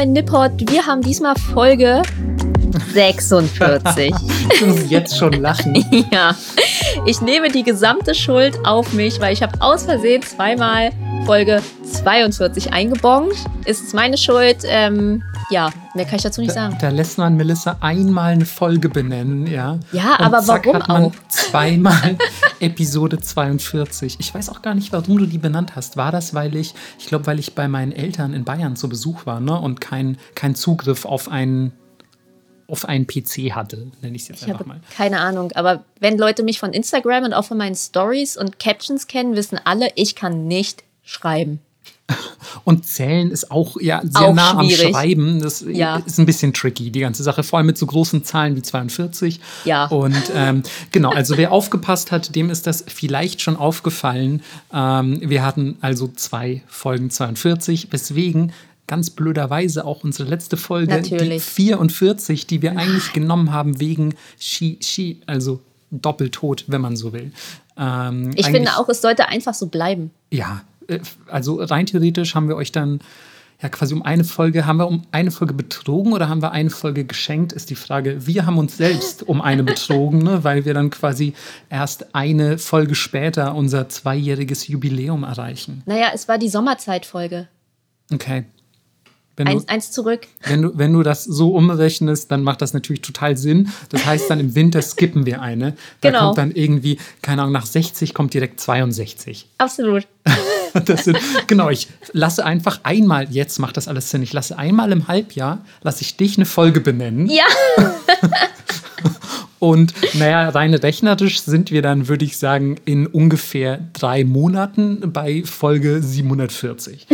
bei Nippot. Wir haben diesmal Folge 46. ich muss jetzt schon lachen. ja, ich nehme die gesamte Schuld auf mich, weil ich habe aus Versehen zweimal Folge 42 eingebongt. Ist es meine Schuld? Ähm, ja, mehr kann ich dazu nicht sagen. Da, da, lässt man Melissa einmal eine Folge benennen, ja. Ja, Und aber zack, warum hat man auch? Zweimal Episode 42. Ich weiß auch gar nicht, warum du die benannt hast. War das, weil ich, ich glaube, weil ich bei meinen Eltern in Bayern zu Besuch war, ne? Und keinen kein Zugriff auf einen auf einen PC hatte, nenne ich es jetzt ich einfach mal. Keine Ahnung, aber wenn Leute mich von Instagram und auch von meinen Stories und Captions kennen, wissen alle, ich kann nicht schreiben. Und zählen ist auch ja sehr auch nah schwierig. am Schreiben. Das ja. ist ein bisschen tricky, die ganze Sache. Vor allem mit so großen Zahlen wie 42. Ja. Und ähm, genau, also wer aufgepasst hat, dem ist das vielleicht schon aufgefallen. Ähm, wir hatten also zwei Folgen 42, weswegen ganz blöderweise auch unsere letzte Folge, Natürlich. die 44, die wir eigentlich genommen haben wegen Ski, Ski, also doppeltot, wenn man so will. Ähm, ich finde auch, es sollte einfach so bleiben. Ja, also rein theoretisch haben wir euch dann ja quasi um eine Folge, haben wir um eine Folge betrogen oder haben wir eine Folge geschenkt, ist die Frage. Wir haben uns selbst um eine betrogen, ne, weil wir dann quasi erst eine Folge später unser zweijähriges Jubiläum erreichen. Naja, es war die Sommerzeitfolge. Okay. Wenn eins, du, eins zurück. Wenn du, wenn du das so umrechnest, dann macht das natürlich total Sinn. Das heißt, dann im Winter skippen wir eine. Da genau. kommt dann irgendwie, keine Ahnung, nach 60 kommt direkt 62. Absolut. Sind, genau, ich lasse einfach einmal, jetzt macht das alles Sinn, ich lasse einmal im Halbjahr, lasse ich dich eine Folge benennen. Ja. Und naja, rein rechnerisch sind wir dann, würde ich sagen, in ungefähr drei Monaten bei Folge 740.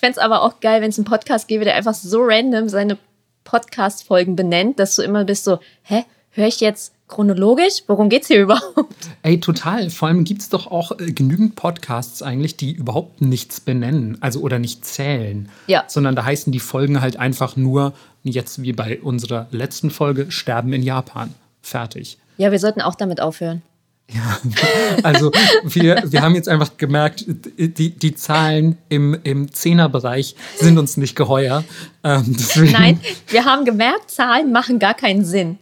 Ich fände es aber auch geil, wenn es einen Podcast gäbe, der einfach so random seine Podcast-Folgen benennt, dass du immer bist so, hä, höre ich jetzt chronologisch? Worum geht es hier überhaupt? Ey, total. Vor allem gibt es doch auch äh, genügend Podcasts eigentlich, die überhaupt nichts benennen, also oder nicht zählen. Ja. Sondern da heißen die Folgen halt einfach nur, jetzt wie bei unserer letzten Folge, Sterben in Japan. Fertig. Ja, wir sollten auch damit aufhören. Ja, also wir, wir haben jetzt einfach gemerkt, die, die Zahlen im, im Zehnerbereich sind uns nicht geheuer. Ähm, Nein, wir haben gemerkt, Zahlen machen gar keinen Sinn.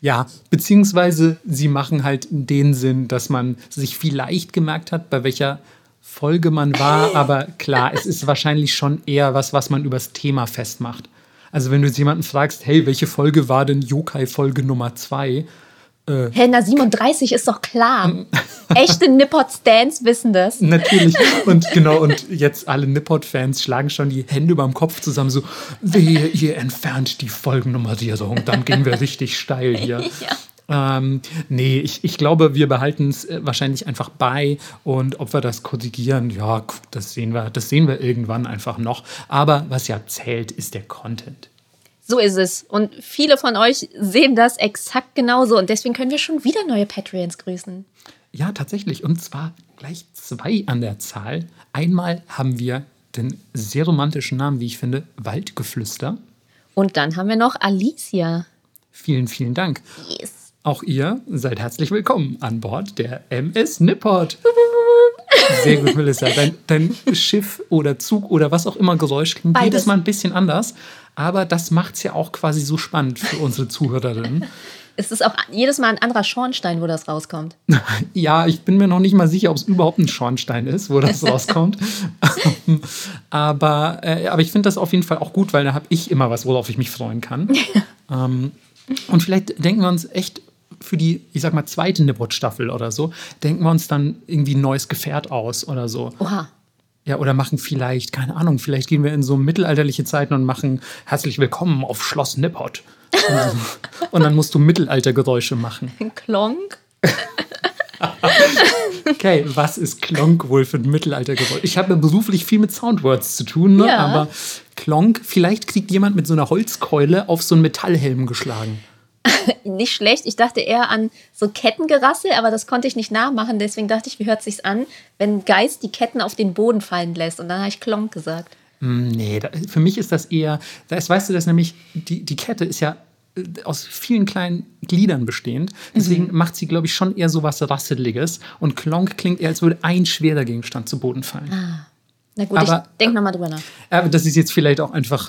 Ja, beziehungsweise sie machen halt den Sinn, dass man sich vielleicht gemerkt hat, bei welcher Folge man war, aber klar, es ist wahrscheinlich schon eher was, was man übers Thema festmacht. Also wenn du jetzt jemanden fragst, hey, welche Folge war denn Yokai-Folge Nummer 2? Äh, Hä, na 37 ist doch klar. Echte Nippot-Stans wissen das. Natürlich. Und genau, und jetzt alle Nippot-Fans schlagen schon die Hände beim Kopf zusammen, so, wehe, ihr entfernt die Folgennummerierung, dann gehen wir richtig steil hier. ja. Ähm, nee, ich, ich glaube, wir behalten es äh, wahrscheinlich einfach bei und ob wir das korrigieren, ja, das sehen wir, das sehen wir irgendwann einfach noch. Aber was ja zählt, ist der Content. So ist es. Und viele von euch sehen das exakt genauso. Und deswegen können wir schon wieder neue Patreons grüßen. Ja, tatsächlich. Und zwar gleich zwei an der Zahl. Einmal haben wir den sehr romantischen Namen, wie ich finde, Waldgeflüster. Und dann haben wir noch Alicia. Vielen, vielen Dank. Yes. Auch ihr seid herzlich willkommen an Bord der MS Nippot. Sehr gut, Melissa. Dein, dein, Schiff oder Zug oder was auch immer Geräusch klingt Beides. jedes Mal ein bisschen anders. Aber das macht es ja auch quasi so spannend für unsere Zuhörerinnen. Es ist auch jedes Mal ein anderer Schornstein, wo das rauskommt. ja, ich bin mir noch nicht mal sicher, ob es überhaupt ein Schornstein ist, wo das rauskommt. aber, äh, aber ich finde das auf jeden Fall auch gut, weil da habe ich immer was, worauf ich mich freuen kann. ähm, und vielleicht denken wir uns echt für die, ich sag mal, zweite Nippot-Staffel oder so, denken wir uns dann irgendwie ein neues Gefährt aus oder so. Oha. Ja, oder machen vielleicht, keine Ahnung, vielleicht gehen wir in so mittelalterliche Zeiten und machen herzlich willkommen auf Schloss Nippot. und dann musst du Mittelaltergeräusche machen. Klonk? okay, was ist Klonk wohl für ein Mittelaltergeräusch? Ich habe beruflich viel mit Soundwords zu tun, ne? ja. aber Klonk, vielleicht kriegt jemand mit so einer Holzkeule auf so einen Metallhelm geschlagen. nicht schlecht. Ich dachte eher an so Kettengerassel, aber das konnte ich nicht nachmachen. Deswegen dachte ich, wie hört sich's an, wenn ein Geist die Ketten auf den Boden fallen lässt? Und dann habe ich Klonk gesagt. Mm, nee, da, für mich ist das eher, das weißt du, das nämlich, die, die Kette ist ja äh, aus vielen kleinen Gliedern bestehend. Deswegen mhm. macht sie, glaube ich, schon eher so was Rasseliges. Und Klonk klingt eher, als würde ein schwerer Gegenstand zu Boden fallen. Ah. Na gut, aber, ich denke nochmal drüber nach. Aber das ist jetzt vielleicht auch einfach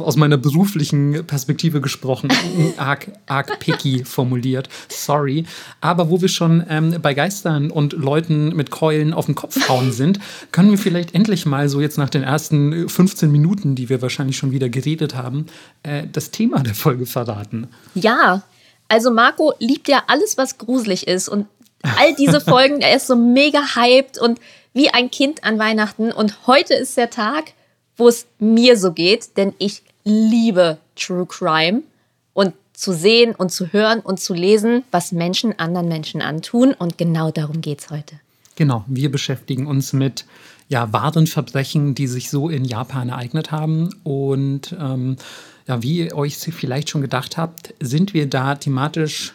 aus meiner beruflichen Perspektive gesprochen, arg, arg picky formuliert. Sorry. Aber wo wir schon ähm, bei Geistern und Leuten mit Keulen auf den Kopf hauen sind, können wir vielleicht endlich mal so jetzt nach den ersten 15 Minuten, die wir wahrscheinlich schon wieder geredet haben, äh, das Thema der Folge verraten. Ja, also Marco liebt ja alles, was gruselig ist und all diese Folgen, er ist so mega hyped und wie ein Kind an Weihnachten. Und heute ist der Tag, wo es mir so geht, denn ich liebe True Crime und zu sehen und zu hören und zu lesen, was Menschen anderen Menschen antun. Und genau darum geht es heute. Genau, wir beschäftigen uns mit ja, wahren Verbrechen, die sich so in Japan ereignet haben. Und ähm, ja, wie ihr euch vielleicht schon gedacht habt, sind wir da thematisch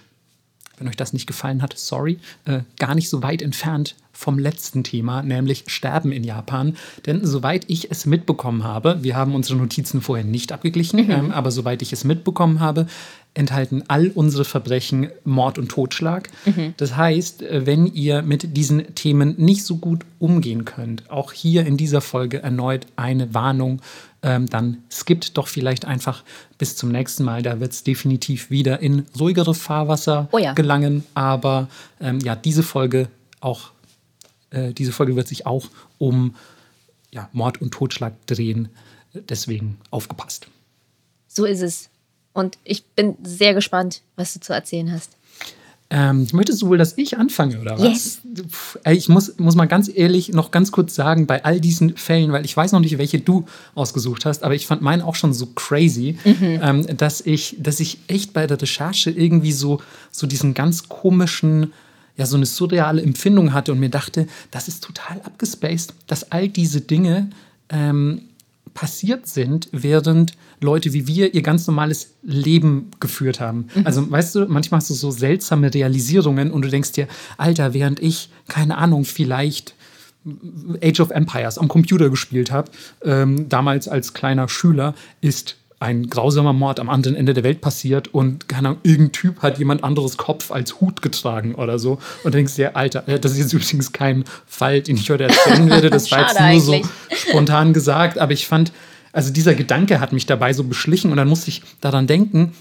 wenn euch das nicht gefallen hat, sorry, äh, gar nicht so weit entfernt vom letzten Thema, nämlich Sterben in Japan. Denn soweit ich es mitbekommen habe, wir haben unsere Notizen vorher nicht abgeglichen, mhm. ähm, aber soweit ich es mitbekommen habe, enthalten all unsere Verbrechen Mord und Totschlag. Mhm. Das heißt, äh, wenn ihr mit diesen Themen nicht so gut umgehen könnt, auch hier in dieser Folge erneut eine Warnung, ähm, dann skippt doch vielleicht einfach bis zum nächsten Mal. Da wird es definitiv wieder in ruhigere Fahrwasser oh ja. gelangen. Aber ähm, ja, diese Folge auch, äh, diese Folge wird sich auch um ja, Mord und Totschlag drehen. Deswegen aufgepasst. So ist es. Und ich bin sehr gespannt, was du zu erzählen hast. Ähm, möchtest du wohl, dass ich anfange, oder was? Yes. Ich muss, muss mal ganz ehrlich noch ganz kurz sagen, bei all diesen Fällen, weil ich weiß noch nicht, welche du ausgesucht hast, aber ich fand meinen auch schon so crazy, mhm. ähm, dass, ich, dass ich echt bei der Recherche irgendwie so, so diesen ganz komischen, ja, so eine surreale Empfindung hatte und mir dachte, das ist total abgespaced, dass all diese Dinge ähm, passiert sind, während Leute wie wir ihr ganz normales Leben geführt haben. Mhm. Also, weißt du, manchmal hast du so seltsame Realisierungen und du denkst dir, Alter, während ich, keine Ahnung, vielleicht Age of Empires am Computer gespielt habe, ähm, damals als kleiner Schüler, ist ein grausamer Mord am anderen Ende der Welt passiert und keine Ahnung, irgendein Typ hat jemand anderes Kopf als Hut getragen oder so. Und du denkst dir, Alter, äh, das ist jetzt übrigens kein Fall, den ich heute erzählen werde. Das war jetzt nur eigentlich. so spontan gesagt, aber ich fand, also dieser Gedanke hat mich dabei so beschlichen und dann musste ich daran denken,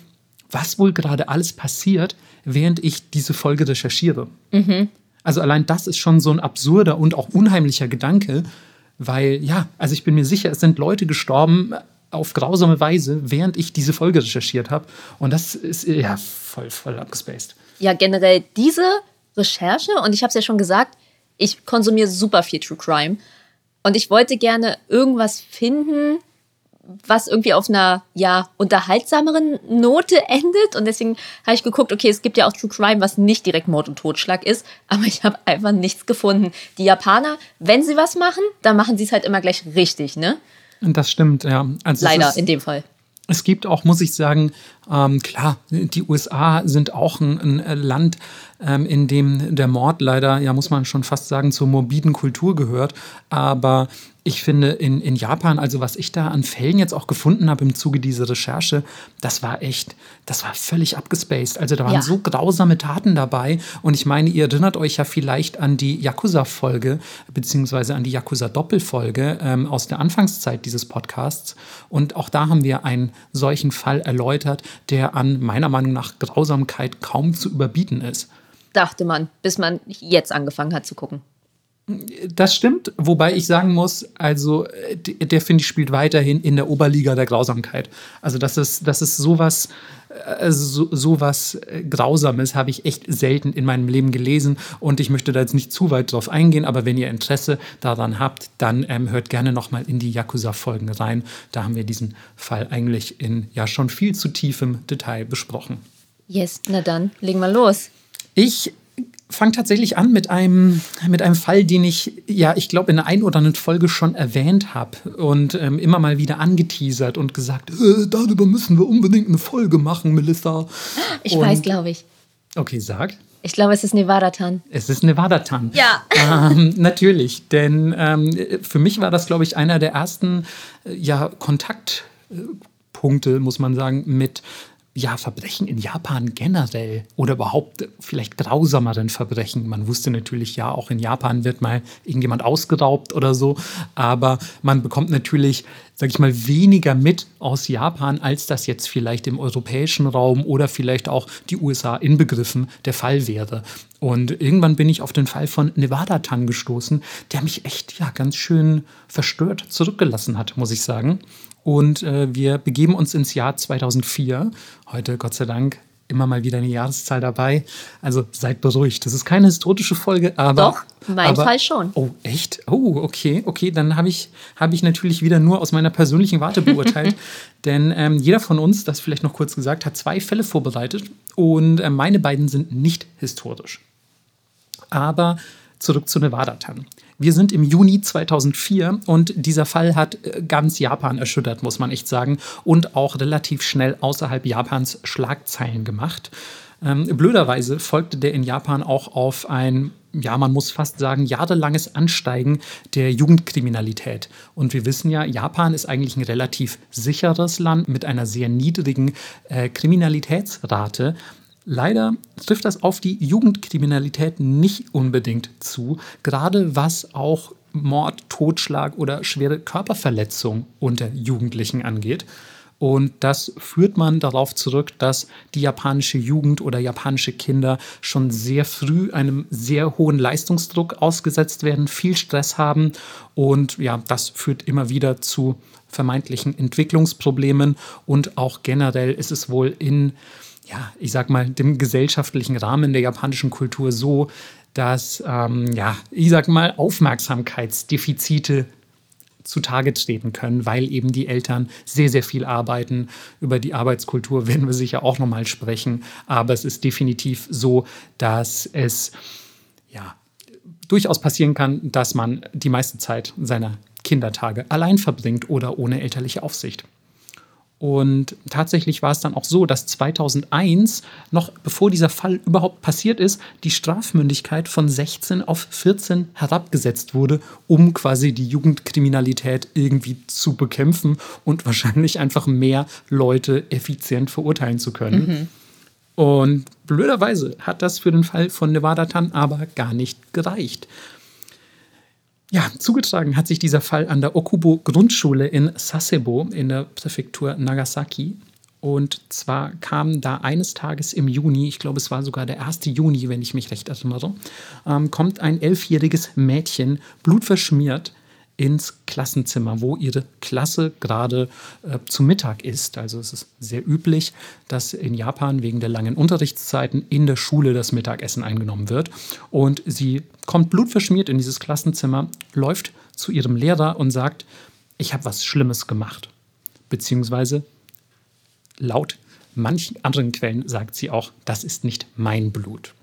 was wohl gerade alles passiert, während ich diese Folge recherchiere. Mhm. Also allein das ist schon so ein absurder und auch unheimlicher Gedanke, weil ja, also ich bin mir sicher, es sind Leute gestorben auf grausame Weise, während ich diese Folge recherchiert habe. Und das ist ja voll, voll abgespaced. Ja, generell diese Recherche, und ich habe es ja schon gesagt, ich konsumiere super viel True Crime. Und ich wollte gerne irgendwas finden, was irgendwie auf einer ja unterhaltsameren Note endet und deswegen habe ich geguckt, okay, es gibt ja auch True Crime, was nicht direkt Mord und Totschlag ist, aber ich habe einfach nichts gefunden. Die Japaner, wenn sie was machen, dann machen sie es halt immer gleich richtig, ne? Das stimmt, ja. Also Leider ist, in dem Fall. Es gibt auch, muss ich sagen, ähm, klar, die USA sind auch ein, ein Land, ähm, in dem der Mord leider, ja, muss man schon fast sagen, zur morbiden Kultur gehört. Aber ich finde, in, in Japan, also was ich da an Fällen jetzt auch gefunden habe im Zuge dieser Recherche, das war echt, das war völlig abgespaced. Also da waren ja. so grausame Taten dabei. Und ich meine, ihr erinnert euch ja vielleicht an die Yakuza-Folge, beziehungsweise an die Yakuza-Doppelfolge ähm, aus der Anfangszeit dieses Podcasts. Und auch da haben wir einen solchen Fall erläutert, der an meiner Meinung nach Grausamkeit kaum zu überbieten ist. Dachte man, bis man jetzt angefangen hat zu gucken. Das stimmt, wobei ich sagen muss, also der, der finde ich spielt weiterhin in der Oberliga der Grausamkeit. Also das ist, das ist sowas, also so, sowas Grausames habe ich echt selten in meinem Leben gelesen und ich möchte da jetzt nicht zu weit drauf eingehen, aber wenn ihr Interesse daran habt, dann ähm, hört gerne nochmal in die Yakuza-Folgen rein. Da haben wir diesen Fall eigentlich in ja schon viel zu tiefem Detail besprochen. Yes, na dann, legen wir los. Ich fange tatsächlich an mit einem, mit einem Fall, den ich, ja, ich glaube, in der einen oder anderen Folge schon erwähnt habe und ähm, immer mal wieder angeteasert und gesagt, äh, darüber müssen wir unbedingt eine Folge machen, Melissa. Ich und, weiß, glaube ich. Okay, sag. Ich glaube, es ist Nevada-Tan. Es ist Nevada-Tan. Ja. Ähm, natürlich, denn ähm, für mich war das, glaube ich, einer der ersten äh, ja, Kontaktpunkte, muss man sagen, mit ja, Verbrechen in Japan generell oder überhaupt vielleicht grausameren Verbrechen. Man wusste natürlich, ja, auch in Japan wird mal irgendjemand ausgeraubt oder so, aber man bekommt natürlich, sag ich mal, weniger mit aus Japan, als das jetzt vielleicht im europäischen Raum oder vielleicht auch die USA inbegriffen der Fall wäre. Und irgendwann bin ich auf den Fall von Nevada Tan gestoßen, der mich echt ja ganz schön verstört zurückgelassen hat, muss ich sagen. Und äh, wir begeben uns ins Jahr 2004. Heute, Gott sei Dank, immer mal wieder eine Jahreszahl dabei. Also seid beruhigt. Das ist keine historische Folge, aber. Doch, mein aber, Fall schon. Oh, echt? Oh, okay, okay. Dann habe ich, hab ich natürlich wieder nur aus meiner persönlichen Warte beurteilt. Denn ähm, jeder von uns, das vielleicht noch kurz gesagt, hat zwei Fälle vorbereitet. Und äh, meine beiden sind nicht historisch. Aber zurück zu Nevada-Tan. Wir sind im Juni 2004 und dieser Fall hat äh, ganz Japan erschüttert, muss man echt sagen, und auch relativ schnell außerhalb Japans Schlagzeilen gemacht. Ähm, blöderweise folgte der in Japan auch auf ein, ja, man muss fast sagen, jahrelanges Ansteigen der Jugendkriminalität. Und wir wissen ja, Japan ist eigentlich ein relativ sicheres Land mit einer sehr niedrigen äh, Kriminalitätsrate. Leider trifft das auf die Jugendkriminalität nicht unbedingt zu, gerade was auch Mord, Totschlag oder schwere Körperverletzung unter Jugendlichen angeht. Und das führt man darauf zurück, dass die japanische Jugend oder japanische Kinder schon sehr früh einem sehr hohen Leistungsdruck ausgesetzt werden, viel Stress haben. Und ja, das führt immer wieder zu vermeintlichen Entwicklungsproblemen. Und auch generell ist es wohl in ja, ich sag mal, dem gesellschaftlichen Rahmen der japanischen Kultur so, dass, ähm, ja, ich sag mal, Aufmerksamkeitsdefizite zutage treten können, weil eben die Eltern sehr, sehr viel arbeiten. Über die Arbeitskultur werden wir sicher auch nochmal sprechen. Aber es ist definitiv so, dass es ja durchaus passieren kann, dass man die meiste Zeit seiner Kindertage allein verbringt oder ohne elterliche Aufsicht. Und tatsächlich war es dann auch so, dass 2001, noch bevor dieser Fall überhaupt passiert ist, die Strafmündigkeit von 16 auf 14 herabgesetzt wurde, um quasi die Jugendkriminalität irgendwie zu bekämpfen und wahrscheinlich einfach mehr Leute effizient verurteilen zu können. Mhm. Und blöderweise hat das für den Fall von Nevada Tan aber gar nicht gereicht. Ja, zugetragen hat sich dieser Fall an der Okubo Grundschule in Sasebo in der Präfektur Nagasaki. Und zwar kam da eines Tages im Juni, ich glaube es war sogar der 1. Juni, wenn ich mich recht erinnere, ähm, kommt ein elfjähriges Mädchen blutverschmiert ins Klassenzimmer, wo ihre Klasse gerade äh, zu Mittag ist. Also es ist sehr üblich, dass in Japan wegen der langen Unterrichtszeiten in der Schule das Mittagessen eingenommen wird. Und sie kommt blutverschmiert in dieses Klassenzimmer, läuft zu ihrem Lehrer und sagt, ich habe was Schlimmes gemacht. Beziehungsweise laut manchen anderen Quellen sagt sie auch, das ist nicht mein Blut.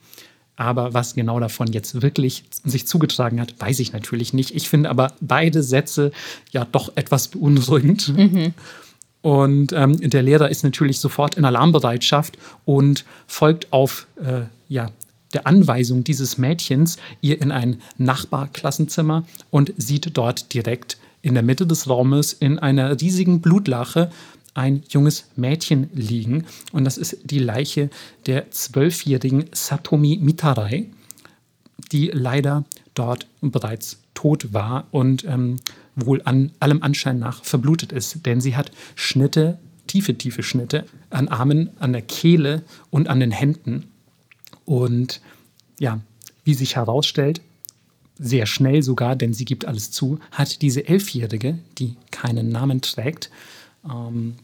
Aber was genau davon jetzt wirklich sich zugetragen hat, weiß ich natürlich nicht. Ich finde aber beide Sätze ja doch etwas beunruhigend. Mhm. Und ähm, der Lehrer ist natürlich sofort in Alarmbereitschaft und folgt auf äh, ja, der Anweisung dieses Mädchens ihr in ein Nachbarklassenzimmer und sieht dort direkt in der Mitte des Raumes in einer riesigen Blutlache ein junges Mädchen liegen. Und das ist die Leiche der zwölfjährigen Satomi Mitarai, die leider dort bereits tot war und ähm, wohl an allem Anschein nach verblutet ist. Denn sie hat Schnitte, tiefe, tiefe Schnitte an Armen, an der Kehle und an den Händen. Und ja, wie sich herausstellt, sehr schnell sogar, denn sie gibt alles zu, hat diese Elfjährige, die keinen Namen trägt, ähm,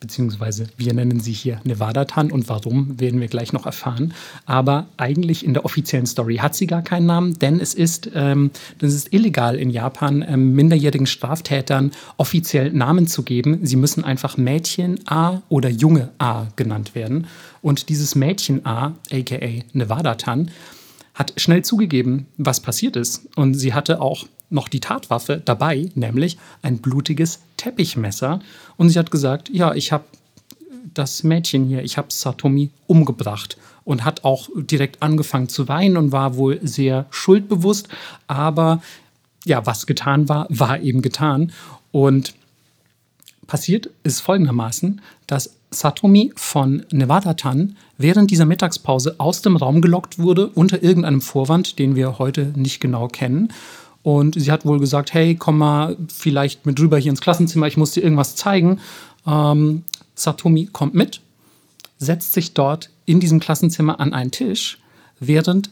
beziehungsweise wir nennen sie hier Nevada-Tan und warum, werden wir gleich noch erfahren. Aber eigentlich in der offiziellen Story hat sie gar keinen Namen, denn es ist, ähm, das ist illegal in Japan, ähm, minderjährigen Straftätern offiziell Namen zu geben. Sie müssen einfach Mädchen A oder Junge A genannt werden. Und dieses Mädchen A, aka Nevada-Tan, hat schnell zugegeben, was passiert ist. Und sie hatte auch noch die Tatwaffe dabei, nämlich ein blutiges Teppichmesser. Und sie hat gesagt, ja, ich habe das Mädchen hier, ich habe Satomi umgebracht und hat auch direkt angefangen zu weinen und war wohl sehr schuldbewusst. Aber ja, was getan war, war eben getan. Und passiert ist folgendermaßen, dass Satomi von Nevada Tan während dieser Mittagspause aus dem Raum gelockt wurde unter irgendeinem Vorwand, den wir heute nicht genau kennen. Und sie hat wohl gesagt, hey, komm mal vielleicht mit rüber hier ins Klassenzimmer, ich muss dir irgendwas zeigen. Ähm, Satomi kommt mit, setzt sich dort in diesem Klassenzimmer an einen Tisch, während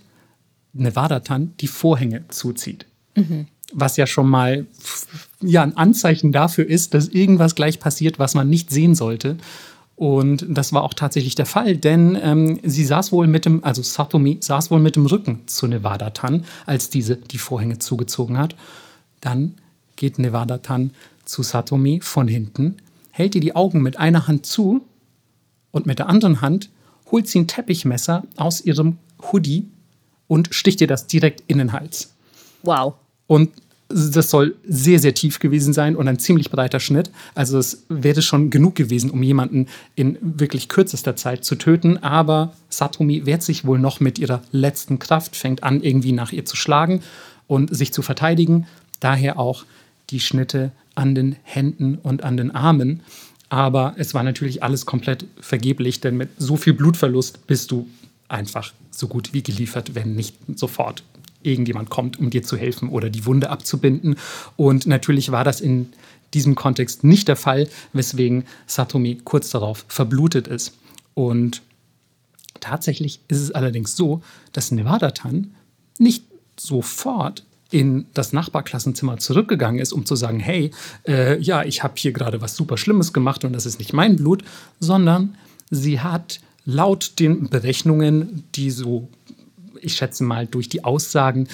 Nevada-Tan die Vorhänge zuzieht. Mhm. Was ja schon mal ja, ein Anzeichen dafür ist, dass irgendwas gleich passiert, was man nicht sehen sollte. Und das war auch tatsächlich der Fall, denn ähm, sie saß wohl mit dem, also Satomi saß wohl mit dem Rücken zu Nevada Tan, als diese die Vorhänge zugezogen hat. Dann geht Nevada Tan zu Satomi von hinten, hält ihr die Augen mit einer Hand zu und mit der anderen Hand holt sie ein Teppichmesser aus ihrem Hoodie und sticht ihr das direkt in den Hals. Wow. Und das soll sehr, sehr tief gewesen sein und ein ziemlich breiter Schnitt. Also es wäre schon genug gewesen, um jemanden in wirklich kürzester Zeit zu töten. Aber Satomi wehrt sich wohl noch mit ihrer letzten Kraft, fängt an, irgendwie nach ihr zu schlagen und sich zu verteidigen. Daher auch die Schnitte an den Händen und an den Armen. Aber es war natürlich alles komplett vergeblich, denn mit so viel Blutverlust bist du einfach so gut wie geliefert, wenn nicht sofort irgendjemand kommt, um dir zu helfen oder die Wunde abzubinden. Und natürlich war das in diesem Kontext nicht der Fall, weswegen Satomi kurz darauf verblutet ist. Und tatsächlich ist es allerdings so, dass Nevada-Tan nicht sofort in das Nachbarklassenzimmer zurückgegangen ist, um zu sagen, hey, äh, ja, ich habe hier gerade was super Schlimmes gemacht und das ist nicht mein Blut, sondern sie hat laut den Berechnungen, die so ich schätze mal, durch die Aussagen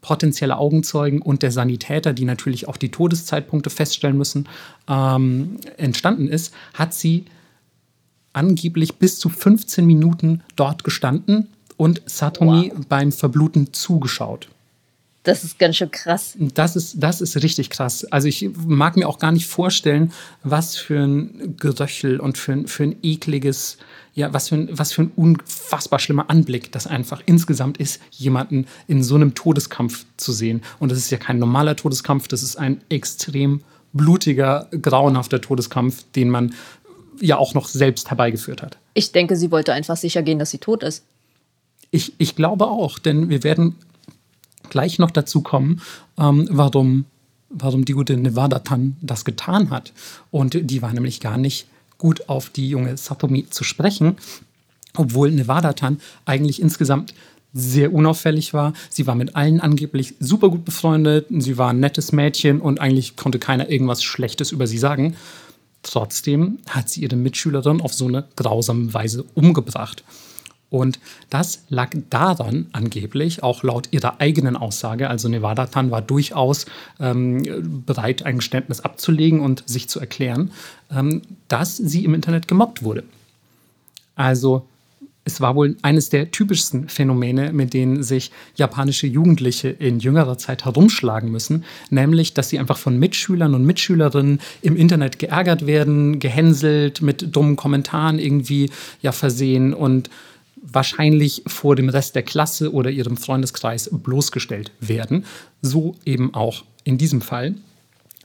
potenzieller Augenzeugen und der Sanitäter, die natürlich auch die Todeszeitpunkte feststellen müssen, ähm, entstanden ist, hat sie angeblich bis zu 15 Minuten dort gestanden und Satomi wow. beim Verbluten zugeschaut. Das ist ganz schön krass. Das ist, das ist richtig krass. Also ich mag mir auch gar nicht vorstellen, was für ein Geröchel und für ein, für ein ekliges, ja, was für, ein, was für ein unfassbar schlimmer Anblick das einfach insgesamt ist, jemanden in so einem Todeskampf zu sehen. Und das ist ja kein normaler Todeskampf, das ist ein extrem blutiger, grauenhafter Todeskampf, den man ja auch noch selbst herbeigeführt hat. Ich denke, sie wollte einfach sicher gehen, dass sie tot ist. Ich, ich glaube auch, denn wir werden gleich noch dazu kommen, ähm, warum, warum die gute Nevada Tan das getan hat. Und die war nämlich gar nicht gut auf die junge Satomi zu sprechen, obwohl Nevada Tan eigentlich insgesamt sehr unauffällig war. Sie war mit allen angeblich super gut befreundet. Sie war ein nettes Mädchen und eigentlich konnte keiner irgendwas Schlechtes über sie sagen. Trotzdem hat sie ihre Mitschülerin auf so eine grausame Weise umgebracht. Und das lag daran angeblich, auch laut ihrer eigenen Aussage, also Nevada Tan war durchaus ähm, bereit, ein Geständnis abzulegen und sich zu erklären, ähm, dass sie im Internet gemobbt wurde. Also es war wohl eines der typischsten Phänomene, mit denen sich japanische Jugendliche in jüngerer Zeit herumschlagen müssen, nämlich, dass sie einfach von Mitschülern und Mitschülerinnen im Internet geärgert werden, gehänselt, mit dummen Kommentaren irgendwie ja versehen und wahrscheinlich vor dem Rest der Klasse oder ihrem Freundeskreis bloßgestellt werden. So eben auch in diesem Fall.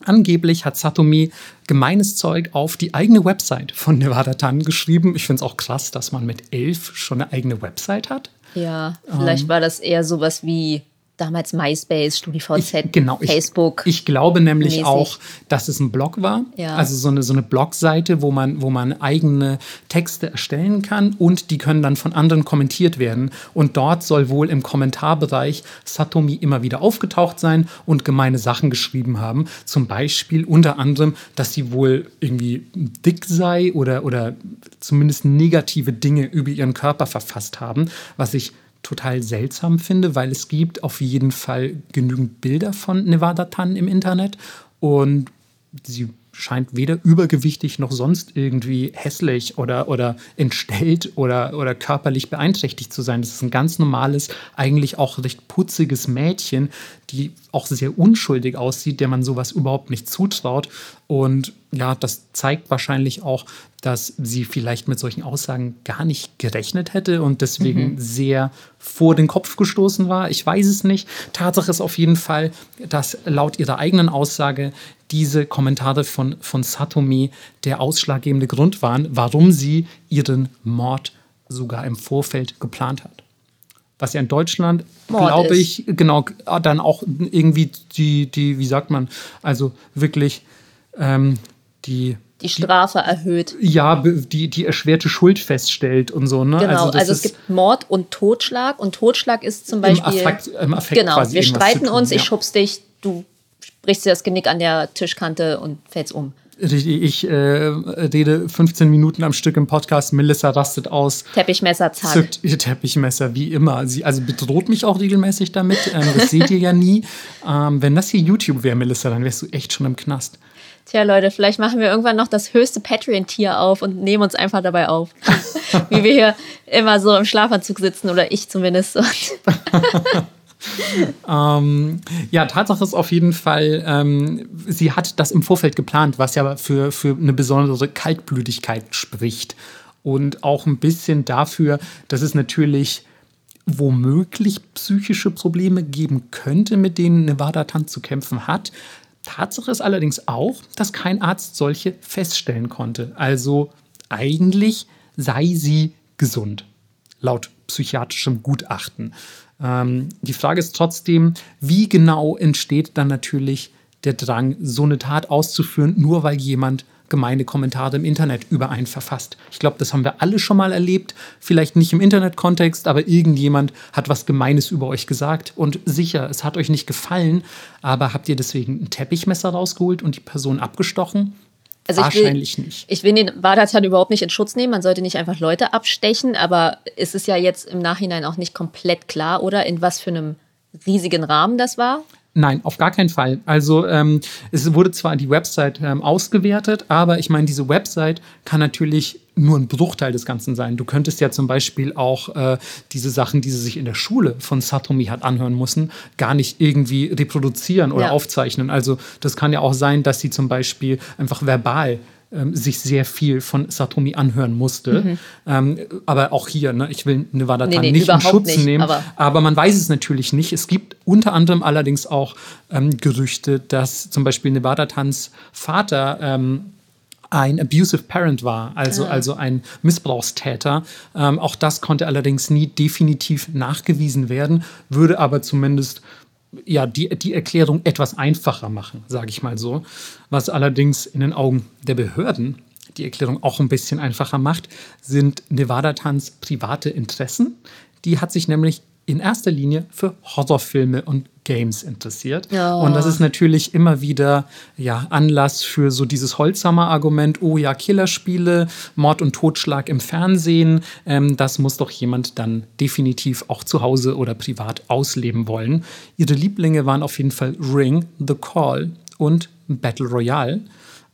Angeblich hat Satomi gemeines Zeug auf die eigene Website von Nevada Tan geschrieben. Ich finde es auch krass, dass man mit elf schon eine eigene Website hat. Ja, vielleicht ähm, war das eher sowas wie damals MySpace, StudiVZ, ich, genau, Facebook. Ich, ich glaube nämlich mäßig. auch, dass es ein Blog war. Ja. Also so eine, so eine Blogseite, wo man, wo man eigene Texte erstellen kann und die können dann von anderen kommentiert werden. Und dort soll wohl im Kommentarbereich Satomi immer wieder aufgetaucht sein und gemeine Sachen geschrieben haben. Zum Beispiel unter anderem, dass sie wohl irgendwie dick sei oder, oder zumindest negative Dinge über ihren Körper verfasst haben, was ich total seltsam finde, weil es gibt auf jeden Fall genügend Bilder von Nevada Tan im Internet und sie scheint weder übergewichtig noch sonst irgendwie hässlich oder, oder entstellt oder, oder körperlich beeinträchtigt zu sein. Das ist ein ganz normales, eigentlich auch recht putziges Mädchen, die auch sehr unschuldig aussieht, der man sowas überhaupt nicht zutraut. Und ja, das zeigt wahrscheinlich auch, dass sie vielleicht mit solchen Aussagen gar nicht gerechnet hätte und deswegen mhm. sehr vor den Kopf gestoßen war. Ich weiß es nicht. Tatsache ist auf jeden Fall, dass laut ihrer eigenen Aussage diese Kommentare von, von Satomi der ausschlaggebende Grund waren, warum sie ihren Mord sogar im Vorfeld geplant hat was ja in Deutschland, glaube ich, genau, dann auch irgendwie die, die, wie sagt man, also wirklich ähm, die die Strafe erhöht. Ja, die, die erschwerte Schuld feststellt und so. Ne? Genau, also, also es gibt Mord und Totschlag und Totschlag ist zum Beispiel. Im Affekt, im Affekt genau, wir streiten tun, uns, ja. ich schubst dich, du brichst dir das Genick an der Tischkante und fällst um. Ich äh, rede 15 Minuten am Stück im Podcast. Melissa rastet aus. Teppichmesser, zack. Zückt ihr Teppichmesser, wie immer. Sie also bedroht mich auch regelmäßig damit. Ähm, das seht ihr ja nie. Ähm, wenn das hier YouTube wäre, Melissa, dann wärst du echt schon im Knast. Tja, Leute, vielleicht machen wir irgendwann noch das höchste Patreon-Tier auf und nehmen uns einfach dabei auf. wie wir hier immer so im Schlafanzug sitzen oder ich zumindest. ähm, ja, Tatsache ist auf jeden Fall, ähm, sie hat das im Vorfeld geplant, was ja für, für eine besondere Kaltblütigkeit spricht. Und auch ein bisschen dafür, dass es natürlich womöglich psychische Probleme geben könnte, mit denen Nevada Tant zu kämpfen hat. Tatsache ist allerdings auch, dass kein Arzt solche feststellen konnte. Also eigentlich sei sie gesund, laut psychiatrischem Gutachten. Ähm, die Frage ist trotzdem, wie genau entsteht dann natürlich der Drang, so eine Tat auszuführen, nur weil jemand gemeine Kommentare im Internet über einen verfasst. Ich glaube, das haben wir alle schon mal erlebt. Vielleicht nicht im Internet-Kontext, aber irgendjemand hat was Gemeines über euch gesagt. Und sicher, es hat euch nicht gefallen, aber habt ihr deswegen ein Teppichmesser rausgeholt und die Person abgestochen? Also Wahrscheinlich ich will, nicht. Ich will den Wadatan überhaupt nicht in Schutz nehmen. Man sollte nicht einfach Leute abstechen, aber es ist ja jetzt im Nachhinein auch nicht komplett klar, oder in was für einem riesigen Rahmen das war. Nein, auf gar keinen Fall. Also ähm, es wurde zwar die Website ähm, ausgewertet, aber ich meine, diese Website kann natürlich nur ein Bruchteil des Ganzen sein. Du könntest ja zum Beispiel auch äh, diese Sachen, die sie sich in der Schule von Satomi hat anhören müssen, gar nicht irgendwie reproduzieren oder ja. aufzeichnen. Also das kann ja auch sein, dass sie zum Beispiel einfach verbal ähm, sich sehr viel von Satomi anhören musste. Mhm. Ähm, aber auch hier, ne, ich will Nevada nee, nee, nicht in Schutz nicht, nehmen, aber, aber, man weiß es natürlich nicht. Es gibt unter anderem allerdings auch ähm, Gerüchte, dass zum Beispiel Nevada Tans Vater ähm, ein abusive parent war, also, ah. also ein Missbrauchstäter. Ähm, auch das konnte allerdings nie definitiv nachgewiesen werden, würde aber zumindest ja, die, die Erklärung etwas einfacher machen, sage ich mal so. Was allerdings in den Augen der Behörden die Erklärung auch ein bisschen einfacher macht, sind Nevada Tans private Interessen. Die hat sich nämlich in erster Linie für Horrorfilme und Games interessiert. Oh. Und das ist natürlich immer wieder ja, Anlass für so dieses Holzhammer-Argument, oh ja, Killerspiele, Mord und Totschlag im Fernsehen, ähm, das muss doch jemand dann definitiv auch zu Hause oder privat ausleben wollen. Ihre Lieblinge waren auf jeden Fall Ring, The Call und Battle Royale.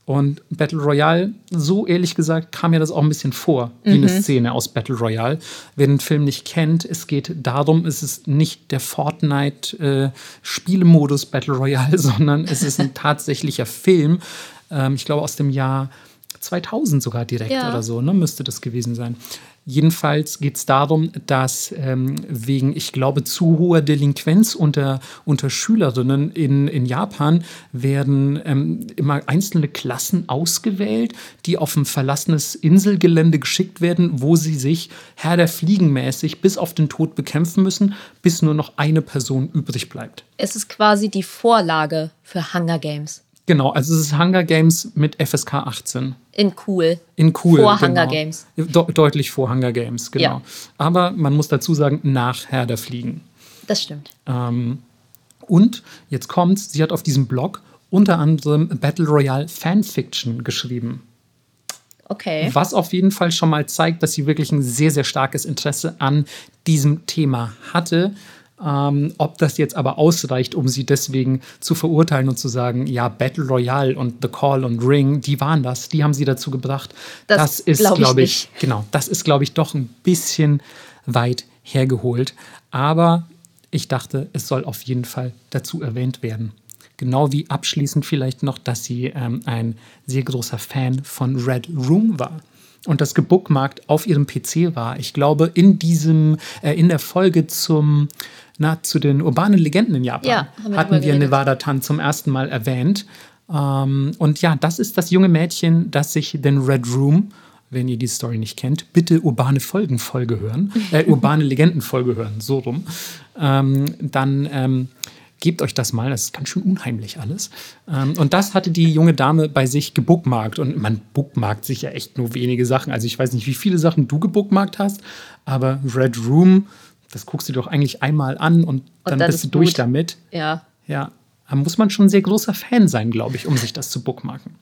Und Battle Royale, so ehrlich gesagt, kam mir das auch ein bisschen vor, wie mhm. eine Szene aus Battle Royale. Wer den Film nicht kennt, es geht darum, es ist nicht der Fortnite-Spielemodus äh, Battle Royale, sondern es ist ein tatsächlicher Film. Ähm, ich glaube aus dem Jahr 2000 sogar direkt ja. oder so, ne, müsste das gewesen sein. Jedenfalls geht es darum, dass ähm, wegen, ich glaube, zu hoher Delinquenz unter, unter Schülerinnen in, in Japan werden ähm, immer einzelne Klassen ausgewählt, die auf ein verlassenes Inselgelände geschickt werden, wo sie sich Herr der Fliegen mäßig bis auf den Tod bekämpfen müssen, bis nur noch eine Person übrig bleibt. Es ist quasi die Vorlage für Hunger Games. Genau, also es ist Hunger Games mit FSK 18. In cool. In cool. Vor genau. Hunger Games. De deutlich vor Hunger Games, genau. Ja. Aber man muss dazu sagen, nach Herr der Fliegen. Das stimmt. Ähm, und jetzt kommt's, sie hat auf diesem Blog unter anderem Battle Royale Fanfiction geschrieben. Okay. Was auf jeden Fall schon mal zeigt, dass sie wirklich ein sehr, sehr starkes Interesse an diesem Thema hatte. Ähm, ob das jetzt aber ausreicht, um sie deswegen zu verurteilen und zu sagen, ja, Battle Royale und The Call und Ring, die waren das, die haben sie dazu gebracht. Das, das ist, glaube glaub ich, ich genau, das ist, glaube ich, doch ein bisschen weit hergeholt. Aber ich dachte, es soll auf jeden Fall dazu erwähnt werden. Genau wie abschließend vielleicht noch, dass sie ähm, ein sehr großer Fan von Red Room war und das gebookmarkt auf ihrem PC war. Ich glaube, in diesem, äh, in der Folge zum, na, zu den urbanen Legenden in Japan Ja, wir hatten wir. Nevada Tan zum ersten Mal erwähnt. Ähm, und ja, das ist das junge Mädchen, das sich den Red Room, wenn ihr die Story nicht kennt, bitte urbane Folgen-Folge hören, äh, urbane Legenden-Folge hören, so rum. Ähm, dann ähm, gebt euch das mal, das ist ganz schön unheimlich alles. Ähm, und das hatte die junge Dame bei sich gebookmarkt. Und man bookmarkt sich ja echt nur wenige Sachen. Also ich weiß nicht, wie viele Sachen du gebookmarkt hast, aber Red Room, das guckst du doch eigentlich einmal an und dann, dann bist du durch gut. damit. Ja. Ja, da muss man schon ein sehr großer Fan sein, glaube ich, um sich das zu bookmarken.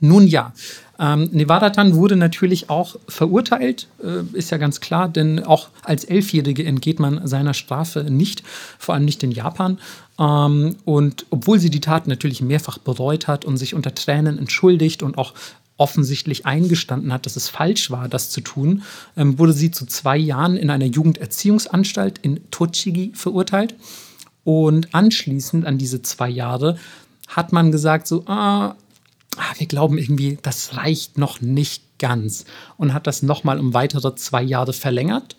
Nun ja, ähm, Nevada Tan wurde natürlich auch verurteilt, äh, ist ja ganz klar, denn auch als Elfjährige entgeht man seiner Strafe nicht, vor allem nicht in Japan. Ähm, und obwohl sie die Tat natürlich mehrfach bereut hat und sich unter Tränen entschuldigt und auch offensichtlich eingestanden hat, dass es falsch war, das zu tun, ähm, wurde sie zu zwei Jahren in einer Jugenderziehungsanstalt in Tochigi verurteilt. Und anschließend an diese zwei Jahre hat man gesagt, so, ah, ah, wir glauben irgendwie, das reicht noch nicht ganz. Und hat das nochmal um weitere zwei Jahre verlängert.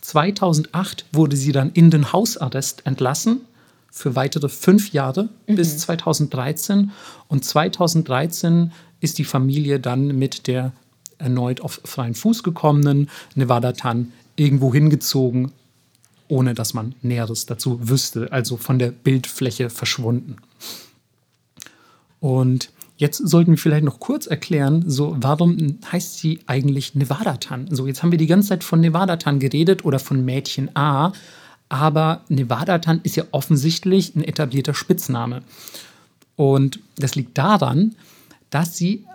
2008 wurde sie dann in den Hausarrest entlassen für weitere fünf Jahre bis 2013. Und 2013 ist die Familie dann mit der erneut auf freien Fuß gekommenen Nevada Tan irgendwo hingezogen, ohne dass man Näheres dazu wüsste, also von der Bildfläche verschwunden. Und jetzt sollten wir vielleicht noch kurz erklären, so warum heißt sie eigentlich Nevada Tan? So jetzt haben wir die ganze Zeit von Nevada Tan geredet oder von Mädchen A, aber Nevada Tan ist ja offensichtlich ein etablierter Spitzname. Und das liegt daran, dass sie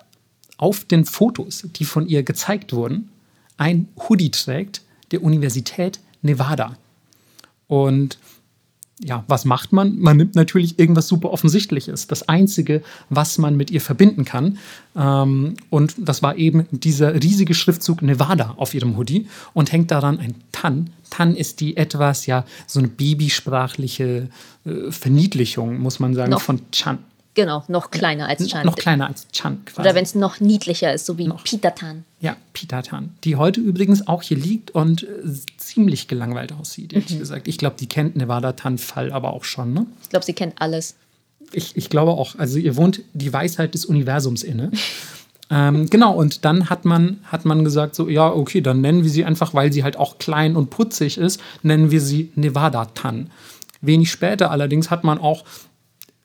auf den Fotos, die von ihr gezeigt wurden, ein Hoodie trägt der Universität Nevada. Und ja, was macht man? Man nimmt natürlich irgendwas super Offensichtliches. Das Einzige, was man mit ihr verbinden kann. Ähm, und das war eben dieser riesige Schriftzug Nevada auf ihrem Hoodie und hängt daran ein Tan. Tan ist die etwas, ja, so eine babysprachliche äh, Verniedlichung, muss man sagen, Noch- von Chan. Genau, noch kleiner als Chan. Noch kleiner als Chan quasi. Oder wenn es noch niedlicher ist, so wie Noch. Pitatan. Ja, Peter Tan, die heute übrigens auch hier liegt und äh, ziemlich gelangweilt aussieht, ehrlich Mhm. gesagt. Ich glaube, die kennt Nevada Tan-Fall aber auch schon, ne? Ich glaube, sie kennt alles. Ich, ich glaube auch. Also ihr wohnt die Weisheit des Universums inne. ähm, genau, und dann hat man, hat man gesagt, so, ja, okay, dann nennen wir sie einfach, weil sie halt auch klein und putzig ist, nennen wir sie Nevada Tan. Wenig später allerdings hat man auch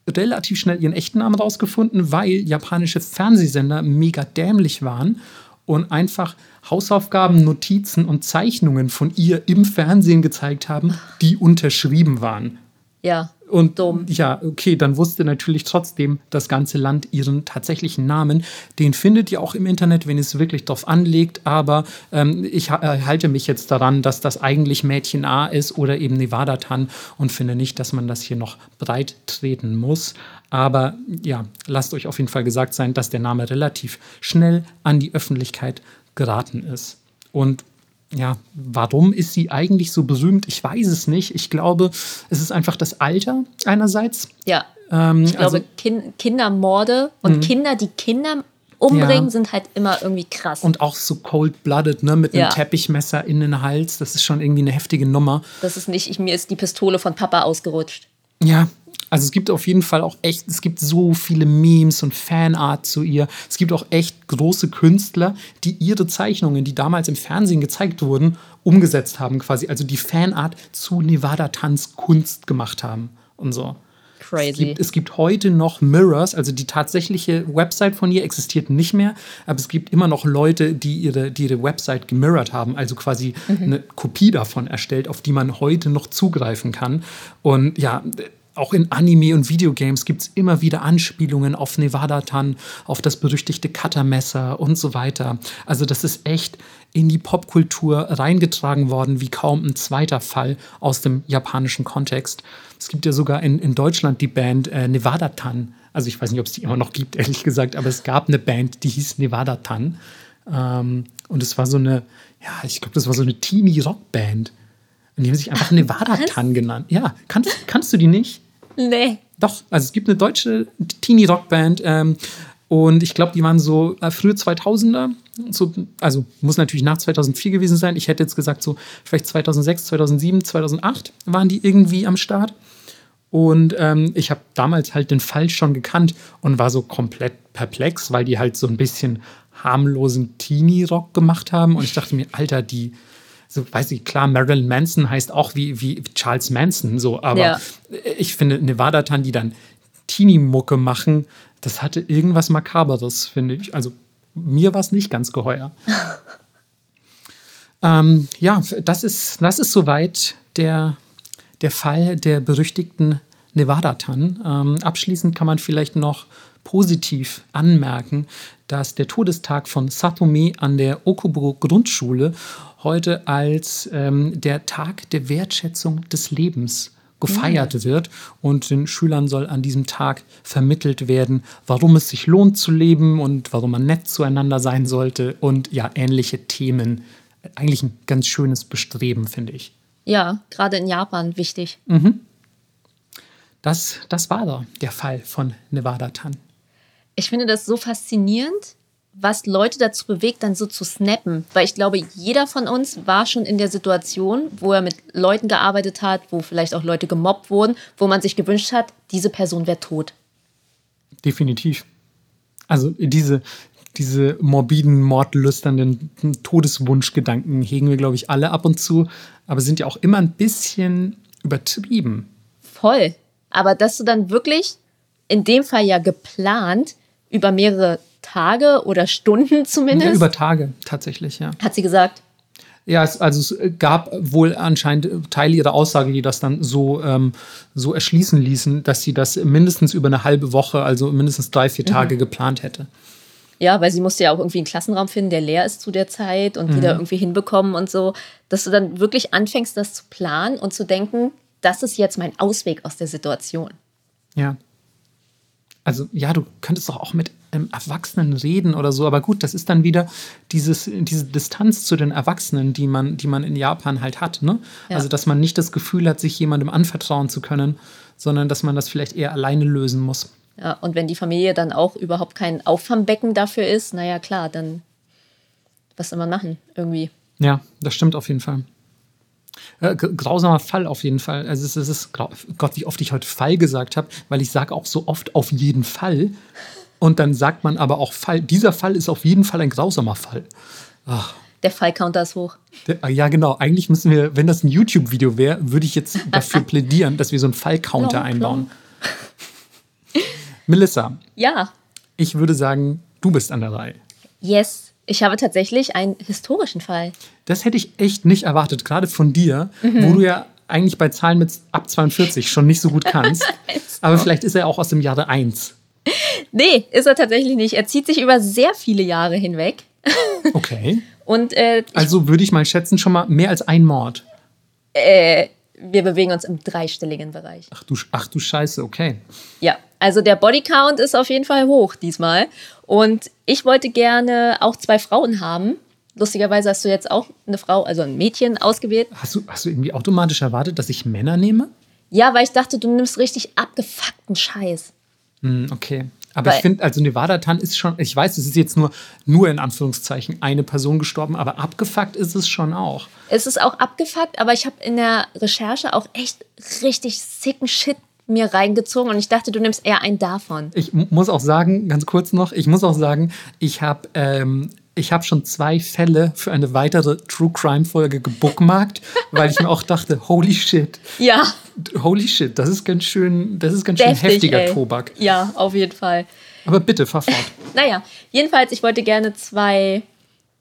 relativ schnell ihren echten Namen rausgefunden, weil japanische Fernsehsender mega dämlich waren und einfach Hausaufgaben, Notizen und Zeichnungen von ihr im Fernsehen gezeigt haben, die unterschrieben waren. Ja. Und Dumm. ja, okay, dann wusste natürlich trotzdem das ganze Land ihren tatsächlichen Namen. Den findet ihr auch im Internet, wenn es wirklich drauf anlegt. Aber ähm, ich äh, halte mich jetzt daran, dass das eigentlich Mädchen A ist oder eben Nevada Tan und finde nicht, dass man das hier noch breit treten muss. Aber ja, lasst euch auf jeden Fall gesagt sein, dass der Name relativ schnell an die Öffentlichkeit geraten ist. Und ja, warum ist sie eigentlich so berühmt? Ich weiß es nicht. Ich glaube, es ist einfach das Alter einerseits. Ja. Ähm, Ich glaube, also, kin Kindermorde und Kinder, die Kinder umbringen, Ja. sind halt immer irgendwie krass. und auch so cold-blooded, ne, mit einem Ja. Teppichmesser in den Hals. Das ist schon irgendwie eine heftige Nummer. das ist nicht, ich, mir ist die Pistole von Papa ausgerutscht. Ja, also es gibt auf jeden Fall auch echt, es gibt so viele Memes und Fanart zu ihr. Es gibt auch echt große Künstler, die ihre Zeichnungen, die damals im Fernsehen gezeigt wurden, umgesetzt haben quasi. Also die Fanart zu Nevada Tanz Kunst gemacht haben und so. Es Crazy. gibt, es gibt heute noch Mirrors, also die tatsächliche Website von ihr existiert nicht mehr, aber es gibt immer noch Leute, die ihre, die ihre Website gemirrored haben, also quasi eine Kopie davon erstellt, auf die man heute noch zugreifen kann. Und ja, auch in Anime und Videogames gibt es immer wieder Anspielungen auf Nevada Tan, auf das berüchtigte Cuttermesser und so weiter. Also das ist echt in die Popkultur reingetragen worden, wie kaum ein zweiter Fall aus dem japanischen Kontext. Es gibt ja sogar in, in Deutschland die Band äh, Nevada Tan. Also ich weiß nicht, ob es die immer noch gibt, ehrlich gesagt, aber es gab eine Band, die hieß Nevada Tan. Ähm, und es war so eine, ja, ich glaube, das war so eine Teenie-Rock-Band. Und die haben sich einfach Nevada Tan genannt. Ja, kannst, kannst du die nicht? Nee. doch, also es gibt eine deutsche Teenie-Rockband ähm, und ich glaube, die waren so äh, frühe 2000er. So, also muss natürlich nach 2004 gewesen sein. Ich hätte jetzt gesagt, so vielleicht 2006, 2007, 2008 waren die irgendwie am Start. Und ähm, ich habe damals halt den Fall schon gekannt und war so komplett perplex, weil die halt so ein bisschen harmlosen Teenie-Rock gemacht haben. Und ich dachte mir, Alter, die, so weiß ich, klar, Marilyn Manson heißt auch wie, wie Charles Manson, so, aber ja. ich finde, Nevada Tan, die dann Teenie-Mucke machen, das hatte irgendwas Makaberes, finde ich. Also mir war es nicht ganz geheuer. ähm, ja, das ist, das ist soweit der der Fall der berüchtigten Nevada-Tan. Ähm, abschließend kann man vielleicht noch positiv anmerken, dass der Todestag von Satomi an der Okuburo Grundschule heute als ähm, der Tag der Wertschätzung des Lebens gefeiert mhm. wird und den Schülern soll an diesem Tag vermittelt werden, warum es sich lohnt zu leben und warum man nett zueinander sein sollte und ja ähnliche Themen. Eigentlich ein ganz schönes Bestreben, finde ich. Ja, gerade in Japan wichtig. Mhm. Das, das war da der Fall von Nevada Tan. Ich finde das so faszinierend, was Leute dazu bewegt, dann so zu snappen. Weil ich glaube, jeder von uns war schon in der Situation, wo er mit Leuten gearbeitet hat, wo vielleicht auch Leute gemobbt wurden, wo man sich gewünscht hat, diese Person wäre tot. Definitiv. Also diese, diese morbiden, mordlüsternden Todeswunschgedanken hegen wir, glaube ich, alle ab und zu, aber sind ja auch immer ein bisschen übertrieben. Voll. Aber dass du dann wirklich, in dem Fall ja geplant, über mehrere Tage oder Stunden zumindest. Ja, über Tage tatsächlich, ja. Hat sie gesagt. Ja, es, also es gab wohl anscheinend Teile ihrer Aussage, die das dann so, ähm, so erschließen ließen, dass sie das mindestens über eine halbe Woche, also mindestens drei, vier Tage mhm. geplant hätte. Ja, weil sie musste ja auch irgendwie einen Klassenraum finden, der leer ist zu der Zeit und mhm. die da irgendwie hinbekommen und so, dass du dann wirklich anfängst, das zu planen und zu denken, das ist jetzt mein Ausweg aus der Situation. Ja. Also ja, du könntest doch auch mit einem Erwachsenen reden oder so, aber gut, das ist dann wieder dieses, diese Distanz zu den Erwachsenen, die man, die man in Japan halt hat. Ne? Ja. Also, dass man nicht das Gefühl hat, sich jemandem anvertrauen zu können, sondern dass man das vielleicht eher alleine lösen muss. Ja, und wenn die Familie dann auch überhaupt kein Auffangbecken dafür ist, naja, klar, dann was soll man machen irgendwie. Ja, das stimmt auf jeden Fall. Äh, grausamer Fall auf jeden Fall. Also es, es ist, Gott, wie oft ich heute Fall gesagt habe, weil ich sage auch so oft auf jeden Fall. Und dann sagt man aber auch Fall. Dieser Fall ist auf jeden Fall ein grausamer Fall. Ach. Der Fallcounter ist hoch. Der, ah, ja, genau. Eigentlich müssen wir, wenn das ein YouTube-Video wäre, würde ich jetzt dafür plädieren, dass wir so einen Fallcounter einbauen. Melissa. Ja. Ich würde sagen, du bist an der Reihe. Yes. Ich habe tatsächlich einen historischen Fall. Das hätte ich echt nicht erwartet, gerade von dir, mhm. wo du ja eigentlich bei Zahlen mit ab 42 schon nicht so gut kannst. Aber vielleicht ist er auch aus dem Jahre 1. Nee, ist er tatsächlich nicht. Er zieht sich über sehr viele Jahre hinweg. Okay. Und, äh, also würde ich mal schätzen, schon mal mehr als ein Mord. Äh, wir bewegen uns im dreistelligen Bereich. Ach du, ach du Scheiße, okay. Ja, also der Bodycount ist auf jeden Fall hoch diesmal. Und ich wollte gerne auch zwei Frauen haben. Lustigerweise hast du jetzt auch eine Frau, also ein Mädchen ausgewählt. Hast du, hast du irgendwie automatisch erwartet, dass ich Männer nehme? Ja, weil ich dachte, du nimmst richtig abgefuckten Scheiß. Hm, okay. Aber weil, ich finde, also Nevada Tan ist schon, ich weiß, es ist jetzt nur, nur in Anführungszeichen eine Person gestorben, aber abgefuckt ist es schon auch. Es ist auch abgefuckt, aber ich habe in der Recherche auch echt richtig sicken Shit mir reingezogen und ich dachte, du nimmst eher einen davon. Ich muss auch sagen, ganz kurz noch, ich muss auch sagen, ich habe ähm, ich habe schon zwei Fälle für eine weitere True Crime Folge gebookmarkt, weil ich mir auch dachte, holy shit. Ja. Holy shit, das ist ganz schön, das ist ganz schön Deftig, heftiger ey. Tobak. Ja, auf jeden Fall. Aber bitte, fahr fort. naja, jedenfalls, ich wollte gerne zwei,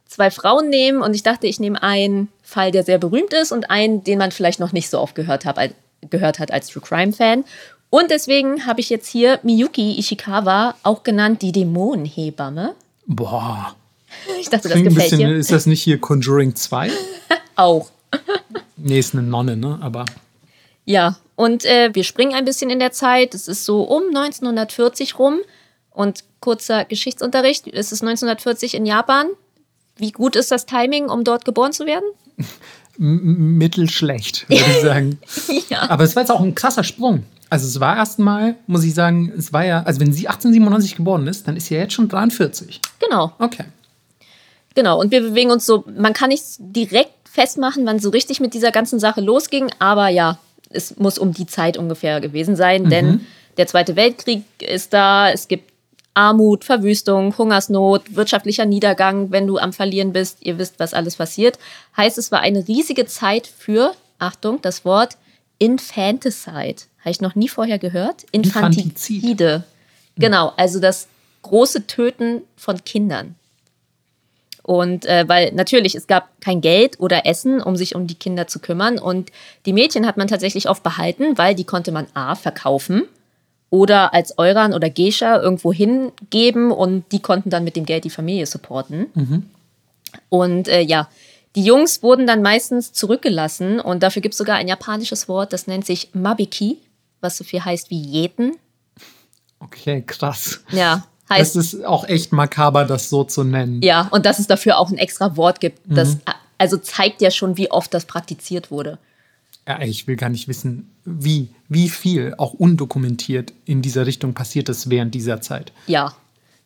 zwei Frauen nehmen und ich dachte, ich nehme einen Fall, der sehr berühmt ist und einen, den man vielleicht noch nicht so oft gehört, hab, gehört hat als True Crime Fan. Und deswegen habe ich jetzt hier Miyuki Ishikawa, auch genannt die Dämonenhebamme. Boah. Ich dachte, das gefällt bisschen, dir. Ist das nicht hier Conjuring 2? auch. nee, ist eine Nonne, ne? Aber. Ja, und äh, wir springen ein bisschen in der Zeit. Es ist so um 1940 rum. Und kurzer Geschichtsunterricht. Es ist 1940 in Japan. Wie gut ist das Timing, um dort geboren zu werden? mittelschlecht, würde ich sagen. ja. Aber es war jetzt auch ein krasser Sprung. Also es war erstmal, muss ich sagen, es war ja, also wenn sie 1897 geboren ist, dann ist sie ja jetzt schon 43. Genau. Okay. Genau, und wir bewegen uns so, man kann nicht direkt festmachen, wann so richtig mit dieser ganzen Sache losging, aber ja, es muss um die Zeit ungefähr gewesen sein, denn der Zweite Weltkrieg ist da, es gibt Armut, Verwüstung, Hungersnot, wirtschaftlicher Niedergang, wenn du am Verlieren bist, ihr wisst, was alles passiert. Heißt, es war eine riesige Zeit für, Achtung, das Wort Infanticide. Habe ich noch nie vorher gehört? Infantizid. Infantizide. Genau, also das große Töten von Kindern. Und äh, weil natürlich, es gab kein Geld oder Essen, um sich um die Kinder zu kümmern. Und die Mädchen hat man tatsächlich oft behalten, weil die konnte man A verkaufen oder als Euran oder Gescha irgendwo hingeben und die konnten dann mit dem Geld die Familie supporten. Und äh, ja, die Jungs wurden dann meistens zurückgelassen und dafür gibt es sogar ein japanisches Wort, das nennt sich Mabiki, was so viel heißt wie Jäten. Okay, krass. Ja, Das heißt, ist auch echt makaber, das so zu nennen. ja, und dass es dafür auch ein extra Wort gibt. Das also zeigt ja schon, wie oft das praktiziert wurde. Ja, ich will gar nicht wissen, wie, wie viel auch undokumentiert in dieser Richtung passiert ist während dieser Zeit. Ja,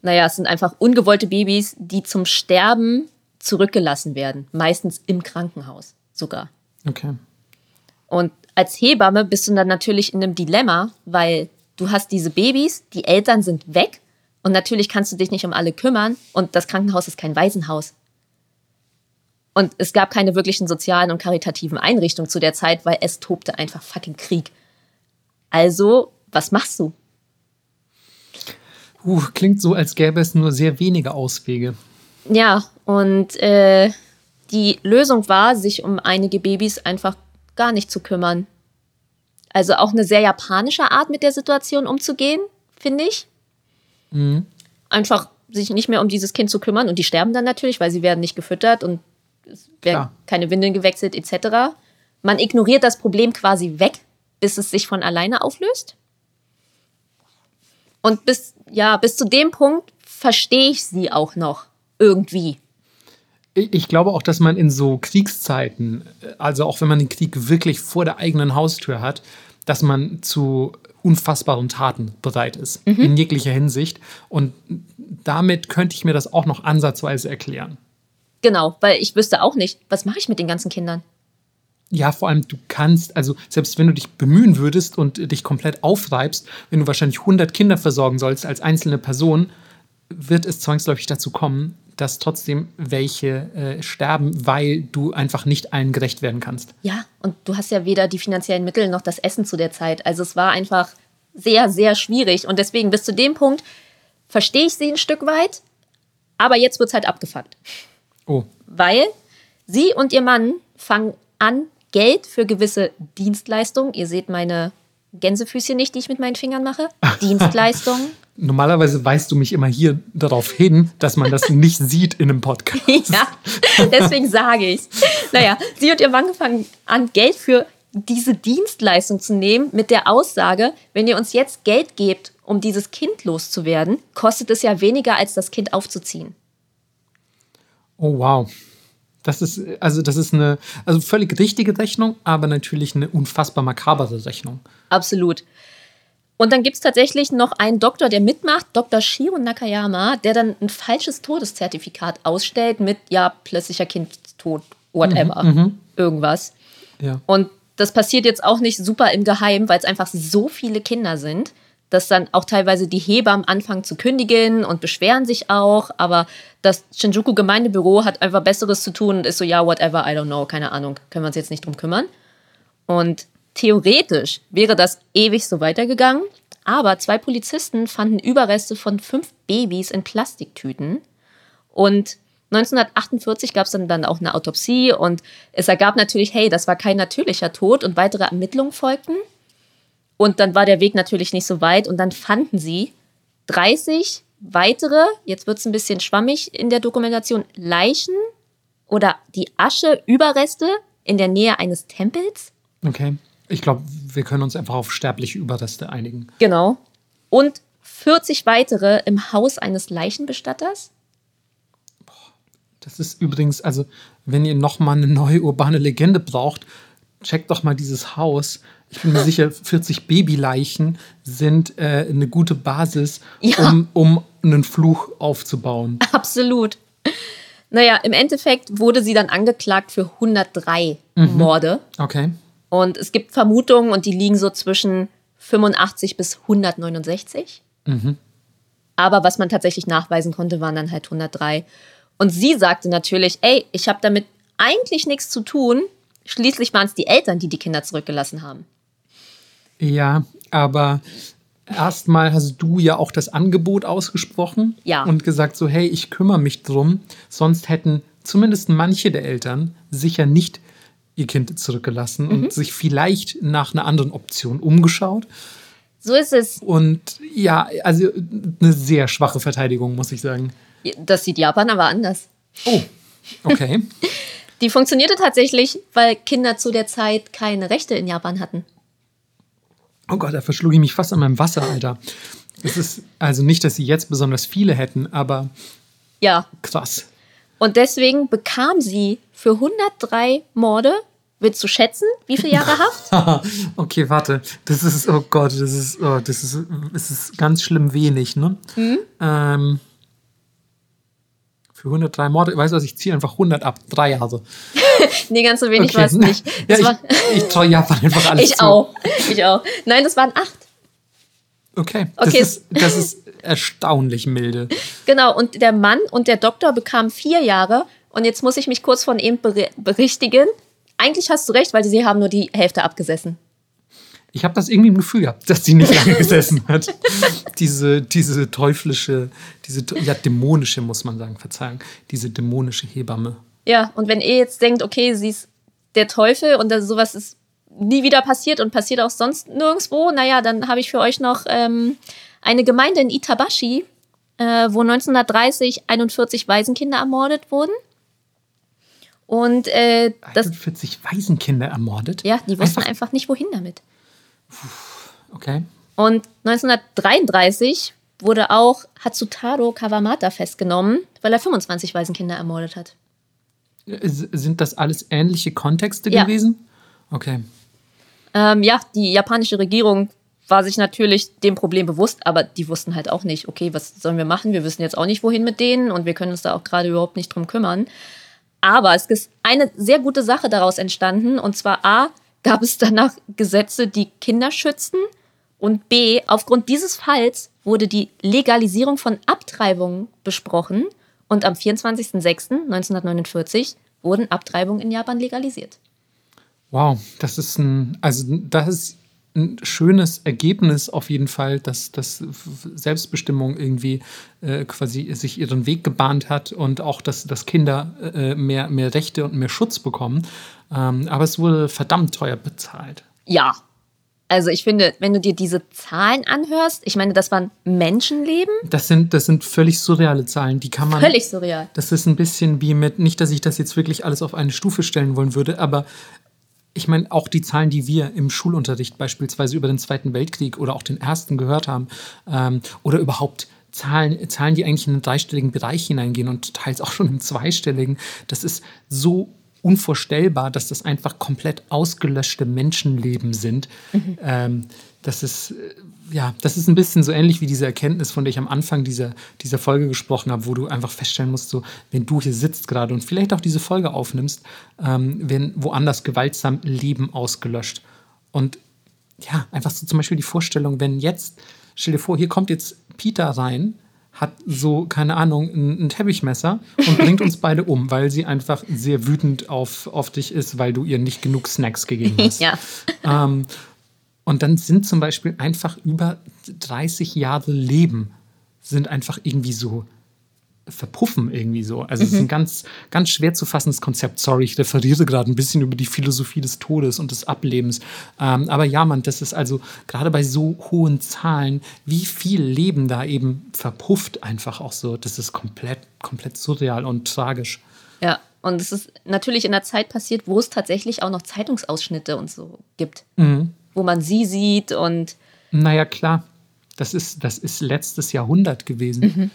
naja, es sind einfach ungewollte Babys, die zum Sterben zurückgelassen werden, meistens im Krankenhaus sogar. Okay. Und als Hebamme bist du dann natürlich in einem Dilemma, weil du hast diese Babys, die Eltern sind weg und natürlich kannst du dich nicht um alle kümmern und das Krankenhaus ist kein Waisenhaus. Und es gab keine wirklichen sozialen und karitativen Einrichtungen zu der Zeit, weil es tobte einfach fucking Krieg. Also, was machst du? Uh, klingt so, als gäbe es nur sehr wenige Auswege. Ja, und äh, die Lösung war, sich um einige Babys einfach gar nicht zu kümmern. Also auch eine sehr japanische Art, mit der Situation umzugehen, finde ich. Einfach sich nicht mehr um dieses Kind zu kümmern und die sterben dann natürlich, weil sie werden nicht gefüttert und es werden Klar. keine Windeln gewechselt etc. Man ignoriert das Problem quasi weg, bis es sich von alleine auflöst. Und bis, ja, bis zu dem Punkt verstehe ich sie auch noch irgendwie. Ich ich glaube auch, dass man in so Kriegszeiten, also auch wenn man den Krieg wirklich vor der eigenen Haustür hat, dass man zu unfassbaren Taten bereit ist, in jeglicher Hinsicht. Und damit könnte ich mir das auch noch ansatzweise erklären. Genau, weil ich wüsste auch nicht, was mache ich mit den ganzen Kindern? Ja, vor allem du kannst, also selbst wenn du dich bemühen würdest und dich komplett aufreibst, wenn du wahrscheinlich 100 Kinder versorgen sollst als einzelne Person, wird es zwangsläufig dazu kommen, dass trotzdem welche äh, sterben, weil du einfach nicht allen gerecht werden kannst. Ja, und du hast ja weder die finanziellen Mittel noch das Essen zu der Zeit. Also es war einfach sehr, sehr schwierig. Und deswegen bis zu dem Punkt verstehe ich sie ein Stück weit, aber jetzt wird es halt abgefuckt. Oh, Weil sie und ihr Mann fangen an, Geld für gewisse Dienstleistungen, ihr seht meine Gänsefüßchen nicht, die ich mit meinen Fingern mache, Dienstleistungen, normalerweise weist du mich immer hier darauf hin, dass man das nicht sieht in einem Podcast. ja, deswegen sage ich Naja, sie und ihr Mann fangen an, Geld für diese Dienstleistung zu nehmen, mit der Aussage, wenn ihr uns jetzt Geld gebt, um dieses Kind loszuwerden, kostet es ja weniger, als das Kind aufzuziehen. Oh, wow. Das ist, also das ist eine also völlig richtige Rechnung, aber natürlich eine unfassbar makabere Rechnung. Absolut. Und dann gibt es tatsächlich noch einen Doktor, der mitmacht, Dr. Shiro Nakayama, der dann ein falsches Todeszertifikat ausstellt mit, ja, plötzlicher Kindstod, whatever, irgendwas. Ja. Und das passiert jetzt auch nicht super im Geheimen, weil es einfach so viele Kinder sind, dass dann auch teilweise die Hebammen anfangen zu kündigen und beschweren sich auch. Aber das Shinjuku Gemeindebüro hat einfach Besseres zu tun und ist so, ja, whatever, I don't know, keine Ahnung, können wir uns jetzt nicht drum kümmern. Und theoretisch wäre das ewig so weitergegangen. Aber zwei Polizisten fanden Überreste von fünf Babys in Plastiktüten. Und 1948 gab es dann, dann auch eine Autopsie und es ergab natürlich, hey, das war kein natürlicher Tod und weitere Ermittlungen folgten. Und dann war der Weg natürlich nicht so weit und dann fanden sie 30 weitere, jetzt wird es ein bisschen schwammig in der Dokumentation, Leichen oder die Asche, Überreste in der Nähe eines Tempels. Okay. Ich glaube, wir können uns einfach auf sterbliche Überreste einigen. Genau. Und 40 weitere im Haus eines Leichenbestatters. Das ist übrigens, also, wenn ihr nochmal eine neue urbane Legende braucht, checkt doch mal dieses Haus. ich bin mir sicher, 40 Babyleichen sind äh, eine gute Basis, Ja. um, um einen Fluch aufzubauen. Absolut. Naja, im Endeffekt wurde sie dann angeklagt für 103 Morde. Okay. Und es gibt Vermutungen und die liegen so zwischen 85 bis 169. Aber was man tatsächlich nachweisen konnte, waren dann halt 103. Und sie sagte natürlich, ey, ich habe damit eigentlich nichts zu tun. Schließlich waren es die Eltern, die die Kinder zurückgelassen haben. Ja, aber erstmal hast du ja auch das Angebot ausgesprochen Ja. und gesagt so, hey, ich kümmere mich drum. Sonst hätten zumindest manche der Eltern sicher nicht ihr Kind zurückgelassen und sich vielleicht nach einer anderen Option umgeschaut. So ist es. Und ja, also eine sehr schwache Verteidigung, muss ich sagen. Das sieht Japan aber anders. Oh, okay. Die funktionierte tatsächlich, weil Kinder zu der Zeit keine Rechte in Japan hatten. Oh Gott, da verschlug ich mich fast an meinem Wasser, Alter. Es ist also nicht, dass sie jetzt besonders viele hätten, aber Ja, krass. Und deswegen bekam sie für 103 Morde, willst du schätzen, wie viele Jahre Haft? okay, warte. Das ist, oh Gott, das ist, oh, das ist, es ist ganz schlimm wenig, ne? Ähm, für 103 Morde, weißt du was, ich ziehe einfach 100 ab. Drei Jahre. nee, ganz so wenig Okay. war es nicht. Ja, Das ich, ich traue Japan einfach alles ich zu. auch. Ich auch. Nein, das waren acht. Okay, das, Okay. Ist, das ist erstaunlich milde. Genau, und der Mann und der Doktor bekamen vier Jahre. Und jetzt muss ich mich kurz von eben beri- berichtigen. Eigentlich hast du recht, weil sie haben nur die Hälfte abgesessen. Ich habe das irgendwie im Gefühl gehabt, dass die nicht lange gesessen hat. Diese, diese teuflische, diese, ja, dämonische, muss man sagen, Verzeihung, diese dämonische Hebamme. Ja, und wenn ihr jetzt denkt, okay, sie ist der Teufel und das, sowas ist nie wieder passiert und passiert auch sonst nirgendwo, naja, dann habe ich für euch noch ähm, eine Gemeinde in Itabashi, äh, wo 1930 41 Waisenkinder ermordet wurden. Und äh, das, 41 Waisenkinder ermordet? ja, die wussten Einfach, einfach nicht, wohin damit. okay. Und 1933 wurde auch Hatsutaro Kawamata festgenommen, weil er 25 Waisenkinder ermordet hat. S- Sind das alles ähnliche Kontexte Ja. gewesen? Okay. Ähm, ja, die japanische Regierung war sich natürlich dem Problem bewusst, aber die wussten halt auch nicht, okay, was sollen wir machen? Wir wissen jetzt auch nicht, wohin mit denen und wir können uns da auch gerade überhaupt nicht drum kümmern. Aber es ist eine sehr gute Sache daraus entstanden und zwar A, gab es danach Gesetze, die Kinder schützen und B, aufgrund dieses Falls wurde die Legalisierung von Abtreibungen besprochen und am 24.06.1949 wurden Abtreibungen in Japan legalisiert. Wow, das ist ein, also das ist ein schönes Ergebnis auf jeden Fall, dass, dass Selbstbestimmung irgendwie äh, quasi sich ihren Weg gebahnt hat und auch, dass, dass Kinder äh, mehr, mehr Rechte und mehr Schutz bekommen. Ähm, aber es wurde verdammt teuer bezahlt. Ja. Also ich finde, wenn du dir diese Zahlen anhörst, ich meine, das waren Menschenleben. Das sind, das sind völlig surreale Zahlen, die kann man. Völlig surreal. Das ist ein bisschen wie mit, nicht, dass ich das jetzt wirklich alles auf eine Stufe stellen wollen würde, aber ich meine, auch die Zahlen, die wir im Schulunterricht beispielsweise über den Zweiten Weltkrieg oder auch den Ersten gehört haben, ähm, oder überhaupt Zahlen, Zahlen, die eigentlich in den dreistelligen Bereich hineingehen und teils auch schon im zweistelligen, das ist so unvorstellbar, dass das einfach komplett ausgelöschte Menschenleben sind. Ähm, das ist, äh, ja, das ist ein bisschen so ähnlich wie diese Erkenntnis, von der ich am Anfang dieser, dieser Folge gesprochen habe, wo du einfach feststellen musst, so, wenn du hier sitzt gerade und vielleicht auch diese Folge aufnimmst, ähm, werden woanders gewaltsam Leben ausgelöscht. Und ja, einfach so zum Beispiel die Vorstellung, wenn jetzt, stell dir vor, hier kommt jetzt Peter rein, hat so, keine Ahnung, ein, ein Teppichmesser und bringt uns beide um, weil sie einfach sehr wütend auf, auf dich ist, weil du ihr nicht genug Snacks gegeben hast. Ja. Ähm, und dann sind zum Beispiel einfach über 30 Jahre Leben sind einfach irgendwie so verpuffen irgendwie so. Also es ist ein ganz, ganz schwer zu fassendes Konzept. Sorry, ich referiere gerade ein bisschen über die Philosophie des Todes und des Ablebens. Ähm, aber ja, man, das ist also gerade bei so hohen Zahlen, wie viel Leben da eben verpufft einfach auch so. Das ist komplett, komplett surreal und tragisch. Ja. Und es ist natürlich in der Zeit passiert, wo es tatsächlich auch noch Zeitungsausschnitte und so gibt. Wo man sie sieht und Naja, klar. Das ist, das ist letztes Jahrhundert gewesen.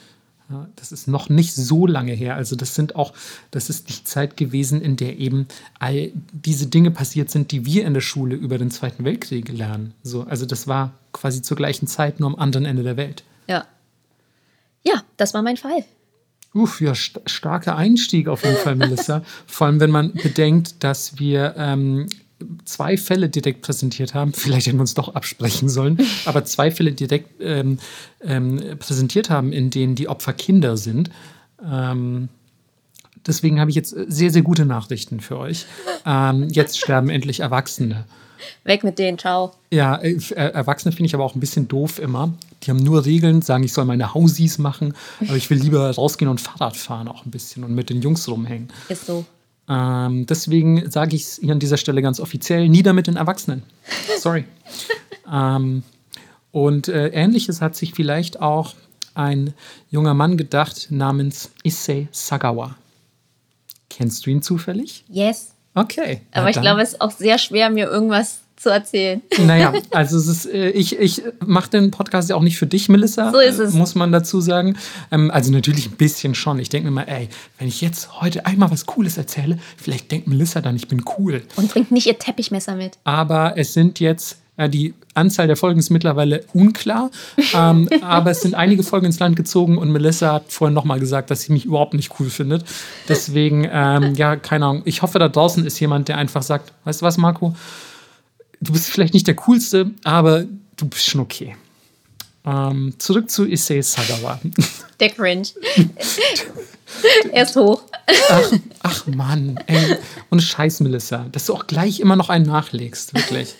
Ja, das ist noch nicht so lange her. Also das sind auch, das ist die Zeit gewesen, in der eben all diese Dinge passiert sind, die wir in der Schule über den Zweiten Weltkrieg lernen. So, also das war quasi zur gleichen Zeit, nur am anderen Ende der Welt. Ja. Ja, das war mein Fall. Uff, ja, st starker Einstieg auf jeden Fall, Melissa. Vor allem, wenn man bedenkt, dass wir ähm, zwei Fälle direkt präsentiert haben. Vielleicht hätten wir uns doch absprechen sollen, aber zwei Fälle direkt ähm, ähm, präsentiert haben, in denen die Opfer Kinder sind. Ähm, deswegen habe ich jetzt sehr, sehr gute Nachrichten für euch. Ähm, jetzt sterben endlich Erwachsene. Weg mit denen, ciao. Ja, äh, Erwachsene finde ich aber auch ein bisschen doof immer. Die haben nur Regeln, sagen, ich soll meine Hausies machen, aber ich will lieber rausgehen und Fahrrad fahren auch ein bisschen und mit den Jungs rumhängen. Ist so. Ähm, deswegen sage ich es hier an dieser Stelle ganz offiziell: nieder mit den Erwachsenen. Sorry. ähm, und äh, ähnliches hat sich vielleicht auch ein junger Mann gedacht namens Issei Sagawa. Kennst du ihn zufällig? Yes. Okay. Aber ich glaube, es ist auch sehr schwer, mir irgendwas zu erzählen. Naja, also es ist, äh, ich, ich mache den Podcast ja auch nicht für dich, Melissa. So ist es. Muss man dazu sagen. Ähm, also natürlich ein bisschen schon. Ich denke mir mal, ey, wenn ich jetzt heute einmal was Cooles erzähle, vielleicht denkt Melissa dann, ich bin cool. Und bringt nicht ihr Teppichmesser mit. Aber es sind jetzt äh, die Anzahl der Folgen ist mittlerweile unklar, ähm, aber es sind einige Folgen ins Land gezogen und Melissa hat vorhin nochmal gesagt, dass sie mich überhaupt nicht cool findet. Deswegen, ähm, ja, keine Ahnung. Ich hoffe, da draußen ist jemand, der einfach sagt, weißt du was, Marco? Du bist vielleicht nicht der Coolste, aber du bist schon okay. Ähm, zurück zu Issei Sagawa. Der Cringe. er ist hoch. Ach, ach Mann, ey. Und Scheiß, Melissa, dass du auch gleich immer noch einen nachlegst, wirklich.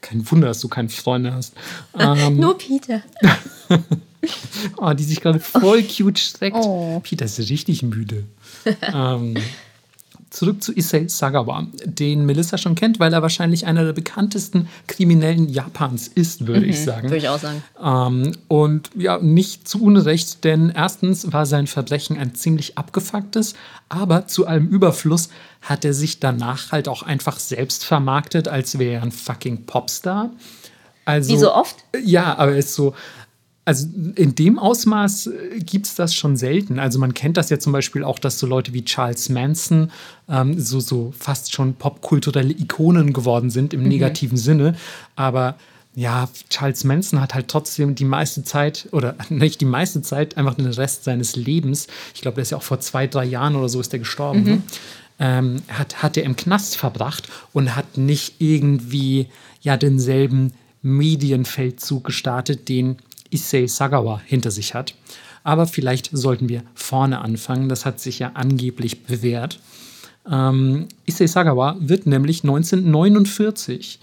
Kein Wunder, dass du keine Freunde hast. Ähm, Nur Peter. oh, die sich gerade voll cute streckt. Oh. Peter ist richtig müde. ähm, zurück zu Issei Sagawa, den Melissa schon kennt, weil er wahrscheinlich einer der bekanntesten Kriminellen Japans ist, würde mhm, ich sagen. Würde ich auch sagen. Ähm, und ja, nicht zu Unrecht, denn erstens war sein Verbrechen ein ziemlich abgefucktes, aber zu allem Überfluss hat er sich danach halt auch einfach selbst vermarktet, als wäre er ein fucking Popstar. Also, Wie so oft? Ja, aber er ist so, also in dem Ausmaß äh, gibt es das schon selten. Also man kennt das ja zum Beispiel auch, dass so Leute wie Charles Manson ähm, so, so fast schon popkulturelle Ikonen geworden sind im mhm. negativen Sinne. Aber ja, Charles Manson hat halt trotzdem die meiste Zeit, oder nicht die meiste Zeit, einfach den Rest seines Lebens, ich glaube, der ist ja auch vor zwei, drei Jahren oder so ist der gestorben, mhm. ne? ähm, hat, hat er im Knast verbracht und hat nicht irgendwie ja denselben Medienfeldzug gestartet, den Issei Sagawa hinter sich hat. Aber vielleicht sollten wir vorne anfangen. Das hat sich ja angeblich bewährt. Ähm, Issei Sagawa wird nämlich 1949,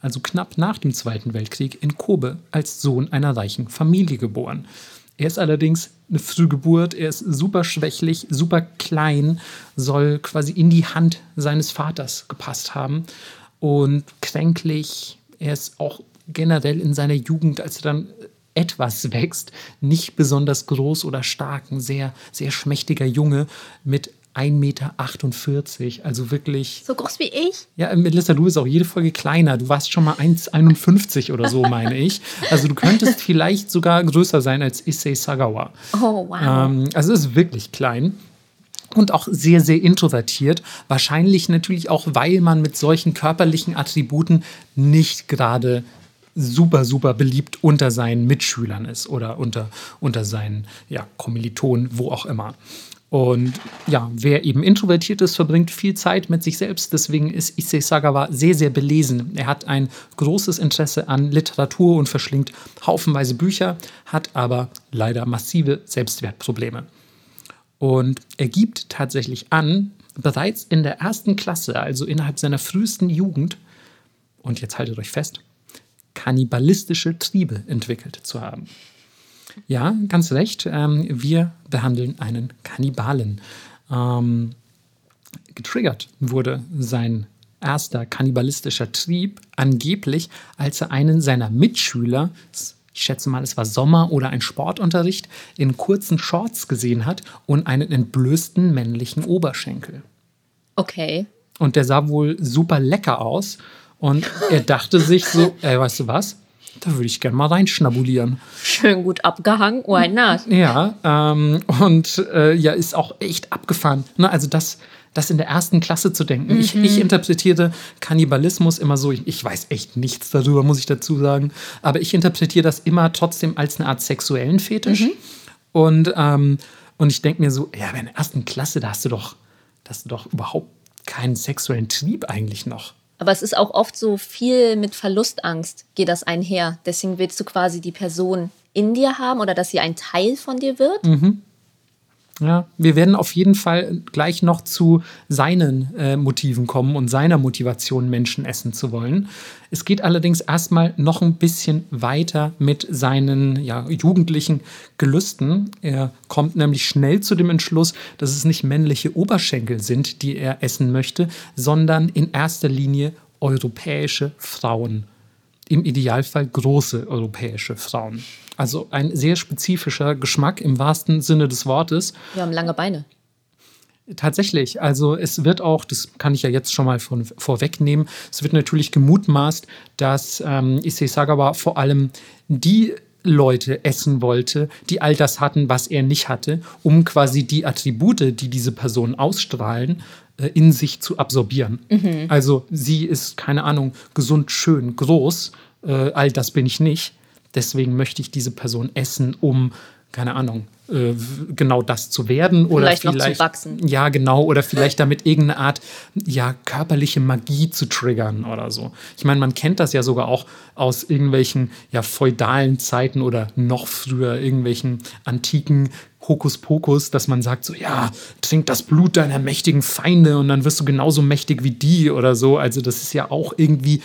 also knapp nach dem Zweiten Weltkrieg, in Kobe als Sohn einer reichen Familie geboren. Er ist allerdings eine Frühgeburt, er ist super schwächlich, super klein, soll quasi in die Hand seines Vaters gepasst haben und kränklich. Er ist auch generell in seiner Jugend, als er dann etwas wächst, nicht besonders groß oder stark, ein sehr, sehr schmächtiger Junge mit 1,48 Meter, also wirklich. So groß wie ich? Ja, Melissa, du bist auch jede Folge kleiner. Du warst schon mal 1,51 oder so, meine ich. Also du könntest vielleicht sogar größer sein als Issei Sagawa. Oh, wow. Ähm, also es ist wirklich klein und auch sehr, sehr introvertiert. Wahrscheinlich natürlich auch, weil man mit solchen körperlichen Attributen nicht gerade super, super beliebt unter seinen Mitschülern ist oder unter, unter seinen ja, Kommilitonen, wo auch immer. Und ja, wer eben introvertiert ist, verbringt viel Zeit mit sich selbst. Deswegen ist Issei Sagawa sehr, sehr belesen. Er hat ein großes Interesse an Literatur und verschlingt haufenweise Bücher, hat aber leider massive Selbstwertprobleme. Und er gibt tatsächlich an, bereits in der ersten Klasse, also innerhalb seiner frühesten Jugend, und jetzt haltet euch fest, kannibalistische Triebe entwickelt zu haben. Ja, ganz recht. Ähm, wir behandeln einen Kannibalen. Ähm, getriggert wurde sein erster kannibalistischer Trieb angeblich, als er einen seiner Mitschüler, ich schätze mal, es war Sommer oder ein Sportunterricht, in kurzen Shorts gesehen hat und einen entblößten männlichen Oberschenkel. Okay. Und der sah wohl super lecker aus und er dachte sich so, ey, weißt du was? da würde ich gerne mal reinschnabulieren. Schön gut abgehangen, why not? Ja, ähm, und äh, ja, ist auch echt abgefahren. Ne? Also das, das in der ersten Klasse zu denken. Mhm. Ich, ich, interpretiere Kannibalismus immer so, ich, ich, weiß echt nichts darüber, muss ich dazu sagen, aber ich interpretiere das immer trotzdem als eine Art sexuellen Fetisch. Mhm. Und, ähm, und ich denke mir so, ja, in der ersten Klasse, da hast du doch, da hast du doch überhaupt keinen sexuellen Trieb eigentlich noch. Aber es ist auch oft so viel mit Verlustangst geht das einher. Deswegen willst du quasi die Person in dir haben oder dass sie ein Teil von dir wird. Mhm. Ja, wir werden auf jeden Fall gleich noch zu seinen äh, Motiven kommen und seiner Motivation, Menschen essen zu wollen. Es geht allerdings erstmal noch ein bisschen weiter mit seinen ja, jugendlichen Gelüsten. Er kommt nämlich schnell zu dem Entschluss, dass es nicht männliche Oberschenkel sind, die er essen möchte, sondern in erster Linie europäische Frauen. Im Idealfall große europäische Frauen. Also ein sehr spezifischer Geschmack im wahrsten Sinne des Wortes. Wir haben lange Beine. Tatsächlich, also es wird auch, das kann ich ja jetzt schon mal von, vorwegnehmen, es wird natürlich gemutmaßt, dass ähm, Issei Sagawa vor allem die Leute essen wollte, die all das hatten, was er nicht hatte, um quasi die Attribute, die diese Personen ausstrahlen, äh, in sich zu absorbieren. Mhm. Also sie ist, keine Ahnung, gesund, schön, groß, äh, all das bin ich nicht deswegen möchte ich diese Person essen, um, keine Ahnung, äh, genau das zu werden oder vielleicht, vielleicht noch zu wachsen. Ja, genau, oder vielleicht damit irgendeine Art ja körperliche Magie zu triggern oder so. Ich meine, man kennt das ja sogar auch aus irgendwelchen ja feudalen Zeiten oder noch früher irgendwelchen antiken Hokuspokus, dass man sagt so, ja, trink das Blut deiner mächtigen Feinde und dann wirst du genauso mächtig wie die oder so. Also das ist ja auch irgendwie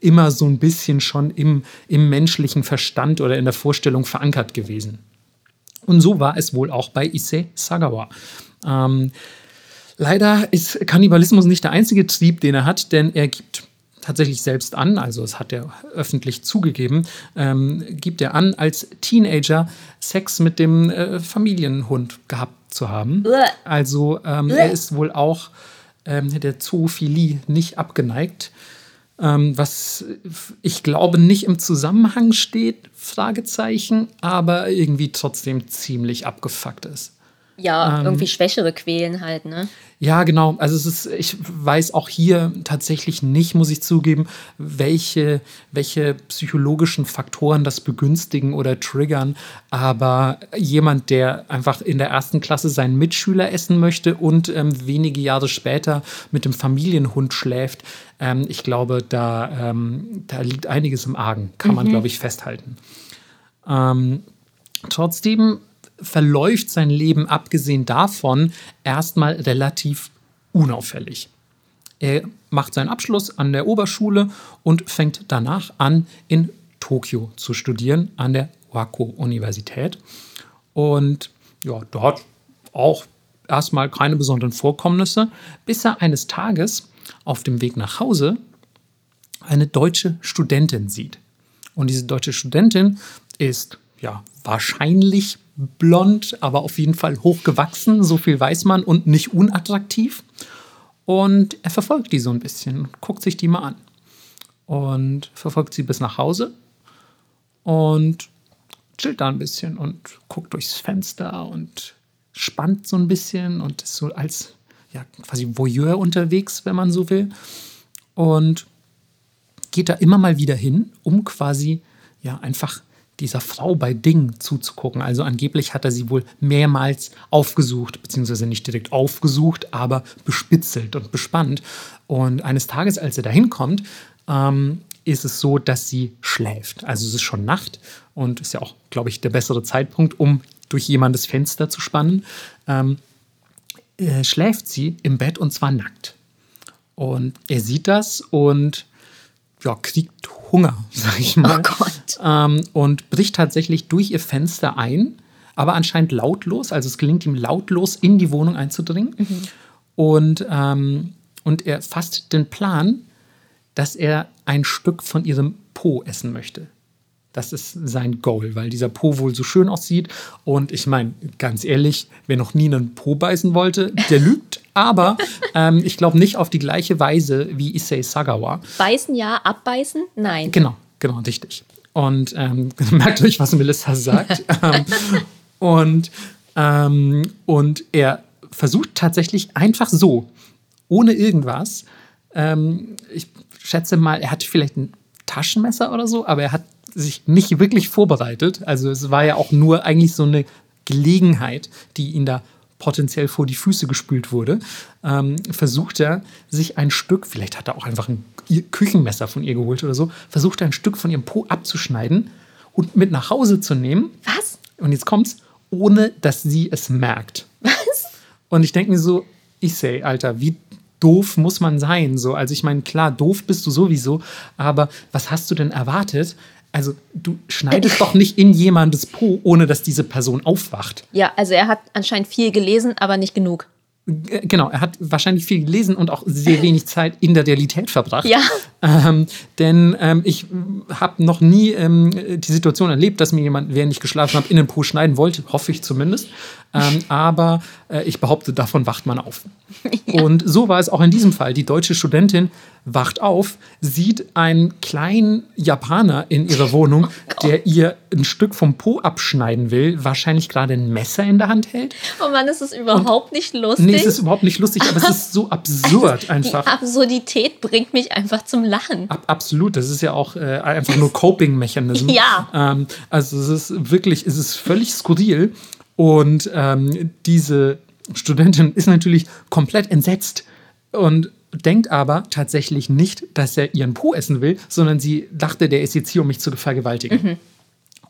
immer so ein bisschen schon im, im menschlichen Verstand oder in der Vorstellung verankert gewesen. Und so war es wohl auch bei Issei Sagawa. Ähm, leider ist Kannibalismus nicht der einzige Trieb, den er hat, denn er gibt tatsächlich selbst an, also es hat er öffentlich zugegeben, ähm, gibt er an, als Teenager Sex mit dem äh, Familienhund gehabt zu haben. Also ähm, er ist wohl auch ähm, der Zoophilie nicht abgeneigt ähm, was ich glaube nicht im Zusammenhang steht, Fragezeichen, aber irgendwie trotzdem ziemlich abgefuckt ist. Ja, ähm, irgendwie Schwächere quälen halt, ne? Ja, genau. Also es ist, ich weiß auch hier tatsächlich nicht, muss ich zugeben, welche, welche psychologischen Faktoren das begünstigen oder triggern. Aber jemand, der einfach in der ersten Klasse seinen Mitschüler essen möchte und ähm, wenige Jahre später mit dem Familienhund schläft, ähm, ich glaube, da, ähm, da liegt einiges im Argen, kann man, mhm. glaube ich, festhalten. Ähm, trotzdem verläuft sein Leben abgesehen davon erstmal relativ unauffällig. Er macht seinen Abschluss an der Oberschule und fängt danach an, in Tokio zu studieren, an der Wako-Universität. Und ja, dort auch erstmal keine besonderen Vorkommnisse, bis er eines Tages auf dem Weg nach Hause eine deutsche Studentin sieht. Und diese deutsche Studentin ist ja wahrscheinlich blond, aber auf jeden Fall hochgewachsen, so viel weiß man, und nicht unattraktiv. Und er verfolgt die so ein bisschen, guckt sich die mal an. Und verfolgt sie bis nach Hause und chillt da ein bisschen und guckt durchs Fenster und spannt so ein bisschen und ist so als ja, quasi Voyeur unterwegs, wenn man so will. Und geht da immer mal wieder hin, um quasi ja einfach dieser Frau bei Dingen zuzugucken. Also angeblich hat er sie wohl mehrmals aufgesucht, beziehungsweise nicht direkt aufgesucht, aber bespitzelt und bespannt. Und eines Tages, als er da hinkommt, ähm, ist es so, dass sie schläft. Also es ist schon Nacht und ist ja auch, glaube ich, der bessere Zeitpunkt, um durch jemandes Fenster zu spannen. Ähm, äh, schläft sie im Bett und zwar nackt. Und er sieht das und ja, kriegt Hunger, sag ich mal. Oh Gott. Ähm, und bricht tatsächlich durch ihr Fenster ein, aber anscheinend lautlos. Also es gelingt ihm lautlos in die Wohnung einzudringen. Mhm. Und, ähm, und er fasst den Plan, dass er ein Stück von ihrem Po essen möchte. Das ist sein Goal, weil dieser Po wohl so schön aussieht. Und ich meine, ganz ehrlich, wer noch nie einen Po beißen wollte, der lügt. Aber ähm, ich glaube nicht auf die gleiche Weise wie Issei Sagawa. Beißen ja, abbeißen? Nein. Genau, genau, richtig. Und ähm, merkt euch, was Melissa sagt. ähm, und, ähm, und er versucht tatsächlich einfach so, ohne irgendwas, ähm, ich schätze mal, er hat vielleicht ein Taschenmesser oder so, aber er hat sich nicht wirklich vorbereitet. Also es war ja auch nur eigentlich so eine Gelegenheit, die ihn da potenziell vor die Füße gespült wurde, ähm, versucht er, sich ein Stück, vielleicht hat er auch einfach ein Küchenmesser von ihr geholt oder so, versucht er ein Stück von ihrem Po abzuschneiden und mit nach Hause zu nehmen. Was? Und jetzt kommt's, ohne dass sie es merkt. Was? Und ich denke mir so, ich say, Alter, wie doof muss man sein? So, also ich meine, klar, doof bist du sowieso, aber was hast du denn erwartet? Also du schneidest doch nicht in jemandes Po, ohne dass diese Person aufwacht. Ja, also er hat anscheinend viel gelesen, aber nicht genug. Genau, er hat wahrscheinlich viel gelesen und auch sehr wenig Zeit in der Realität verbracht. Ja. Ähm, denn ähm, ich habe noch nie ähm, die Situation erlebt, dass mir jemand, während ich geschlafen habe, in den Po schneiden wollte, hoffe ich zumindest. Ähm, aber äh, ich behaupte, davon wacht man auf. Ja. Und so war es auch in diesem Fall. Die deutsche Studentin wacht auf, sieht einen kleinen Japaner in ihrer Wohnung, oh der ihr ein Stück vom Po abschneiden will, wahrscheinlich gerade ein Messer in der Hand hält. Oh Mann, ist das überhaupt Und, nicht lustig? Nee, es ist überhaupt nicht lustig, aber es ist so absurd einfach. Die Absurdität bringt mich einfach zum Lachen. Ab, absolut, das ist ja auch äh, einfach nur Coping-Mechanismus. ja. Ähm, also es ist wirklich, es ist völlig skurril. Und ähm, diese Studentin ist natürlich komplett entsetzt und denkt aber tatsächlich nicht, dass er ihren Po essen will, sondern sie dachte, der ist jetzt hier, um mich zu vergewaltigen. Mhm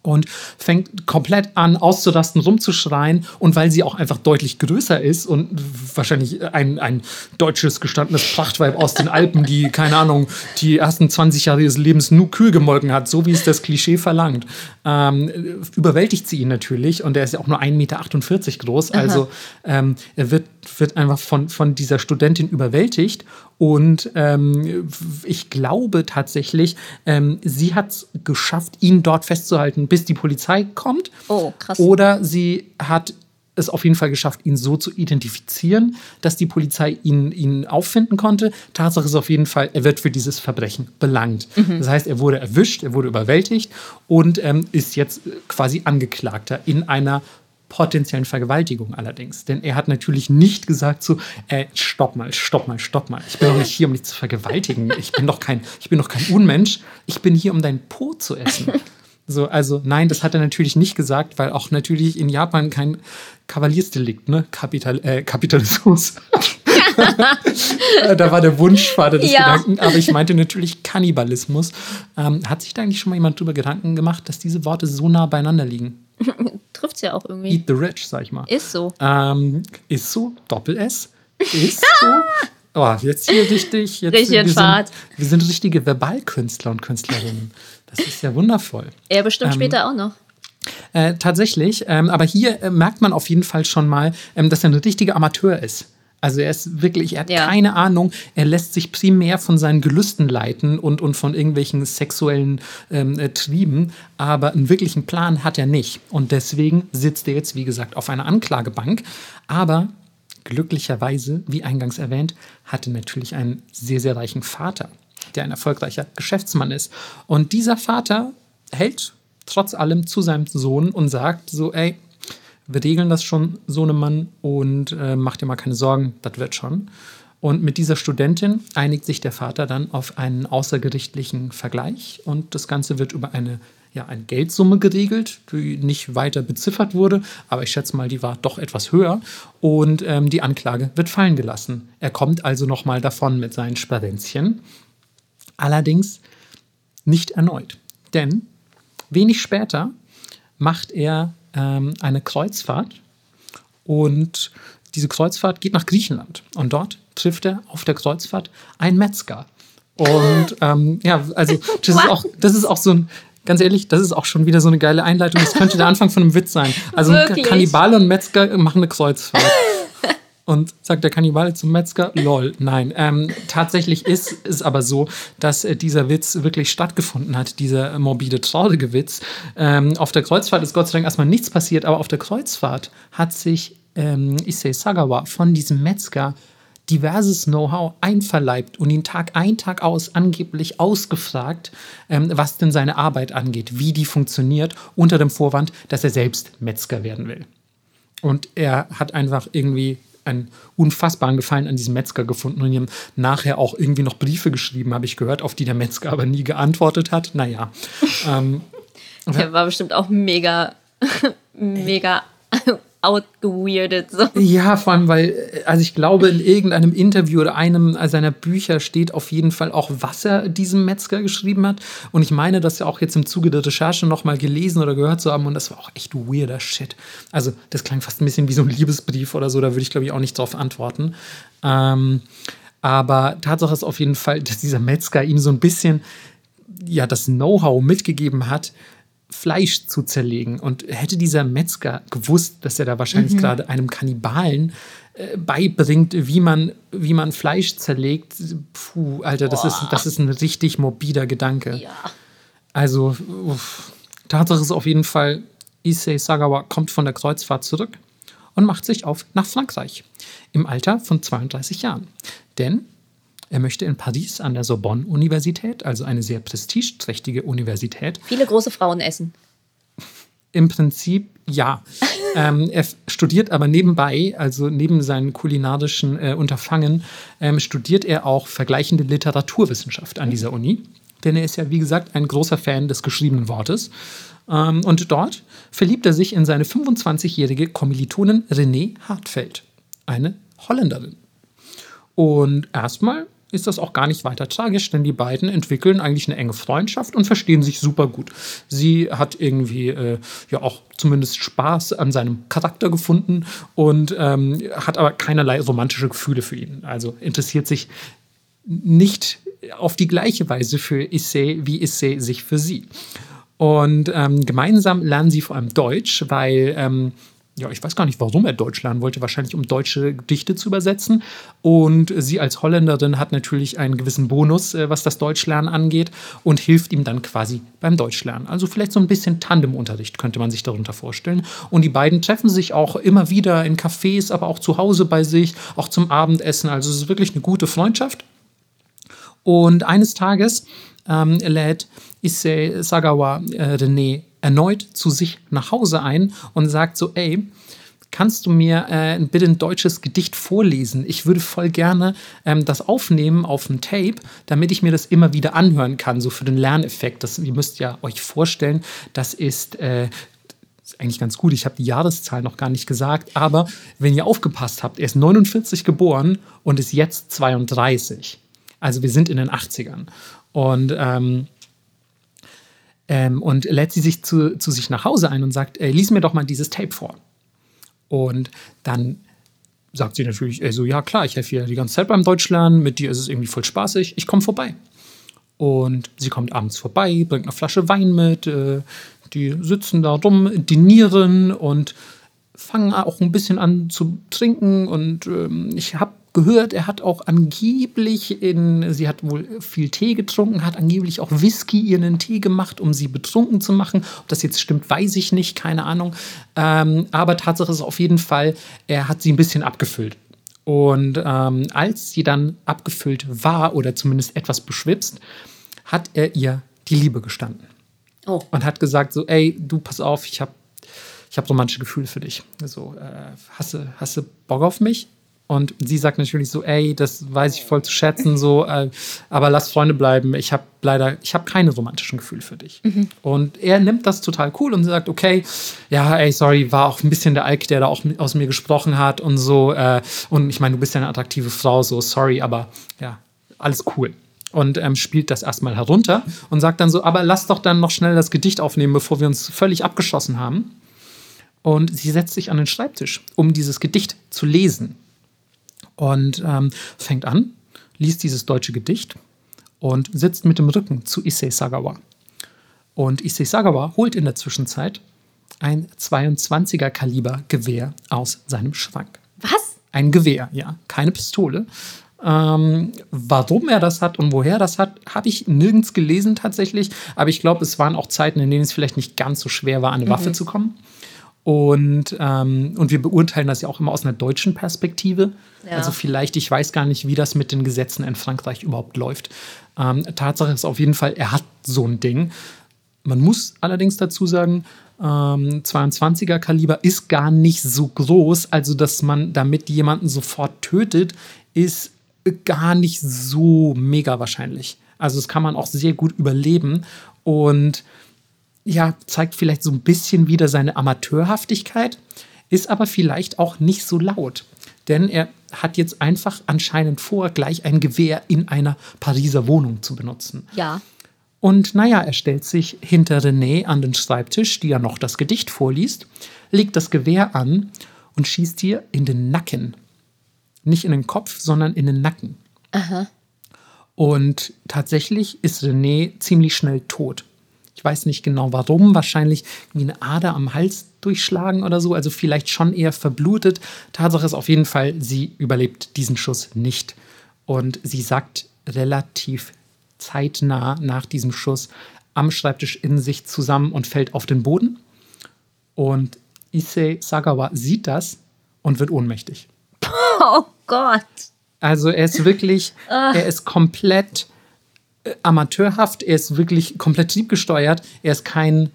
und fängt komplett an auszurasten, rumzuschreien. Und weil sie auch einfach deutlich größer ist und wahrscheinlich ein, ein deutsches gestandenes Prachtweib aus den Alpen, die, keine Ahnung, die ersten 20 Jahre ihres Lebens nur Kühe gemolken hat, so wie es das Klischee verlangt, ähm, überwältigt sie ihn natürlich. Und er ist ja auch nur 1,48 Meter groß. Also ähm, er wird, wird einfach von, von dieser Studentin überwältigt. Und ähm, ich glaube tatsächlich, ähm, sie hat es geschafft, ihn dort festzuhalten, bis die Polizei kommt. Oh, krass. Oder sie hat es auf jeden Fall geschafft, ihn so zu identifizieren, dass die Polizei ihn, ihn auffinden konnte. Tatsache ist auf jeden Fall, er wird für dieses Verbrechen belangt. Mhm. Das heißt, er wurde erwischt, er wurde überwältigt und ähm, ist jetzt quasi Angeklagter in einer potenziellen Vergewaltigung allerdings. Denn er hat natürlich nicht gesagt so, äh, stopp mal, stopp mal, stopp mal. Ich bin doch nicht hier, um dich zu vergewaltigen. Ich bin doch kein, ich bin doch kein Unmensch. Ich bin hier, um dein Po zu essen. So, also nein, das hat er natürlich nicht gesagt, weil auch natürlich in Japan kein Kavaliersdelikt, ne? Kapital, äh, Kapitalismus. da war der Wunschvater des ja. Gedanken, aber ich meinte natürlich Kannibalismus. Ähm, hat sich da eigentlich schon mal jemand drüber Gedanken gemacht, dass diese Worte so nah beieinander liegen? Trifft es ja auch irgendwie. Eat the rich, sag ich mal. Ist so. Ähm, ist so, Doppel-S. Ist so. Oh, jetzt hier richtig. Jetzt, Richtig wir sind, wir sind richtige Verbalkünstler und Künstlerinnen. Das ist ja wundervoll. Er bestimmt ähm, später auch noch. Äh, tatsächlich, ähm, aber hier äh, merkt man auf jeden Fall schon mal, ähm, dass er ein richtiger Amateur ist. Also er ist wirklich, er hat ja. keine Ahnung, er lässt sich primär von seinen Gelüsten leiten und, und von irgendwelchen sexuellen ähm, äh, Trieben, aber einen wirklichen Plan hat er nicht. Und deswegen sitzt er jetzt, wie gesagt, auf einer Anklagebank. Aber glücklicherweise, wie eingangs erwähnt, hatte natürlich einen sehr, sehr reichen Vater, der ein erfolgreicher Geschäftsmann ist. Und dieser Vater hält trotz allem zu seinem Sohn und sagt so, ey, wir regeln das schon, so einem Mann, und äh, mach dir mal keine Sorgen, das wird schon. Und mit dieser Studentin einigt sich der Vater dann auf einen außergerichtlichen Vergleich und das Ganze wird über eine, ja, eine Geldsumme geregelt, die nicht weiter beziffert wurde, aber ich schätze mal, die war doch etwas höher und ähm, die Anklage wird fallen gelassen. Er kommt also nochmal davon mit seinen Sperenzchen, allerdings nicht erneut, denn wenig später macht er ähm, eine Kreuzfahrt und diese Kreuzfahrt geht nach Griechenland und dort trifft er auf der Kreuzfahrt einen Metzger. Und ähm, ja, also das ist, auch, das ist auch so ein, ganz ehrlich, das ist auch schon wieder so eine geile Einleitung. Das könnte der Anfang von einem Witz sein. Also ein Kannibale und Metzger machen eine Kreuzfahrt. Und sagt der Kannibale zum Metzger, lol, nein. Ähm, tatsächlich ist es aber so, dass äh, dieser Witz wirklich stattgefunden hat, dieser morbide, traurige Witz. Ähm, auf der Kreuzfahrt ist Gott sei Dank erstmal nichts passiert, aber auf der Kreuzfahrt hat sich ähm, Issei Sagawa von diesem Metzger diverses Know-how einverleibt und ihn Tag ein, Tag aus angeblich ausgefragt, ähm, was denn seine Arbeit angeht, wie die funktioniert, unter dem Vorwand, dass er selbst Metzger werden will. Und er hat einfach irgendwie einen unfassbaren Gefallen an diesem Metzger gefunden und ihm nachher auch irgendwie noch Briefe geschrieben, habe ich gehört, auf die der Metzger aber nie geantwortet hat. Naja. ähm, der war bestimmt auch mega, mega outgeweirdet. So. Ja, vor allem, weil, also ich glaube, in irgendeinem Interview oder einem seiner Bücher steht auf jeden Fall auch, was er diesem Metzger geschrieben hat. Und ich meine, das ja auch jetzt im Zuge der Recherche nochmal gelesen oder gehört zu haben. Und das war auch echt weirder Shit. Also, das klang fast ein bisschen wie so ein Liebesbrief oder so. Da würde ich, glaube ich, auch nicht drauf antworten. Ähm, aber Tatsache ist auf jeden Fall, dass dieser Metzger ihm so ein bisschen ja, das Know-how mitgegeben hat, Fleisch zu zerlegen. Und hätte dieser Metzger gewusst, dass er da wahrscheinlich mhm. gerade einem Kannibalen äh, beibringt, wie man, wie man Fleisch zerlegt, puh, Alter, das ist, das ist ein richtig morbider Gedanke. Ja. Also, uff. Tatsache ist auf jeden Fall, Issei Sagawa kommt von der Kreuzfahrt zurück und macht sich auf nach Frankreich im Alter von 32 Jahren. Denn er möchte in Paris an der Sorbonne-Universität, also eine sehr prestigeträchtige Universität. Viele große Frauen essen. Im Prinzip ja. ähm, er studiert aber nebenbei, also neben seinen kulinarischen äh, Unterfangen, ähm, studiert er auch vergleichende Literaturwissenschaft an dieser Uni. Denn er ist ja, wie gesagt, ein großer Fan des geschriebenen Wortes. Ähm, und dort verliebt er sich in seine 25-jährige Kommilitonin Renée Hartfeld, eine Holländerin. Und erstmal ist das auch gar nicht weiter tragisch, denn die beiden entwickeln eigentlich eine enge Freundschaft und verstehen sich super gut. Sie hat irgendwie äh, ja auch zumindest Spaß an seinem Charakter gefunden und ähm, hat aber keinerlei romantische Gefühle für ihn. Also interessiert sich nicht auf die gleiche Weise für Issei, wie Issei sich für sie. Und ähm, gemeinsam lernen sie vor allem Deutsch, weil ähm, ja, ich weiß gar nicht, warum er Deutsch lernen wollte, wahrscheinlich um deutsche Gedichte zu übersetzen. Und sie als Holländerin hat natürlich einen gewissen Bonus, äh, was das Deutschlernen angeht, und hilft ihm dann quasi beim Deutschlernen. Also vielleicht so ein bisschen Tandemunterricht könnte man sich darunter vorstellen. Und die beiden treffen sich auch immer wieder in Cafés, aber auch zu Hause bei sich, auch zum Abendessen. Also es ist wirklich eine gute Freundschaft. Und eines Tages ähm, lädt Issei Sagawa äh, René erneut zu sich nach Hause ein und sagt so, ey, kannst du mir äh, bitte ein deutsches Gedicht vorlesen? Ich würde voll gerne ähm, das aufnehmen auf ein Tape, damit ich mir das immer wieder anhören kann, so für den Lerneffekt. Das, ihr müsst ja euch vorstellen, das ist äh, eigentlich ganz gut. Ich habe die Jahreszahl noch gar nicht gesagt, aber wenn ihr aufgepasst habt, er ist 49 geboren und ist jetzt 32. Also wir sind in den 80ern. Und ähm, ähm, und lädt sie sich zu, zu sich nach Hause ein und sagt, ey, lies mir doch mal dieses Tape vor. Und dann sagt sie natürlich, ey, so, ja klar, ich helfe ihr die ganze Zeit beim Deutschlernen, mit dir ist es irgendwie voll spaßig, ich komme vorbei. Und sie kommt abends vorbei, bringt eine Flasche Wein mit, äh, die sitzen da rum, dinieren und fangen auch ein bisschen an zu trinken. Und ähm, ich habe gehört, er hat auch angeblich in, sie hat wohl viel Tee getrunken, hat angeblich auch Whisky ihren Tee gemacht, um sie betrunken zu machen. Ob das jetzt stimmt, weiß ich nicht, keine Ahnung. Ähm, aber Tatsache ist auf jeden Fall, er hat sie ein bisschen abgefüllt. Und ähm, als sie dann abgefüllt war oder zumindest etwas beschwipst, hat er ihr die Liebe gestanden. Oh. Und hat gesagt so, ey, du pass auf, ich habe ich hab romantische Gefühle für dich. So, äh, hast, du, hast du Bock auf mich? Und sie sagt natürlich so, ey, das weiß ich voll zu schätzen, so, äh, aber lass Freunde bleiben. Ich habe leider, ich habe keine romantischen Gefühle für dich. Mhm. Und er nimmt das total cool und sagt, okay, ja, ey, sorry, war auch ein bisschen der Alk, der da auch aus mir gesprochen hat und so. Äh, und ich meine, du bist ja eine attraktive Frau, so, sorry, aber ja, alles cool. Und ähm, spielt das erstmal herunter und sagt dann so, aber lass doch dann noch schnell das Gedicht aufnehmen, bevor wir uns völlig abgeschossen haben. Und sie setzt sich an den Schreibtisch, um dieses Gedicht zu lesen und ähm, fängt an, liest dieses deutsche Gedicht und sitzt mit dem Rücken zu Issei Sagawa. Und Issei Sagawa holt in der Zwischenzeit ein 22er Kaliber Gewehr aus seinem Schrank. Was? Ein Gewehr, ja, keine Pistole. Ähm, warum er das hat und woher das hat, habe ich nirgends gelesen tatsächlich. Aber ich glaube, es waren auch Zeiten, in denen es vielleicht nicht ganz so schwer war, an eine mhm. Waffe zu kommen. Und, ähm, und wir beurteilen das ja auch immer aus einer deutschen Perspektive. Ja. Also vielleicht, ich weiß gar nicht, wie das mit den Gesetzen in Frankreich überhaupt läuft. Ähm, Tatsache ist auf jeden Fall, er hat so ein Ding. Man muss allerdings dazu sagen, ähm, 22er Kaliber ist gar nicht so groß, also dass man damit jemanden sofort tötet, ist gar nicht so mega wahrscheinlich. Also das kann man auch sehr gut überleben und ja, zeigt vielleicht so ein bisschen wieder seine Amateurhaftigkeit, ist aber vielleicht auch nicht so laut. Denn er hat jetzt einfach anscheinend vor, gleich ein Gewehr in einer Pariser Wohnung zu benutzen. Ja. Und naja, er stellt sich hinter René an den Schreibtisch, die ja noch das Gedicht vorliest, legt das Gewehr an und schießt ihr in den Nacken. Nicht in den Kopf, sondern in den Nacken. Aha. Und tatsächlich ist René ziemlich schnell tot. Ich weiß nicht genau warum, wahrscheinlich wie eine Ader am Hals durchschlagen oder so, also vielleicht schon eher verblutet. Tatsache ist auf jeden Fall, sie überlebt diesen Schuss nicht. Und sie sagt relativ zeitnah nach diesem Schuss am Schreibtisch in sich zusammen und fällt auf den Boden. Und Issei Sagawa sieht das und wird ohnmächtig. Oh Gott. Also er ist wirklich, er ist komplett amateurhaft, er ist wirklich komplett triebgesteuert, er ist kein,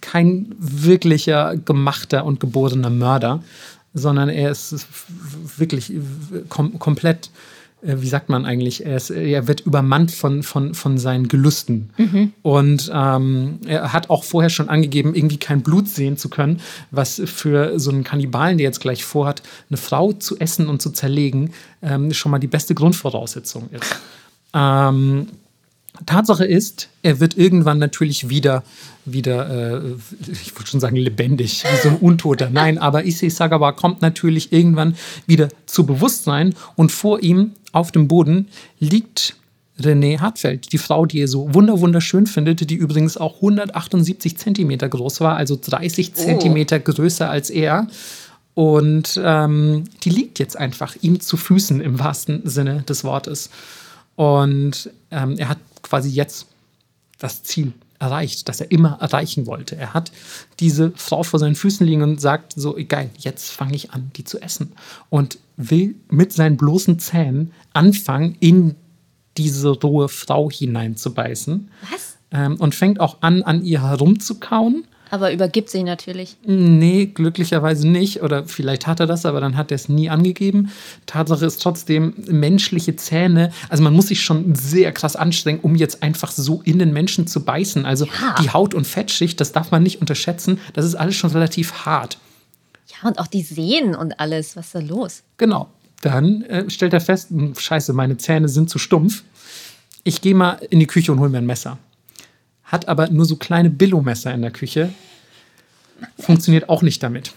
kein wirklicher gemachter und geborener Mörder, sondern er ist wirklich kom komplett, äh, wie sagt man eigentlich, er, ist, er wird übermannt von, von, von seinen Gelüsten. Und ähm, er hat auch vorher schon angegeben, irgendwie kein Blut sehen zu können, was für so einen Kannibalen, der jetzt gleich vorhat, eine Frau zu essen und zu zerlegen, ähm, schon mal die beste Grundvoraussetzung ist. Ähm, Tatsache ist, er wird irgendwann natürlich wieder, wieder äh, ich würde schon sagen, lebendig, wie so ein Untoter. Nein, aber Issei Sagawa kommt natürlich irgendwann wieder zu Bewusstsein und vor ihm auf dem Boden liegt René Hartfeld, die Frau, die er so wunder wunderschön findet, die übrigens auch 178 Zentimeter groß war, also 30 Zentimeter größer als er. Und ähm, die liegt jetzt einfach ihm zu Füßen im wahrsten Sinne des Wortes. Und ähm, er hat quasi jetzt das Ziel erreicht, das er immer erreichen wollte. Er hat diese Frau vor seinen Füßen liegen und sagt so, geil, jetzt fange ich an, die zu essen. Und will mit seinen bloßen Zähnen anfangen, in diese rohe Frau hineinzubeißen. Was? Ähm, und fängt auch an, an ihr herumzukauen. Aber übergibt sich natürlich. Nee, glücklicherweise nicht. Oder vielleicht hat er das, aber dann hat er es nie angegeben. Tatsache ist trotzdem, menschliche Zähne, also man muss sich schon sehr krass anstrengen, um jetzt einfach so in den Menschen zu beißen. Also Ja. die Haut- und Fettschicht, das darf man nicht unterschätzen. Das ist alles schon relativ hart. Ja, und auch die Sehnen und alles. Was ist da los? Genau. Dann äh, stellt er fest, hm, scheiße, meine Zähne sind zu stumpf. Ich gehe mal in die Küche und hole mir ein Messer. Hat aber nur so kleine Billo-Messer in der Küche. Funktioniert auch nicht damit.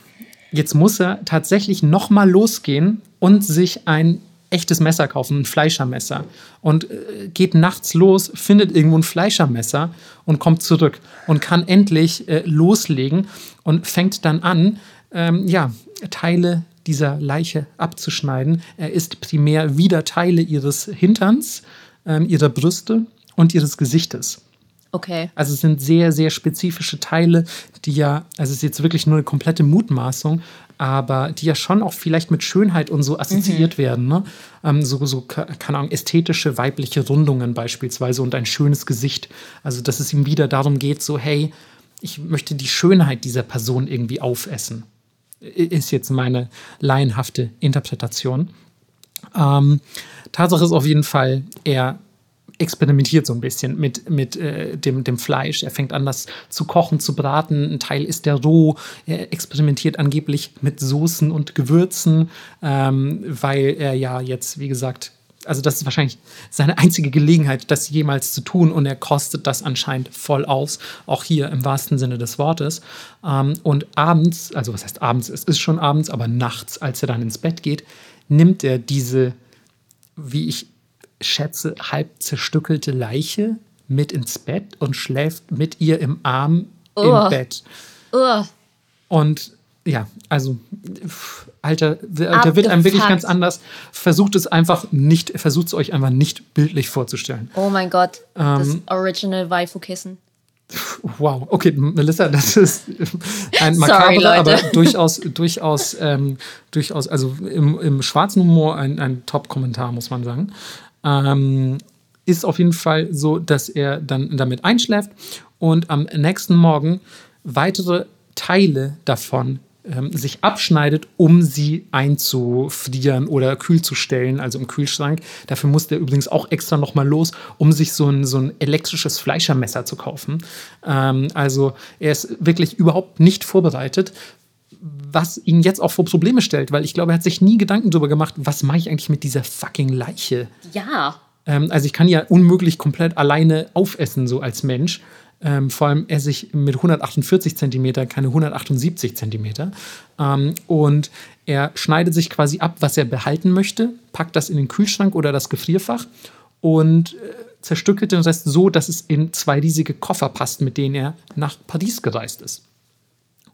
Jetzt muss er tatsächlich nochmal losgehen und sich ein echtes Messer kaufen, ein Fleischermesser. Und äh, geht nachts los, findet irgendwo ein Fleischermesser und kommt zurück und kann endlich äh, loslegen und fängt dann an, ähm, ja, Teile dieser Leiche abzuschneiden. Er isst primär wieder Teile ihres Hinterns, ähm, ihrer Brüste und ihres Gesichtes. Okay. Also es sind sehr, sehr spezifische Teile, die ja, also es ist jetzt wirklich nur eine komplette Mutmaßung, aber die ja schon auch vielleicht mit Schönheit und so assoziiert werden. Ne? Ähm, so, so, ke- keine Ahnung, ästhetische weibliche Rundungen beispielsweise und ein schönes Gesicht. Also dass es ihm wieder darum geht, so, hey, ich möchte die Schönheit dieser Person irgendwie aufessen. Ist jetzt meine laienhafte Interpretation. Ähm, Tatsache ist auf jeden Fall, er experimentiert so ein bisschen mit, mit äh, dem, dem Fleisch. Er fängt an, das zu kochen, zu braten. Ein Teil ist der roh. Er experimentiert angeblich mit Soßen und Gewürzen, ähm, weil er ja jetzt, wie gesagt, also das ist wahrscheinlich seine einzige Gelegenheit, das jemals zu tun und er kostet das anscheinend voll aus, auch hier im wahrsten Sinne des Wortes. Ähm, und abends, also was heißt abends, es ist schon abends, aber nachts, als er dann ins Bett geht, nimmt er diese, wie ich schätze, halb zerstückelte Leiche mit ins Bett und schläft mit ihr im Arm Oh. im Bett. Ugh. Und ja, also, pff, Alter, der wird einem wirklich ganz anders. Versucht es einfach nicht, versucht es euch einfach nicht bildlich vorzustellen. Oh mein Gott. das Ähm, Original Waifu-Kissen. Wow, okay, Melissa, das ist ein makaberer, aber durchaus, durchaus, ähm, durchaus, also im, im schwarzen Humor ein, ein Top-Kommentar, muss man sagen. Ähm, ist auf jeden Fall so, dass er dann damit einschläft und am nächsten Morgen weitere Teile davon ähm, sich abschneidet, um sie einzufrieren oder kühl zu stellen, also im Kühlschrank. Dafür musste er übrigens auch extra nochmal los, um sich so ein, so ein elektrisches Fleischermesser zu kaufen. Ähm, also er ist wirklich überhaupt nicht vorbereitet, was ihn jetzt auch vor Probleme stellt, weil ich glaube, er hat sich nie Gedanken darüber gemacht, was mache ich eigentlich mit dieser fucking Leiche? Ja. Ähm, also ich kann ja unmöglich komplett alleine aufessen, so als Mensch. Ähm, vor allem esse ich mit 148 Zentimeter keine 178 Zentimeter. Ähm, und er schneidet sich quasi ab, was er behalten möchte, packt das in den Kühlschrank oder das Gefrierfach und äh, zerstückelt den Rest so, dass es in zwei riesige Koffer passt, mit denen er nach Paris gereist ist.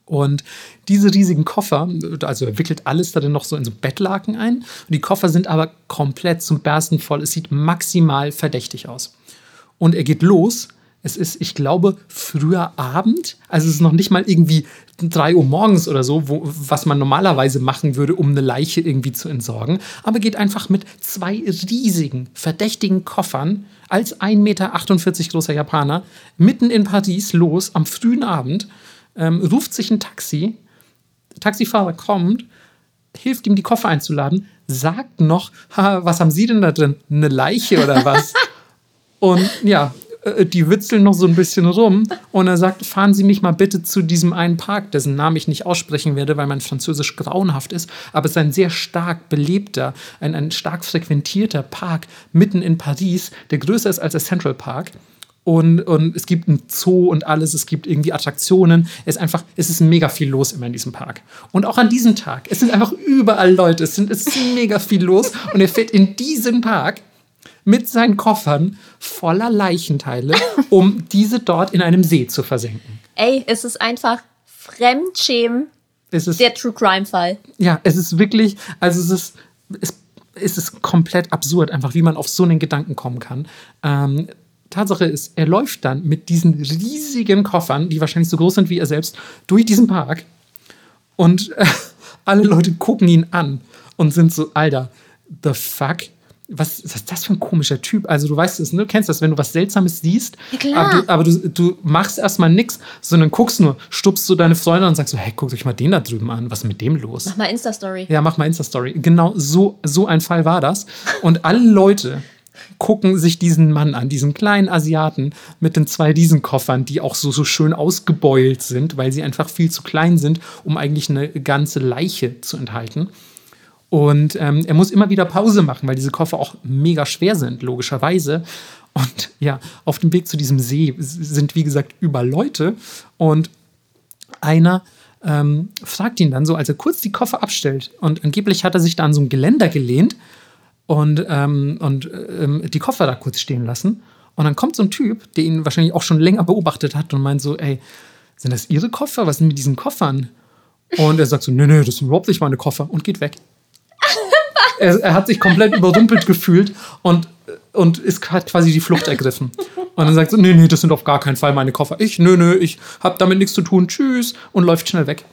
Und diese riesigen Koffer, also er wickelt alles da dann noch so in so Bettlaken ein. Und die Koffer sind aber komplett zum Bersten voll. Es sieht maximal verdächtig aus. Und er geht los es ist, ich glaube, früher Abend. Also es ist noch nicht mal irgendwie 3 Uhr morgens oder so, wo, was man normalerweise machen würde, um eine Leiche irgendwie zu entsorgen. Aber geht einfach mit zwei riesigen, verdächtigen Koffern als 1,48 Meter großer Japaner mitten in Paris los am frühen Abend, ähm, ruft sich ein Taxi. Der Taxifahrer kommt, hilft ihm, die Koffer einzuladen, sagt noch, was haben Sie denn da drin? Eine Leiche oder was? Und ja, äh, die witzeln noch so ein bisschen rum und er sagt, fahren Sie mich mal bitte zu diesem einen Park, dessen Namen ich nicht aussprechen werde, weil mein Französisch grauenhaft ist, aber es ist ein sehr stark belebter, ein, ein stark frequentierter Park mitten in Paris, der größer ist als der Central Park. Und, und es gibt ein Zoo und alles, es gibt irgendwie Attraktionen. Es ist einfach, es ist mega viel los immer in diesem Park. Und auch an diesem Tag, es sind einfach überall Leute, es, sind, es ist mega viel los. Und er fährt in diesen Park mit seinen Koffern voller Leichenteile, um diese dort in einem See zu versenken. Ey, es ist einfach Fremdschämen. Es ist, der True Crime Fall. Ja, es ist wirklich, also es ist, es, es ist komplett absurd, einfach wie man auf so einen Gedanken kommen kann. Ähm, Tatsache ist, er läuft dann mit diesen riesigen Koffern, die wahrscheinlich so groß sind wie er selbst, durch diesen Park und äh, alle Leute gucken ihn an und sind so, Alter, the fuck was ist das für ein komischer Typ? Also, du weißt es, ne? du kennst das, wenn du was Seltsames siehst, ja, aber, du, aber du, du, machst erstmal nichts, sondern guckst nur, stupst du deine Freunde und sagst so, hey, guckt euch mal den da drüben an, was ist mit dem los? Mach mal Insta-Story. Ja, mach mal Insta-Story. Genau so, so ein Fall war das. Und alle Leute gucken sich diesen Mann an, diesen kleinen Asiaten mit den zwei Riesenkoffern, die auch so, so schön ausgebeult sind, weil sie einfach viel zu klein sind, um eigentlich eine ganze Leiche zu enthalten. Und ähm, er muss immer wieder Pause machen, weil diese Koffer auch mega schwer sind, logischerweise. Und ja, auf dem Weg zu diesem See sind, wie gesagt, über Leute. Und einer ähm, fragt ihn dann so, als er kurz die Koffer abstellt. Und angeblich hat er sich da an so ein Geländer gelehnt und, ähm, und ähm, die Koffer da kurz stehen lassen. Und dann kommt so ein Typ, der ihn wahrscheinlich auch schon länger beobachtet hat und meint so, ey, sind das Ihre Koffer? Was sind mit diesen Koffern? Und er sagt so, nee, nee, das sind überhaupt nicht meine Koffer und geht weg er, er, hat sich komplett überrumpelt gefühlt und, und ist, hat quasi die Flucht ergriffen. Und dann sagt so, nee, nee, das sind auf gar keinen Fall meine Koffer. Ich, nö, nö, ich habe damit nichts zu tun, tschüss. Und läuft schnell weg.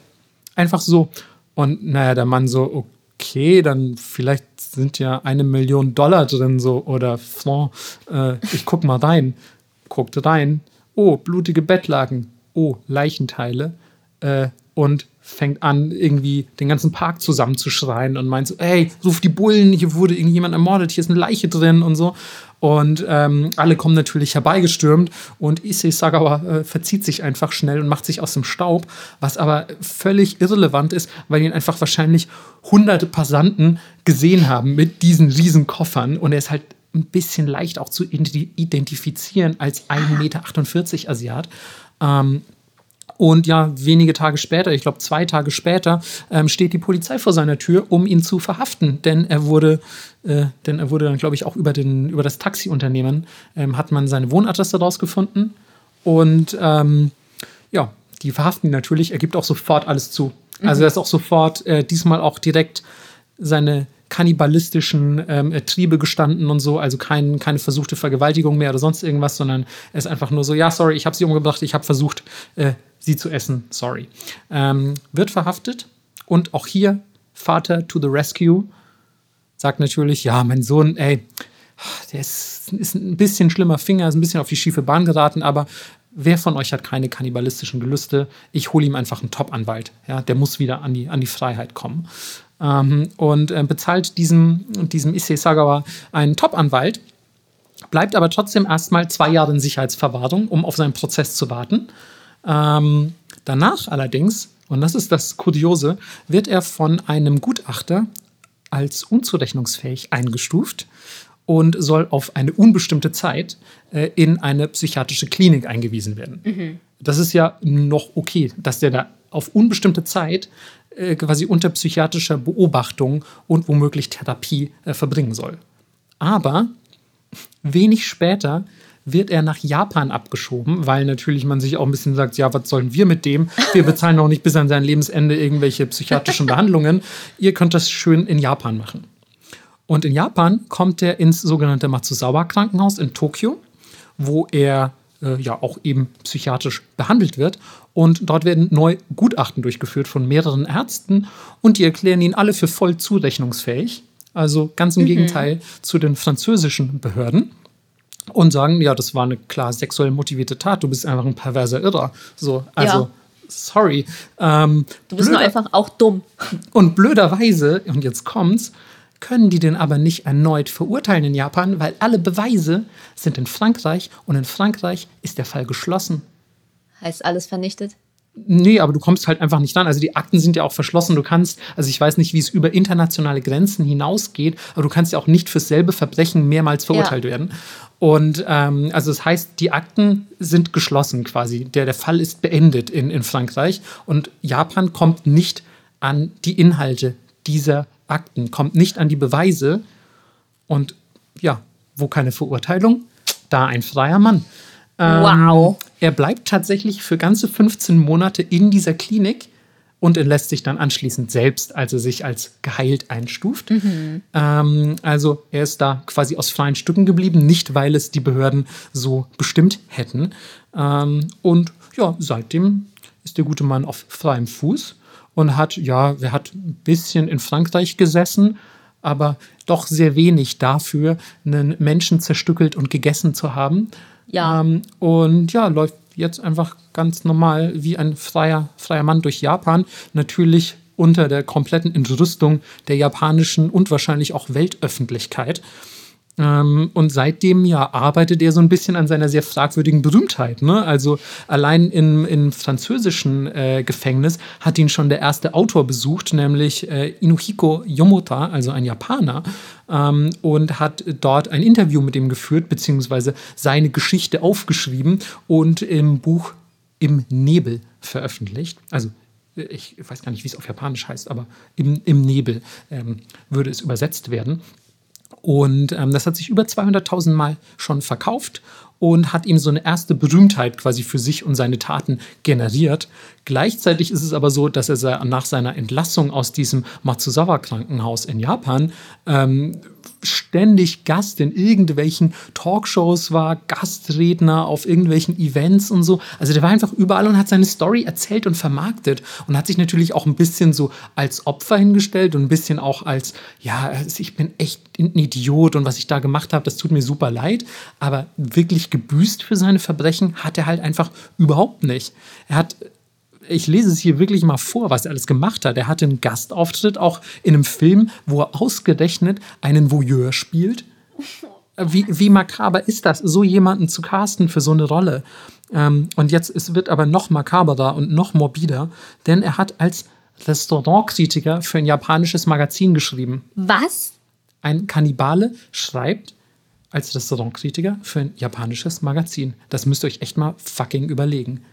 Einfach so. Und naja, der Mann so, okay, dann vielleicht sind ja eine Million Dollar drin, so, oder Franc. Äh, ich guck mal rein. Guckt rein. Oh, blutige Bettlaken. Oh, Leichenteile. Äh, und fängt an, irgendwie den ganzen Park zusammenzuschreien und meint so, ey, ruf die Bullen, hier wurde irgendjemand ermordet, hier ist eine Leiche drin und so. Und ähm, alle kommen natürlich herbeigestürmt und Issei Sagawa äh, verzieht sich einfach schnell und macht sich aus dem Staub, was aber völlig irrelevant ist, weil ihn einfach wahrscheinlich hunderte Passanten gesehen haben mit diesen riesen Koffern und er ist halt ein bisschen leicht auch zu identifizieren als 1,48 Meter Asiat. Ähm, und ja, wenige Tage später, ich glaube zwei Tage später, ähm, steht die Polizei vor seiner Tür, um ihn zu verhaften. Denn er wurde, äh, denn er wurde dann, glaube ich, auch über, den, über das Taxiunternehmen, ähm, hat man seine Wohnadresse rausgefunden. Und ähm, ja, die verhaften ihn natürlich. Er gibt auch sofort alles zu. Also mhm. er ist auch sofort, äh, diesmal auch direkt seine kannibalistischen ähm, Triebe gestanden und so, also kein, keine versuchte Vergewaltigung mehr oder sonst irgendwas, sondern er ist einfach nur so, ja, sorry, ich habe sie umgebracht, ich habe versucht, äh, sie zu essen, sorry. Ähm, wird verhaftet und auch hier Vater to the rescue sagt natürlich, ja, mein Sohn, ey, der ist, ist ein bisschen schlimmer Finger, ist ein bisschen auf die schiefe Bahn geraten, aber wer von euch hat keine kannibalistischen Gelüste? Ich hole ihm einfach einen Top-Anwalt. Ja, der muss wieder an die, an die Freiheit kommen. Ähm, und äh, bezahlt diesem, diesem Issei Sagawa einen Top-Anwalt, bleibt aber trotzdem erstmal zwei Jahre in Sicherheitsverwahrung, um auf seinen Prozess zu warten. Ähm, danach allerdings, und das ist das Kuriose, wird er von einem Gutachter als unzurechnungsfähig eingestuft und soll auf eine unbestimmte Zeit äh, in eine psychiatrische Klinik eingewiesen werden. Mhm. Das ist ja noch okay, dass der da auf unbestimmte Zeit äh, quasi unter psychiatrischer Beobachtung und womöglich Therapie äh, verbringen soll. Aber wenig später wird er nach Japan abgeschoben, weil natürlich man sich auch ein bisschen sagt, ja, was sollen wir mit dem? Wir bezahlen auch nicht bis an sein Lebensende irgendwelche psychiatrischen Behandlungen. Ihr könnt das schön in Japan machen. Und in Japan kommt er ins sogenannte Matsuzawa Krankenhaus in Tokio, wo er äh, ja auch eben psychiatrisch behandelt wird. Und dort werden neu Gutachten durchgeführt von mehreren Ärzten und die erklären ihn alle für voll zurechnungsfähig. Also ganz im mhm. Gegenteil zu den französischen Behörden und sagen, ja, das war eine klar sexuell motivierte Tat, du bist einfach ein perverser Irrer. So, also ja. sorry. Ähm, du bist nur einfach auch dumm. Und blöderweise, und jetzt kommt's, können die den aber nicht erneut verurteilen in Japan, weil alle Beweise sind in Frankreich und in Frankreich ist der Fall geschlossen. Heißt alles vernichtet? Nee, aber du kommst halt einfach nicht dran. Also die Akten sind ja auch verschlossen. Du kannst, also ich weiß nicht, wie es über internationale Grenzen hinausgeht, aber du kannst ja auch nicht fürs selbe Verbrechen mehrmals verurteilt ja. werden. Und ähm, also das heißt, die Akten sind geschlossen quasi. Der, der Fall ist beendet in, in Frankreich und Japan kommt nicht an die Inhalte dieser Akten, kommt nicht an die Beweise. Und ja, wo keine Verurteilung, da ein freier Mann. Ähm, wow. Er bleibt tatsächlich für ganze 15 Monate in dieser Klinik und entlässt sich dann anschließend selbst, als er sich als geheilt einstuft. Mhm. Ähm, also er ist da quasi aus freien Stücken geblieben, nicht weil es die Behörden so bestimmt hätten. Ähm, und ja, seitdem ist der gute Mann auf freiem Fuß und hat, ja, er hat ein bisschen in Frankreich gesessen, aber doch sehr wenig dafür, einen Menschen zerstückelt und gegessen zu haben. Ja. Ähm, und ja, läuft jetzt einfach ganz normal wie ein freier, freier Mann durch Japan. Natürlich unter der kompletten Entrüstung der japanischen und wahrscheinlich auch Weltöffentlichkeit. Ähm, und seitdem ja arbeitet er so ein bisschen an seiner sehr fragwürdigen Berühmtheit. Ne? Also allein im, im französischen äh, Gefängnis hat ihn schon der erste Autor besucht, nämlich äh, Inuhiko Yomota, also ein Japaner, ähm, und hat dort ein Interview mit ihm geführt, beziehungsweise seine Geschichte aufgeschrieben und im Buch Im Nebel veröffentlicht. Also ich weiß gar nicht, wie es auf Japanisch heißt, aber im, im Nebel ähm, würde es übersetzt werden. Und ähm, das hat sich über 200.000 Mal schon verkauft und hat ihm so eine erste Berühmtheit quasi für sich und seine Taten generiert. Gleichzeitig ist es aber so, dass er nach seiner Entlassung aus diesem Matsuzawa-Krankenhaus in Japan ähm, ständig Gast in irgendwelchen Talkshows war, Gastredner auf irgendwelchen Events und so. Also der war einfach überall und hat seine Story erzählt und vermarktet und hat sich natürlich auch ein bisschen so als Opfer hingestellt und ein bisschen auch als, ja, also ich bin echt ein Idiot und was ich da gemacht habe, das tut mir super leid. Aber wirklich gebüßt für seine Verbrechen hat er halt einfach überhaupt nicht. Er hat ich lese es hier wirklich mal vor, was er alles gemacht hat. Er hatte einen Gastauftritt auch in einem Film, wo er ausgerechnet einen Voyeur spielt. Wie, wie makaber ist das, so jemanden zu casten für so eine Rolle? Ähm, und jetzt es wird aber noch makaberer und noch morbider, denn er hat als Restaurantkritiker für ein japanisches Magazin geschrieben. Was? Ein Kannibale schreibt als Restaurantkritiker für ein japanisches Magazin. Das müsst ihr euch echt mal fucking überlegen.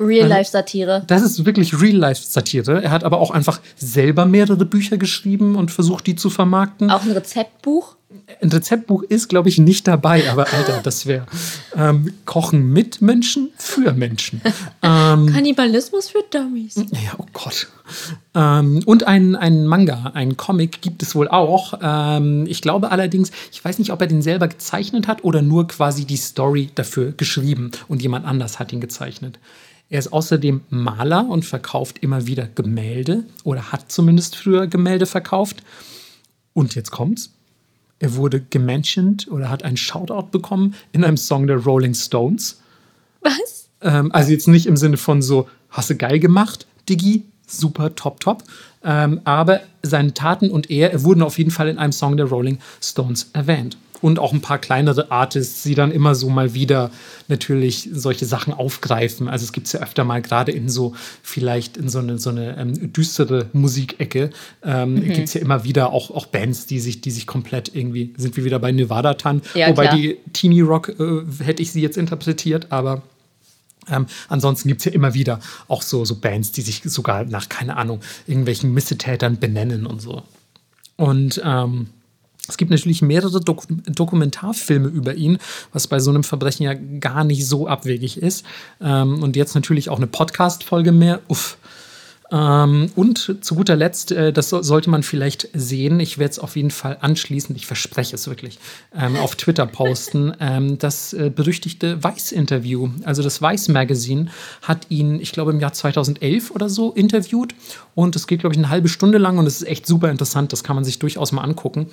Real-Life-Satire. Das ist wirklich Real-Life-Satire. Er hat aber auch einfach selber mehrere Bücher geschrieben und versucht, die zu vermarkten. Auch ein Rezeptbuch. Ein Rezeptbuch ist, glaube ich, nicht dabei, aber Alter, das wäre ähm, Kochen mit Menschen für Menschen. Ähm, Kannibalismus für Dummies. ja, oh Gott. Ähm, und ein, ein Manga, ein Comic gibt es wohl auch. Ähm, ich glaube allerdings, ich weiß nicht, ob er den selber gezeichnet hat oder nur quasi die Story dafür geschrieben und jemand anders hat ihn gezeichnet. Er ist außerdem Maler und verkauft immer wieder Gemälde oder hat zumindest früher Gemälde verkauft. Und jetzt kommt's. Er wurde gementioned oder hat einen Shoutout bekommen in einem Song der Rolling Stones. Was? Ähm, also jetzt nicht im Sinne von so, hast du geil gemacht, Diggi, super, top, top. Ähm, aber seine Taten und er wurden auf jeden Fall in einem Song der Rolling Stones erwähnt. Und auch ein paar kleinere Artists, die dann immer so mal wieder natürlich solche Sachen aufgreifen. Also es gibt es ja öfter mal, gerade in so, vielleicht in so eine, so eine ähm, düstere Musikecke, ähm, mhm. gibt es ja immer wieder auch, auch Bands, die sich, die sich komplett irgendwie, sind wir wieder bei Nevada Tan, ja, wobei klar. die Teenie Rock äh, hätte ich sie jetzt interpretiert, aber ähm, ansonsten gibt es ja immer wieder auch so, so Bands, die sich sogar nach, keine Ahnung, irgendwelchen Missetätern benennen und so. Und ähm, es gibt natürlich mehrere Dok Dokumentarfilme über ihn, was bei so einem Verbrechen ja gar nicht so abwegig ist. Ähm, und jetzt natürlich auch eine Podcast-Folge mehr. Uff. Ähm, und zu guter Letzt, äh, das so, sollte man vielleicht sehen, ich werde es auf jeden Fall anschließend, ich verspreche es wirklich, ähm, auf Twitter posten, ähm, das äh, berüchtigte Weiß-Interview. Also das Weiß-Magazin hat ihn, ich glaube, im Jahr 2011 oder so interviewt. Und es geht, glaube ich, eine halbe Stunde lang und es ist echt super interessant. Das kann man sich durchaus mal angucken.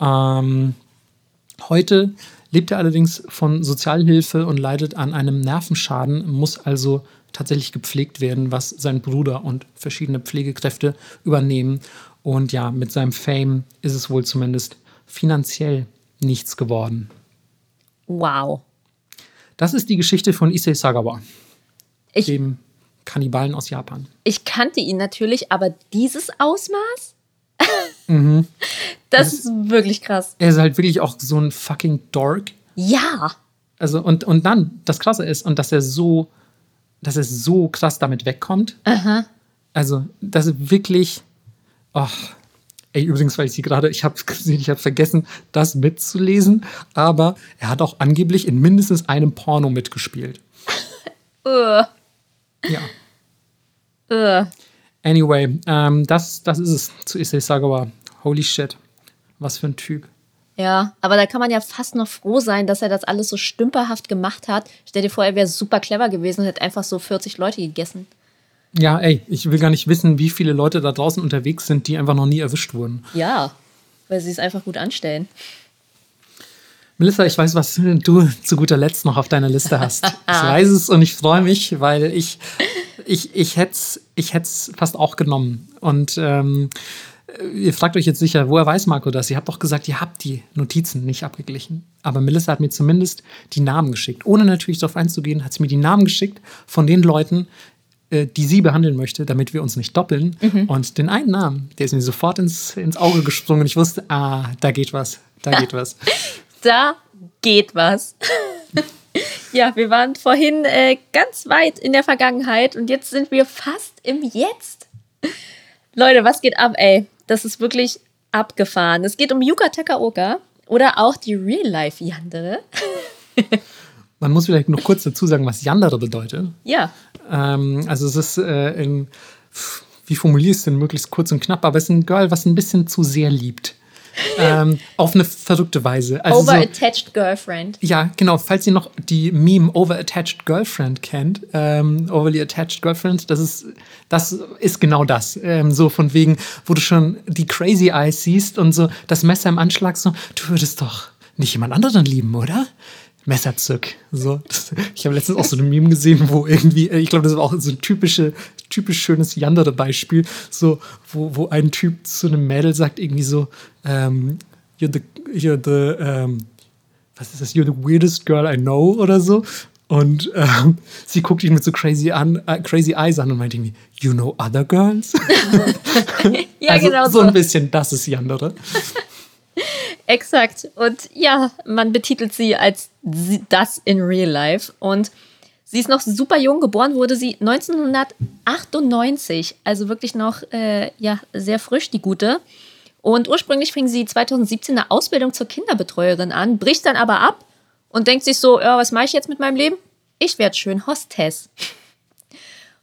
Ähm, heute lebt er allerdings von Sozialhilfe und leidet an einem Nervenschaden, muss also tatsächlich gepflegt werden, was sein Bruder und verschiedene Pflegekräfte übernehmen. Und ja, mit seinem Fame ist es wohl zumindest finanziell nichts geworden. Wow. Das ist die Geschichte von Issei Sagawa, ich, dem Kannibalen aus Japan. Ich kannte ihn natürlich, aber dieses Ausmaß? mhm. Das ist wirklich krass. Er ist halt wirklich auch so ein fucking Dork. Ja. Also, und, und dann, das Krasse ist, und dass er so, dass er so krass damit wegkommt. Aha. Also, dass er wirklich. Oh, ey, übrigens, weil ich sie gerade, ich habe gesehen, ich habe vergessen, das mitzulesen, aber er hat auch angeblich in mindestens einem Porno mitgespielt. uh. Ja. Uh. Anyway, ähm, das, das ist es zu Issei Sagawa. Holy shit. Was für ein Typ. Ja, aber da kann man ja fast noch froh sein, dass er das alles so stümperhaft gemacht hat. Stell dir vor, er wäre super clever gewesen und hätte einfach so 40 Leute gegessen. Ja, ey, ich will gar nicht wissen, wie viele Leute da draußen unterwegs sind, die einfach noch nie erwischt wurden. Ja, weil sie es einfach gut anstellen. Melissa, ich weiß, was du zu guter Letzt noch auf deiner Liste hast. ich weiß es und ich freue mich, weil ich, ich, ich hätte es ich fast auch genommen. Und ähm, Ihr fragt euch jetzt sicher, woher weiß Marco das? Ihr habt doch gesagt, ihr habt die Notizen nicht abgeglichen. Aber Melissa hat mir zumindest die Namen geschickt. Ohne natürlich darauf einzugehen, hat sie mir die Namen geschickt von den Leuten, äh, die sie behandeln möchte, damit wir uns nicht doppeln. Mhm. Und den einen Namen, der ist mir sofort ins, ins Auge gesprungen. Und ich wusste, ah, da geht was, da geht was. da geht was. ja, wir waren vorhin äh, ganz weit in der Vergangenheit und jetzt sind wir fast im Jetzt. Leute, was geht ab, ey? Das ist wirklich abgefahren. Es geht um Yuka Takaoka oder auch die Real-Life Yandere. Man muss vielleicht noch kurz dazu sagen, was Yandere bedeutet. Ja. Ähm, also es ist äh, in, wie formuliere ich es denn möglichst kurz und knapp, aber es ist ein Girl, was ein bisschen zu sehr liebt ähm, auf eine verrückte Weise. Also Overattached so, Girlfriend. Ja, genau. Falls ihr noch die Meme Overattached Girlfriend kennt, ähm, Overly Attached Girlfriend, das ist, das ist genau das. Ähm, so von wegen, wo du schon die Crazy Eyes siehst und so das Messer im Anschlag, so, du würdest doch nicht jemand anderen lieben, oder? Messerzück. So, ich habe letztens auch so ein Meme gesehen, wo irgendwie, äh, ich glaube, das war auch so ein typische, typisch schönes Yandere-Beispiel, so, wo, wo ein Typ zu einem Mädel sagt, irgendwie so, ähm, you're the, you're the, ähm, was ist das, you're the weirdest girl I know oder so. Und ähm, sie guckt ihn mit so crazy, an, äh, crazy eyes an und meint irgendwie, you know other girls? ja, also genau so. So ein bisschen, das ist Yandere. Exakt. Und ja, man betitelt sie als das in Real Life. Und Sie ist noch super jung, geboren wurde sie 1998, also wirklich noch äh, ja, sehr frisch, die gute. Und ursprünglich fing sie 2017 eine Ausbildung zur Kinderbetreuerin an, bricht dann aber ab und denkt sich so, ja, was mache ich jetzt mit meinem Leben? Ich werde schön Hostess.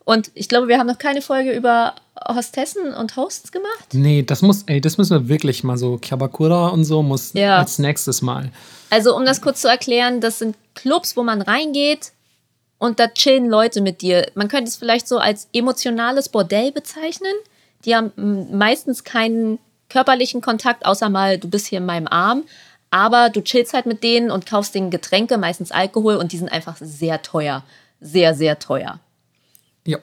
Und ich glaube, wir haben noch keine Folge über Hostessen und Hosts gemacht. Nee, das muss, ey, das müssen wir wirklich mal so. Kyabakura und so muss Ja. als nächstes mal. Also, um das kurz zu erklären, das sind Clubs, wo man reingeht und da chillen Leute mit dir. Man könnte es vielleicht so als emotionales Bordell bezeichnen. Die haben meistens keinen körperlichen Kontakt, außer mal, du bist hier in meinem Arm. Aber du chillst halt mit denen und kaufst denen Getränke, meistens Alkohol, und die sind einfach sehr teuer. Sehr, sehr teuer. Ja.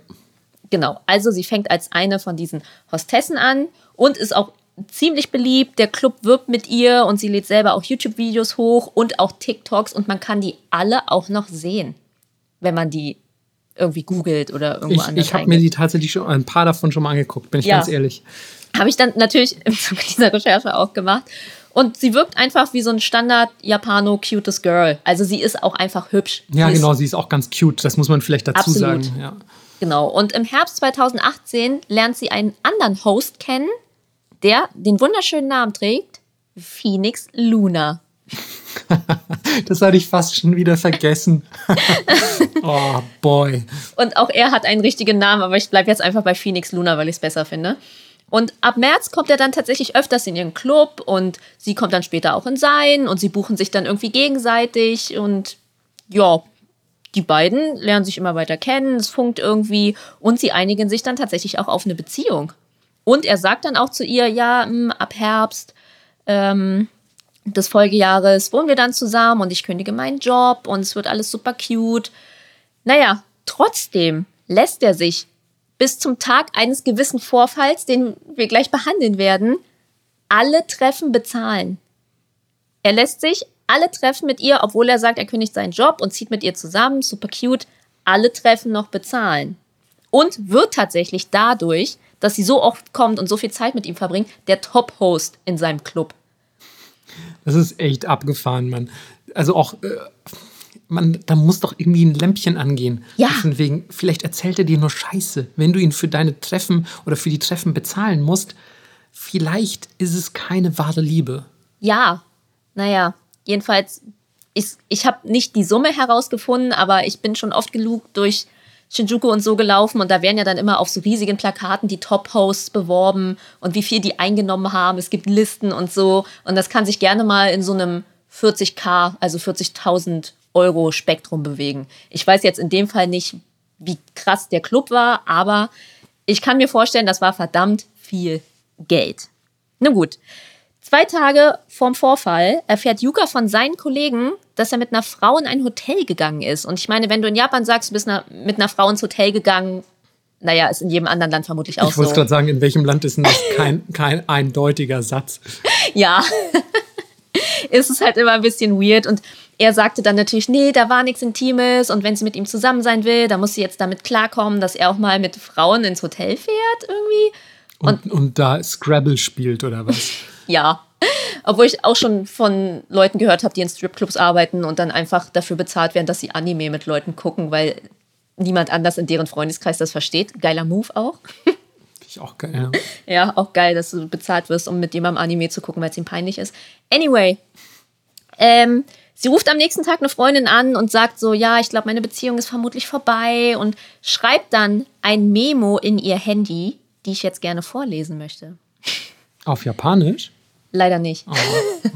Genau, also sie fängt als eine von diesen Hostessen an und ist auch ziemlich beliebt. Der Club wirbt mit ihr und sie lädt selber auch YouTube-Videos hoch und auch TikToks und man kann die alle auch noch sehen, wenn man die irgendwie googelt oder irgendwo Ich, anders ich habe mir die tatsächlich schon ein paar davon schon mal angeguckt, bin ich Ja. ganz ehrlich. Habe ich dann natürlich im Zuge dieser Recherche auch gemacht. Und sie wirkt einfach wie so ein Standard-Japano-cutes Girl. Also sie ist auch einfach hübsch. Ja, sie genau, sie ist auch ganz cute, das muss man vielleicht dazu Absolut. sagen. Ja. Genau. Und im Herbst 2018 lernt sie einen anderen Host kennen, der den wunderschönen Namen trägt: Phoenix Luna. Das hatte ich fast schon wieder vergessen. oh, boy. Und auch er hat einen richtigen Namen, aber ich bleibe jetzt einfach bei Phoenix Luna, weil ich es besser finde. Und ab März kommt er dann tatsächlich öfters in ihren Club und sie kommt dann später auch in seinen und sie buchen sich dann irgendwie gegenseitig und ja, die beiden lernen sich immer weiter kennen, es funkt irgendwie und sie einigen sich dann tatsächlich auch auf eine Beziehung. Und er sagt dann auch zu ihr, ja, hm, ab Herbst ähm, des Folgejahres wohnen wir dann zusammen und ich kündige meinen Job und es wird alles super cute. Naja, trotzdem lässt er sich bis zum Tag eines gewissen Vorfalls, den wir gleich behandeln werden, alle Treffen bezahlen. Er lässt sich alle Treffen mit ihr, obwohl er sagt, er kündigt seinen Job und zieht mit ihr zusammen, super cute, alle Treffen noch bezahlen. Und wird tatsächlich dadurch, dass sie so oft kommt und so viel Zeit mit ihm verbringt, der Top-Host in seinem Club. Das ist echt abgefahren, Mann. Also auch, äh, man, da muss doch irgendwie ein Lämpchen angehen. Ja. Von wegen, vielleicht erzählt er dir nur Scheiße. Wenn du ihn für deine Treffen oder für die Treffen bezahlen musst, vielleicht ist es keine wahre Liebe. Ja, naja, jedenfalls, ich, ich habe nicht die Summe herausgefunden, aber ich bin schon oft genug durch Shinjuku und so gelaufen und da werden ja dann immer auf so riesigen Plakaten die Top-Hosts beworben und wie viel die eingenommen haben. Es gibt Listen und so und das kann sich gerne mal in so einem 40k, also 40.000 Euro Spektrum bewegen. Ich weiß jetzt in dem Fall nicht, wie krass der Club war, aber ich kann mir vorstellen, das war verdammt viel Geld. Na gut. Zwei Tage vorm Vorfall erfährt Yuka von seinen Kollegen, dass er mit einer Frau in ein Hotel gegangen ist. Und ich meine, wenn du in Japan sagst, du bist mit einer Frau ins Hotel gegangen, naja, ist in jedem anderen Land vermutlich auch Ich wollte so. gerade sagen, in welchem Land ist denn das kein, kein eindeutiger Satz? Ja. ist es halt immer ein bisschen weird. Und er sagte dann natürlich, nee, da war nichts Intimes. Und wenn sie mit ihm zusammen sein will, dann muss sie jetzt damit klarkommen, dass er auch mal mit Frauen ins Hotel fährt irgendwie. Und, und da Scrabble spielt oder was? Ja. Obwohl ich auch schon von Leuten gehört habe, die in Stripclubs arbeiten und dann einfach dafür bezahlt werden, dass sie Anime mit Leuten gucken, weil niemand anders in deren Freundeskreis das versteht. Geiler Move auch. Ich auch geil. Ja. Ja, auch geil, dass du bezahlt wirst, um mit jemandem Anime zu gucken, weil es ihm peinlich ist. Anyway, ähm, sie ruft am nächsten Tag eine Freundin an und sagt so, ja, ich glaube, meine Beziehung ist vermutlich vorbei und schreibt dann ein Memo in ihr Handy, die ich jetzt gerne vorlesen möchte. Auf Japanisch? Leider nicht. Oh,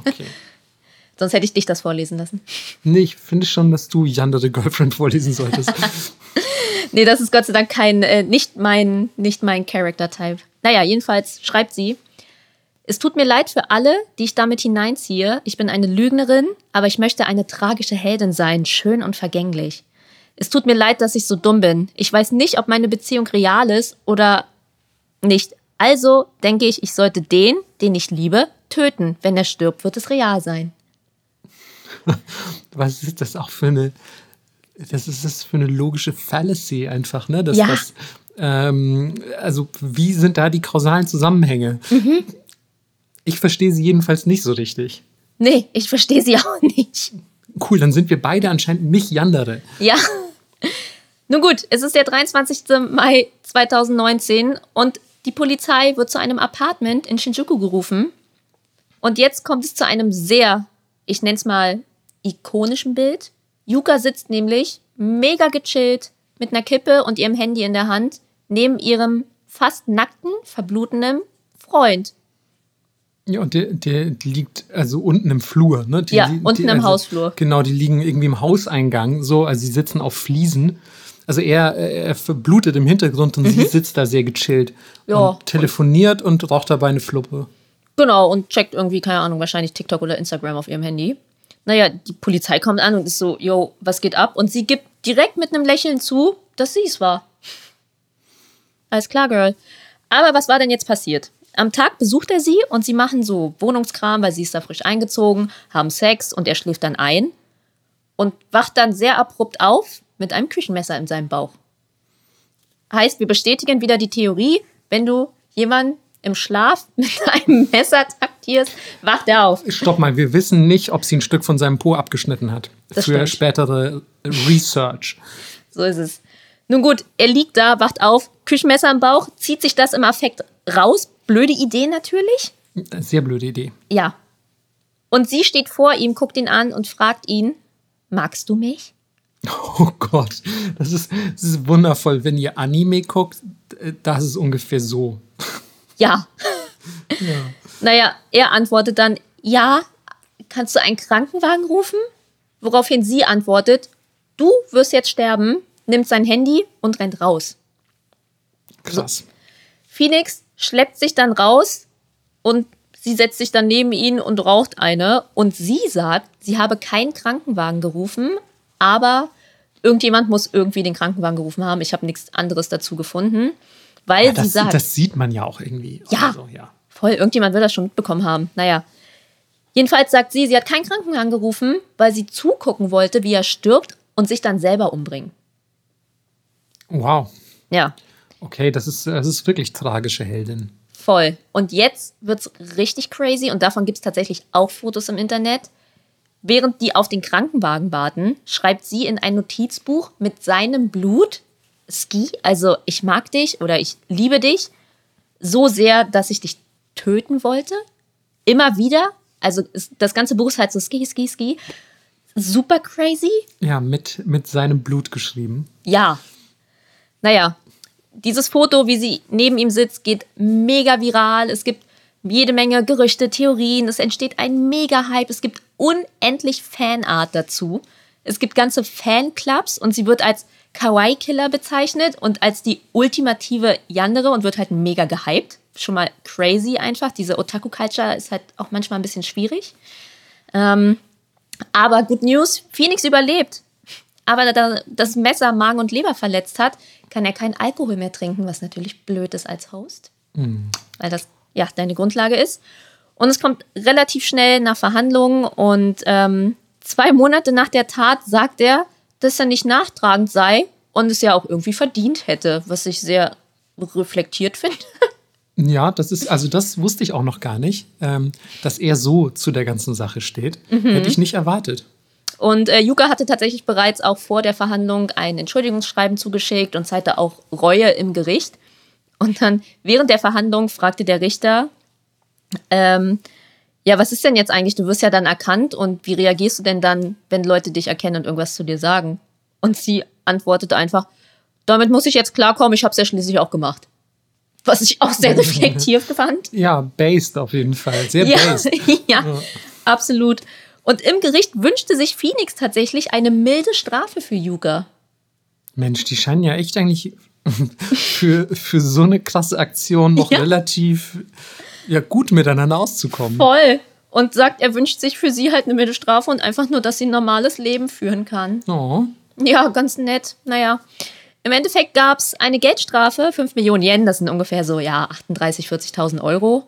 okay. Sonst hätte ich dich das vorlesen lassen. Nee, ich finde schon, dass du Yandere Girlfriend vorlesen solltest. Nee, das ist Gott sei Dank kein, äh, nicht mein, nicht mein Character-Type. Naja, jedenfalls schreibt sie, es tut mir leid für alle, die ich damit hineinziehe. Ich bin eine Lügnerin, aber ich möchte eine tragische Heldin sein, schön und vergänglich. Es tut mir leid, dass ich so dumm bin. Ich weiß nicht, ob meine Beziehung real ist oder nicht. Also denke ich, ich sollte den, den ich liebe, töten. Wenn er stirbt, wird es real sein. Was ist das auch für eine, das ist das für eine logische Fallacy einfach, ne? Dass Ja. das, ähm, also wie sind da die kausalen Zusammenhänge? Mhm. Ich verstehe sie jedenfalls nicht so richtig. Nee, ich verstehe sie auch nicht. Cool, dann sind wir beide anscheinend nicht Yandere. Ja. Nun gut, es ist der 23. Mai 2019 und die Polizei wird zu einem Apartment in Shinjuku gerufen. Und jetzt kommt es zu einem sehr, ich nenne es mal, ikonischen Bild. Yuka sitzt nämlich mega gechillt mit einer Kippe und ihrem Handy in der Hand neben ihrem fast nackten, verblutenden Freund. Ja, und der, der liegt also unten im Flur, ne? Die, Ja, die, unten im also, Hausflur. Genau, die liegen irgendwie im Hauseingang, so, also sie sitzen auf Fliesen. Also er, er verblutet im Hintergrund und sie sitzt da sehr gechillt. Mhm. Ja. Und telefoniert und raucht dabei eine Fluppe. Genau, und checkt irgendwie, keine Ahnung, wahrscheinlich TikTok oder Instagram auf ihrem Handy. Naja, die Polizei kommt an und ist so, yo, was geht ab? Und sie gibt direkt mit einem Lächeln zu, dass sie es war. Alles klar, Girl. Aber was war denn jetzt passiert? Am Tag besucht er sie und sie machen so Wohnungskram, weil sie ist da frisch eingezogen, haben Sex und er schläft dann ein und wacht dann sehr abrupt auf mit einem Küchenmesser in seinem Bauch. Heißt, wir bestätigen wieder die Theorie, wenn du jemanden im Schlaf mit einem Messer taktierst, wacht er auf. Stopp mal, wir wissen nicht, ob sie ein Stück von seinem Po abgeschnitten hat. Das für stimmt. spätere Research. So ist es. Nun gut, er liegt da, wacht auf, Küchenmesser im Bauch, zieht sich das im Affekt raus. Blöde Idee natürlich. Sehr blöde Idee. Ja. Und sie steht vor ihm, guckt ihn an und fragt ihn, magst du mich? Oh Gott, das ist, das ist wundervoll. Wenn ihr Anime guckt, äh, das ist ungefähr so. Ja. Naja, er antwortet dann, ja, kannst du einen Krankenwagen rufen? Woraufhin sie antwortet, du wirst jetzt sterben, nimmt sein Handy und rennt raus. Krass. Phoenix schleppt sich dann raus und sie setzt sich dann neben ihn und raucht eine. Und sie sagt, sie habe keinen Krankenwagen gerufen, aber irgendjemand muss irgendwie den Krankenwagen gerufen haben. Ich habe nichts anderes dazu gefunden, weil Ja, sie das, sagt, das sieht man ja auch irgendwie. Ja. Also, ja. voll, irgendjemand will das schon mitbekommen haben. Naja. Jedenfalls sagt sie, sie hat keinen Krankenwagen gerufen, weil sie zugucken wollte, wie er stirbt und sich dann selber umbringen. Wow. Ja. Okay, das ist, das ist wirklich tragische Heldin. Voll. Und jetzt wird's richtig crazy und davon gibt's tatsächlich auch Fotos im Internet. Während die auf den Krankenwagen warten, schreibt sie in ein Notizbuch mit seinem Blut Ski, also ich mag dich oder ich liebe dich so sehr, dass ich dich töten wollte. Immer wieder. Also das ganze Buch ist halt so Ski, Ski, Ski. Super crazy. Ja, mit, mit seinem Blut geschrieben. Ja. Naja, dieses Foto, wie sie neben ihm sitzt, geht mega viral. Es gibt jede Menge Gerüchte, Theorien. Es entsteht ein Mega-Hype. Es gibt unendlich Fanart dazu. Es gibt ganze Fanclubs und sie wird als Kawaii-Killer bezeichnet und als die ultimative Yandere und wird halt mega gehypt. Schon mal crazy einfach. Diese Otaku-Culture ist halt auch manchmal ein bisschen schwierig. Ähm, aber good news, Phoenix überlebt. Aber da das Messer Magen und Leber verletzt hat, kann er keinen Alkohol mehr trinken, was natürlich blöd ist als Host. Weil das ja deine Grundlage ist. Und es kommt relativ schnell nach Verhandlungen und ähm, zwei Monate nach der Tat sagt er, dass er nicht nachtragend sei und es ja auch irgendwie verdient hätte, was ich sehr reflektiert finde. Ja, das ist, also das wusste ich auch noch gar nicht, ähm, dass er so zu der ganzen Sache steht. Hätte ich nicht erwartet. Und äh, Yuka hatte tatsächlich bereits auch vor der Verhandlung ein Entschuldigungsschreiben zugeschickt und zeigte auch Reue im Gericht. Und dann während der Verhandlung fragte der Richter, ähm, ja, was ist denn jetzt eigentlich? Du wirst ja dann erkannt und wie reagierst du denn dann, wenn Leute dich erkennen und irgendwas zu dir sagen? Und sie antwortete einfach, damit muss ich jetzt klarkommen, ich habe es ja schließlich auch gemacht. Was ich auch sehr reflektiert fand. Ja, based auf jeden Fall. Sehr Ja, based. ja, absolut. Und im Gericht wünschte sich Phoenix tatsächlich eine milde Strafe für Yuga. Mensch, die scheinen ja echt eigentlich für, für so eine krasse Aktion noch Ja. relativ ja, gut miteinander auszukommen. Voll. Und sagt, er wünscht sich für sie halt eine milde Strafe und einfach nur, dass sie ein normales Leben führen kann. Oh. Ja, ganz nett. Naja. Im Endeffekt gab es eine Geldstrafe, 5 Millionen Yen, das sind ungefähr so, ja, 38.000, 40.000 Euro.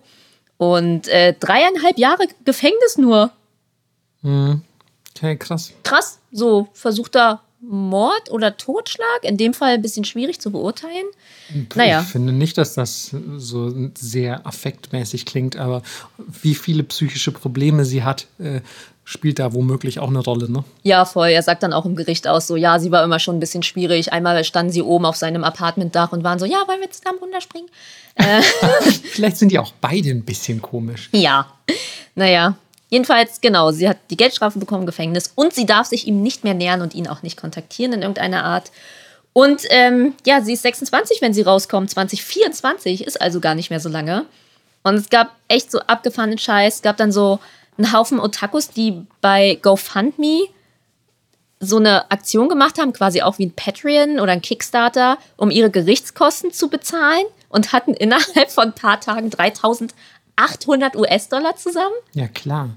Und äh, dreieinhalb Jahre Gefängnis nur. Okay, krass. Krass, so versuchter Mord oder Totschlag. In dem Fall ein bisschen schwierig zu beurteilen. Naja. Ich finde nicht, dass das so sehr affektmäßig klingt, aber wie viele psychische Probleme sie hat, äh, spielt da womöglich auch eine Rolle, ne? Ja, voll. Er sagt dann auch im Gericht aus, so, ja, sie war immer schon ein bisschen schwierig. Einmal standen sie oben auf seinem Apartmentdach und waren so, ja, wollen wir zusammen runterspringen? Äh. Vielleicht sind die auch beide ein bisschen komisch. Ja. Naja, Jedenfalls, genau, sie hat die Geldstrafe bekommen, Gefängnis, und sie darf sich ihm nicht mehr nähern und ihn auch nicht kontaktieren in irgendeiner Art. Und ähm, ja, sie ist 26, wenn sie rauskommt. 2024 ist also gar nicht mehr so lange. Und es gab echt so abgefahrenen Scheiß. Es gab dann so einen Haufen Otakus, die bei GoFundMe so eine Aktion gemacht haben, quasi auch wie ein Patreon oder ein Kickstarter, um ihre Gerichtskosten zu bezahlen und hatten innerhalb von ein paar Tagen 3800 US-Dollar zusammen. Ja, klar.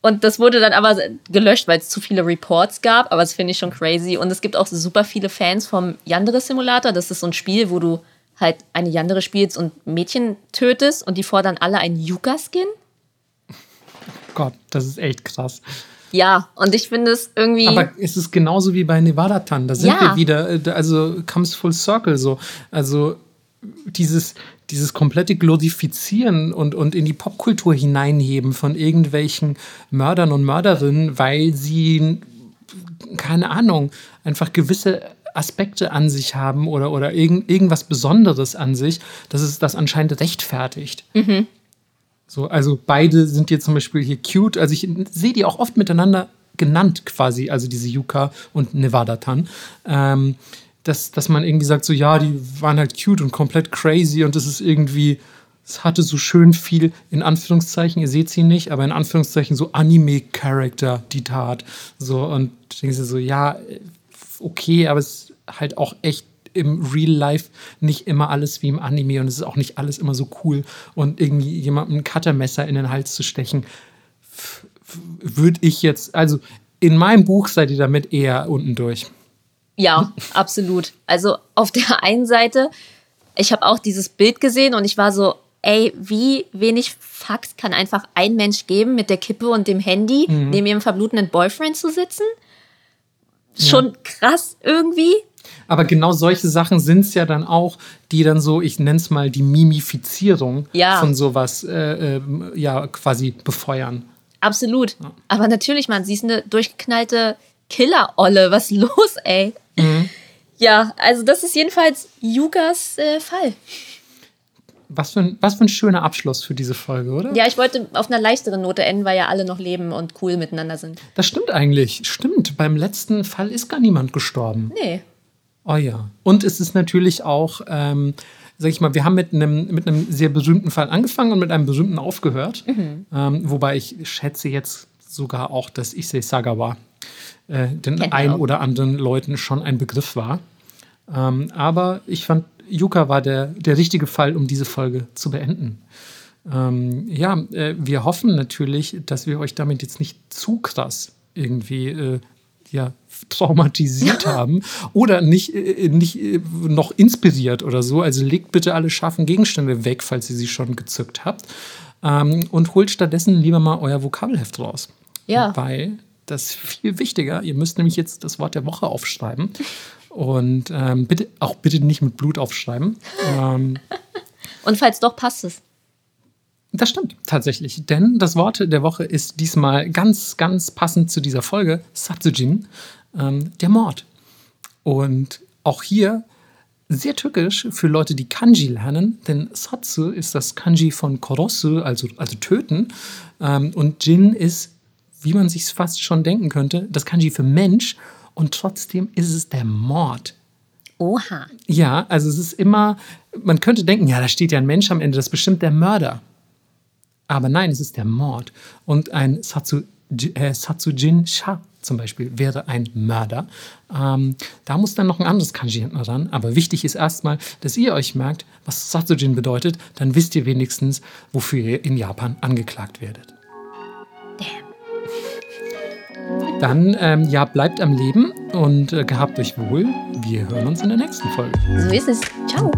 Und das wurde dann aber gelöscht, weil es zu viele Reports gab. Aber das finde ich schon crazy. Und es gibt auch super viele Fans vom Yandere Simulator. Das ist so ein Spiel, wo du halt eine Yandere spielst und Mädchen tötest und die fordern alle einen Yuka-Skin. Gott, das ist echt krass. Ja, und ich finde es irgendwie. Aber es ist genauso wie bei Nevada Tan. Da sind ja. wir wieder, äh, also comes full circle so. Also dieses, dieses komplette Glorifizieren und, und in die Popkultur hineinheben von irgendwelchen Mördern und Mörderinnen, weil sie, keine Ahnung, einfach gewisse Aspekte an sich haben oder, oder irgend, irgendwas Besonderes an sich, dass es das anscheinend rechtfertigt. Mhm. So, also beide sind hier zum Beispiel hier cute. Also ich sehe die auch oft miteinander genannt quasi, also diese Yuka und Nevada Tan. Ähm, dass, dass man irgendwie sagt, so ja, die waren halt cute und komplett crazy und das ist irgendwie, es hatte so schön viel, in Anführungszeichen, ihr seht sie nicht, aber in Anführungszeichen so Anime-Character, die Tat. So, und denkst du so, ja, okay, aber es ist halt auch echt im Real Life nicht immer alles wie im Anime und es ist auch nicht alles immer so cool und irgendwie jemandem ein Cuttermesser in den Hals zu stechen, würde ich jetzt, also in meinem Buch seid ihr damit eher unten durch. Ja, absolut. Also auf der einen Seite, ich habe auch dieses Bild gesehen und ich war so, ey, wie wenig Fax kann einfach ein Mensch geben, mit der Kippe und dem Handy mhm. neben ihrem verblutenden Boyfriend zu sitzen? Schon ja. krass irgendwie. Aber genau solche Sachen sind es ja dann auch, die dann so, ich nenne es mal die Mimifizierung ja. von sowas äh, äh, ja quasi befeuern. Absolut. Ja. Aber natürlich, man, sie ist eine durchgeknallte Killer-Olle. Was ist los, ey? Mhm. Ja, also das ist jedenfalls Yugas äh, Fall. Was für, ein, was für ein schöner Abschluss für diese Folge, oder? Ja, ich wollte auf einer leichteren Note enden, weil ja alle noch leben und cool miteinander sind. Das stimmt eigentlich. Stimmt. Beim letzten Fall ist gar niemand gestorben. Nee. Oh ja. Und es ist natürlich auch, ähm, sag ich mal, wir haben mit einem, mit einem sehr berühmten Fall angefangen und mit einem berühmten aufgehört. Mhm. Ähm, wobei ich schätze jetzt sogar auch, dass Issei Sagawa äh, den genau. ein oder anderen Leuten schon ein Begriff war. Ähm, aber ich fand, Yuka war der, der richtige Fall, um diese Folge zu beenden. Ähm, ja, äh, wir hoffen natürlich, dass wir euch damit jetzt nicht zu krass irgendwie äh, ja, traumatisiert haben oder nicht, äh, nicht äh, noch inspiriert oder so. Also legt bitte alle scharfen Gegenstände weg, falls ihr sie schon gezückt habt. Ähm, und holt stattdessen lieber mal euer Vokabelheft raus. Ja. Weil das ist viel wichtiger. Ihr müsst nämlich jetzt das Wort der Woche aufschreiben. Und ähm, bitte auch bitte nicht mit Blut aufschreiben. Ähm, Und falls doch, passt es. Das stimmt tatsächlich, denn das Wort der Woche ist diesmal ganz, ganz passend zu dieser Folge, Satsujin, ähm, der Mord. Und auch hier sehr tückisch für Leute, die Kanji lernen, denn Satsu ist das Kanji von Korosu, also, also töten, ähm, und Jin ist wie man sich fast schon denken könnte, das Kanji für Mensch und trotzdem ist es der Mord. Oha. Ja, also es ist immer, man könnte denken, ja, da steht ja ein Mensch am Ende, das ist bestimmt der Mörder. Aber nein, es ist der Mord. Und ein Satsu, äh, Satsujin Sha zum Beispiel wäre ein Mörder. Ähm, da muss dann noch ein anderes Kanji hinten ran. Aber wichtig ist erstmal, dass ihr euch merkt, was Satsujin bedeutet. Dann wisst ihr wenigstens, wofür ihr in Japan angeklagt werdet. Dann, ähm, ja, bleibt am Leben und äh, gehabt euch wohl. Wir hören uns in der nächsten Folge. So ist es. Ciao.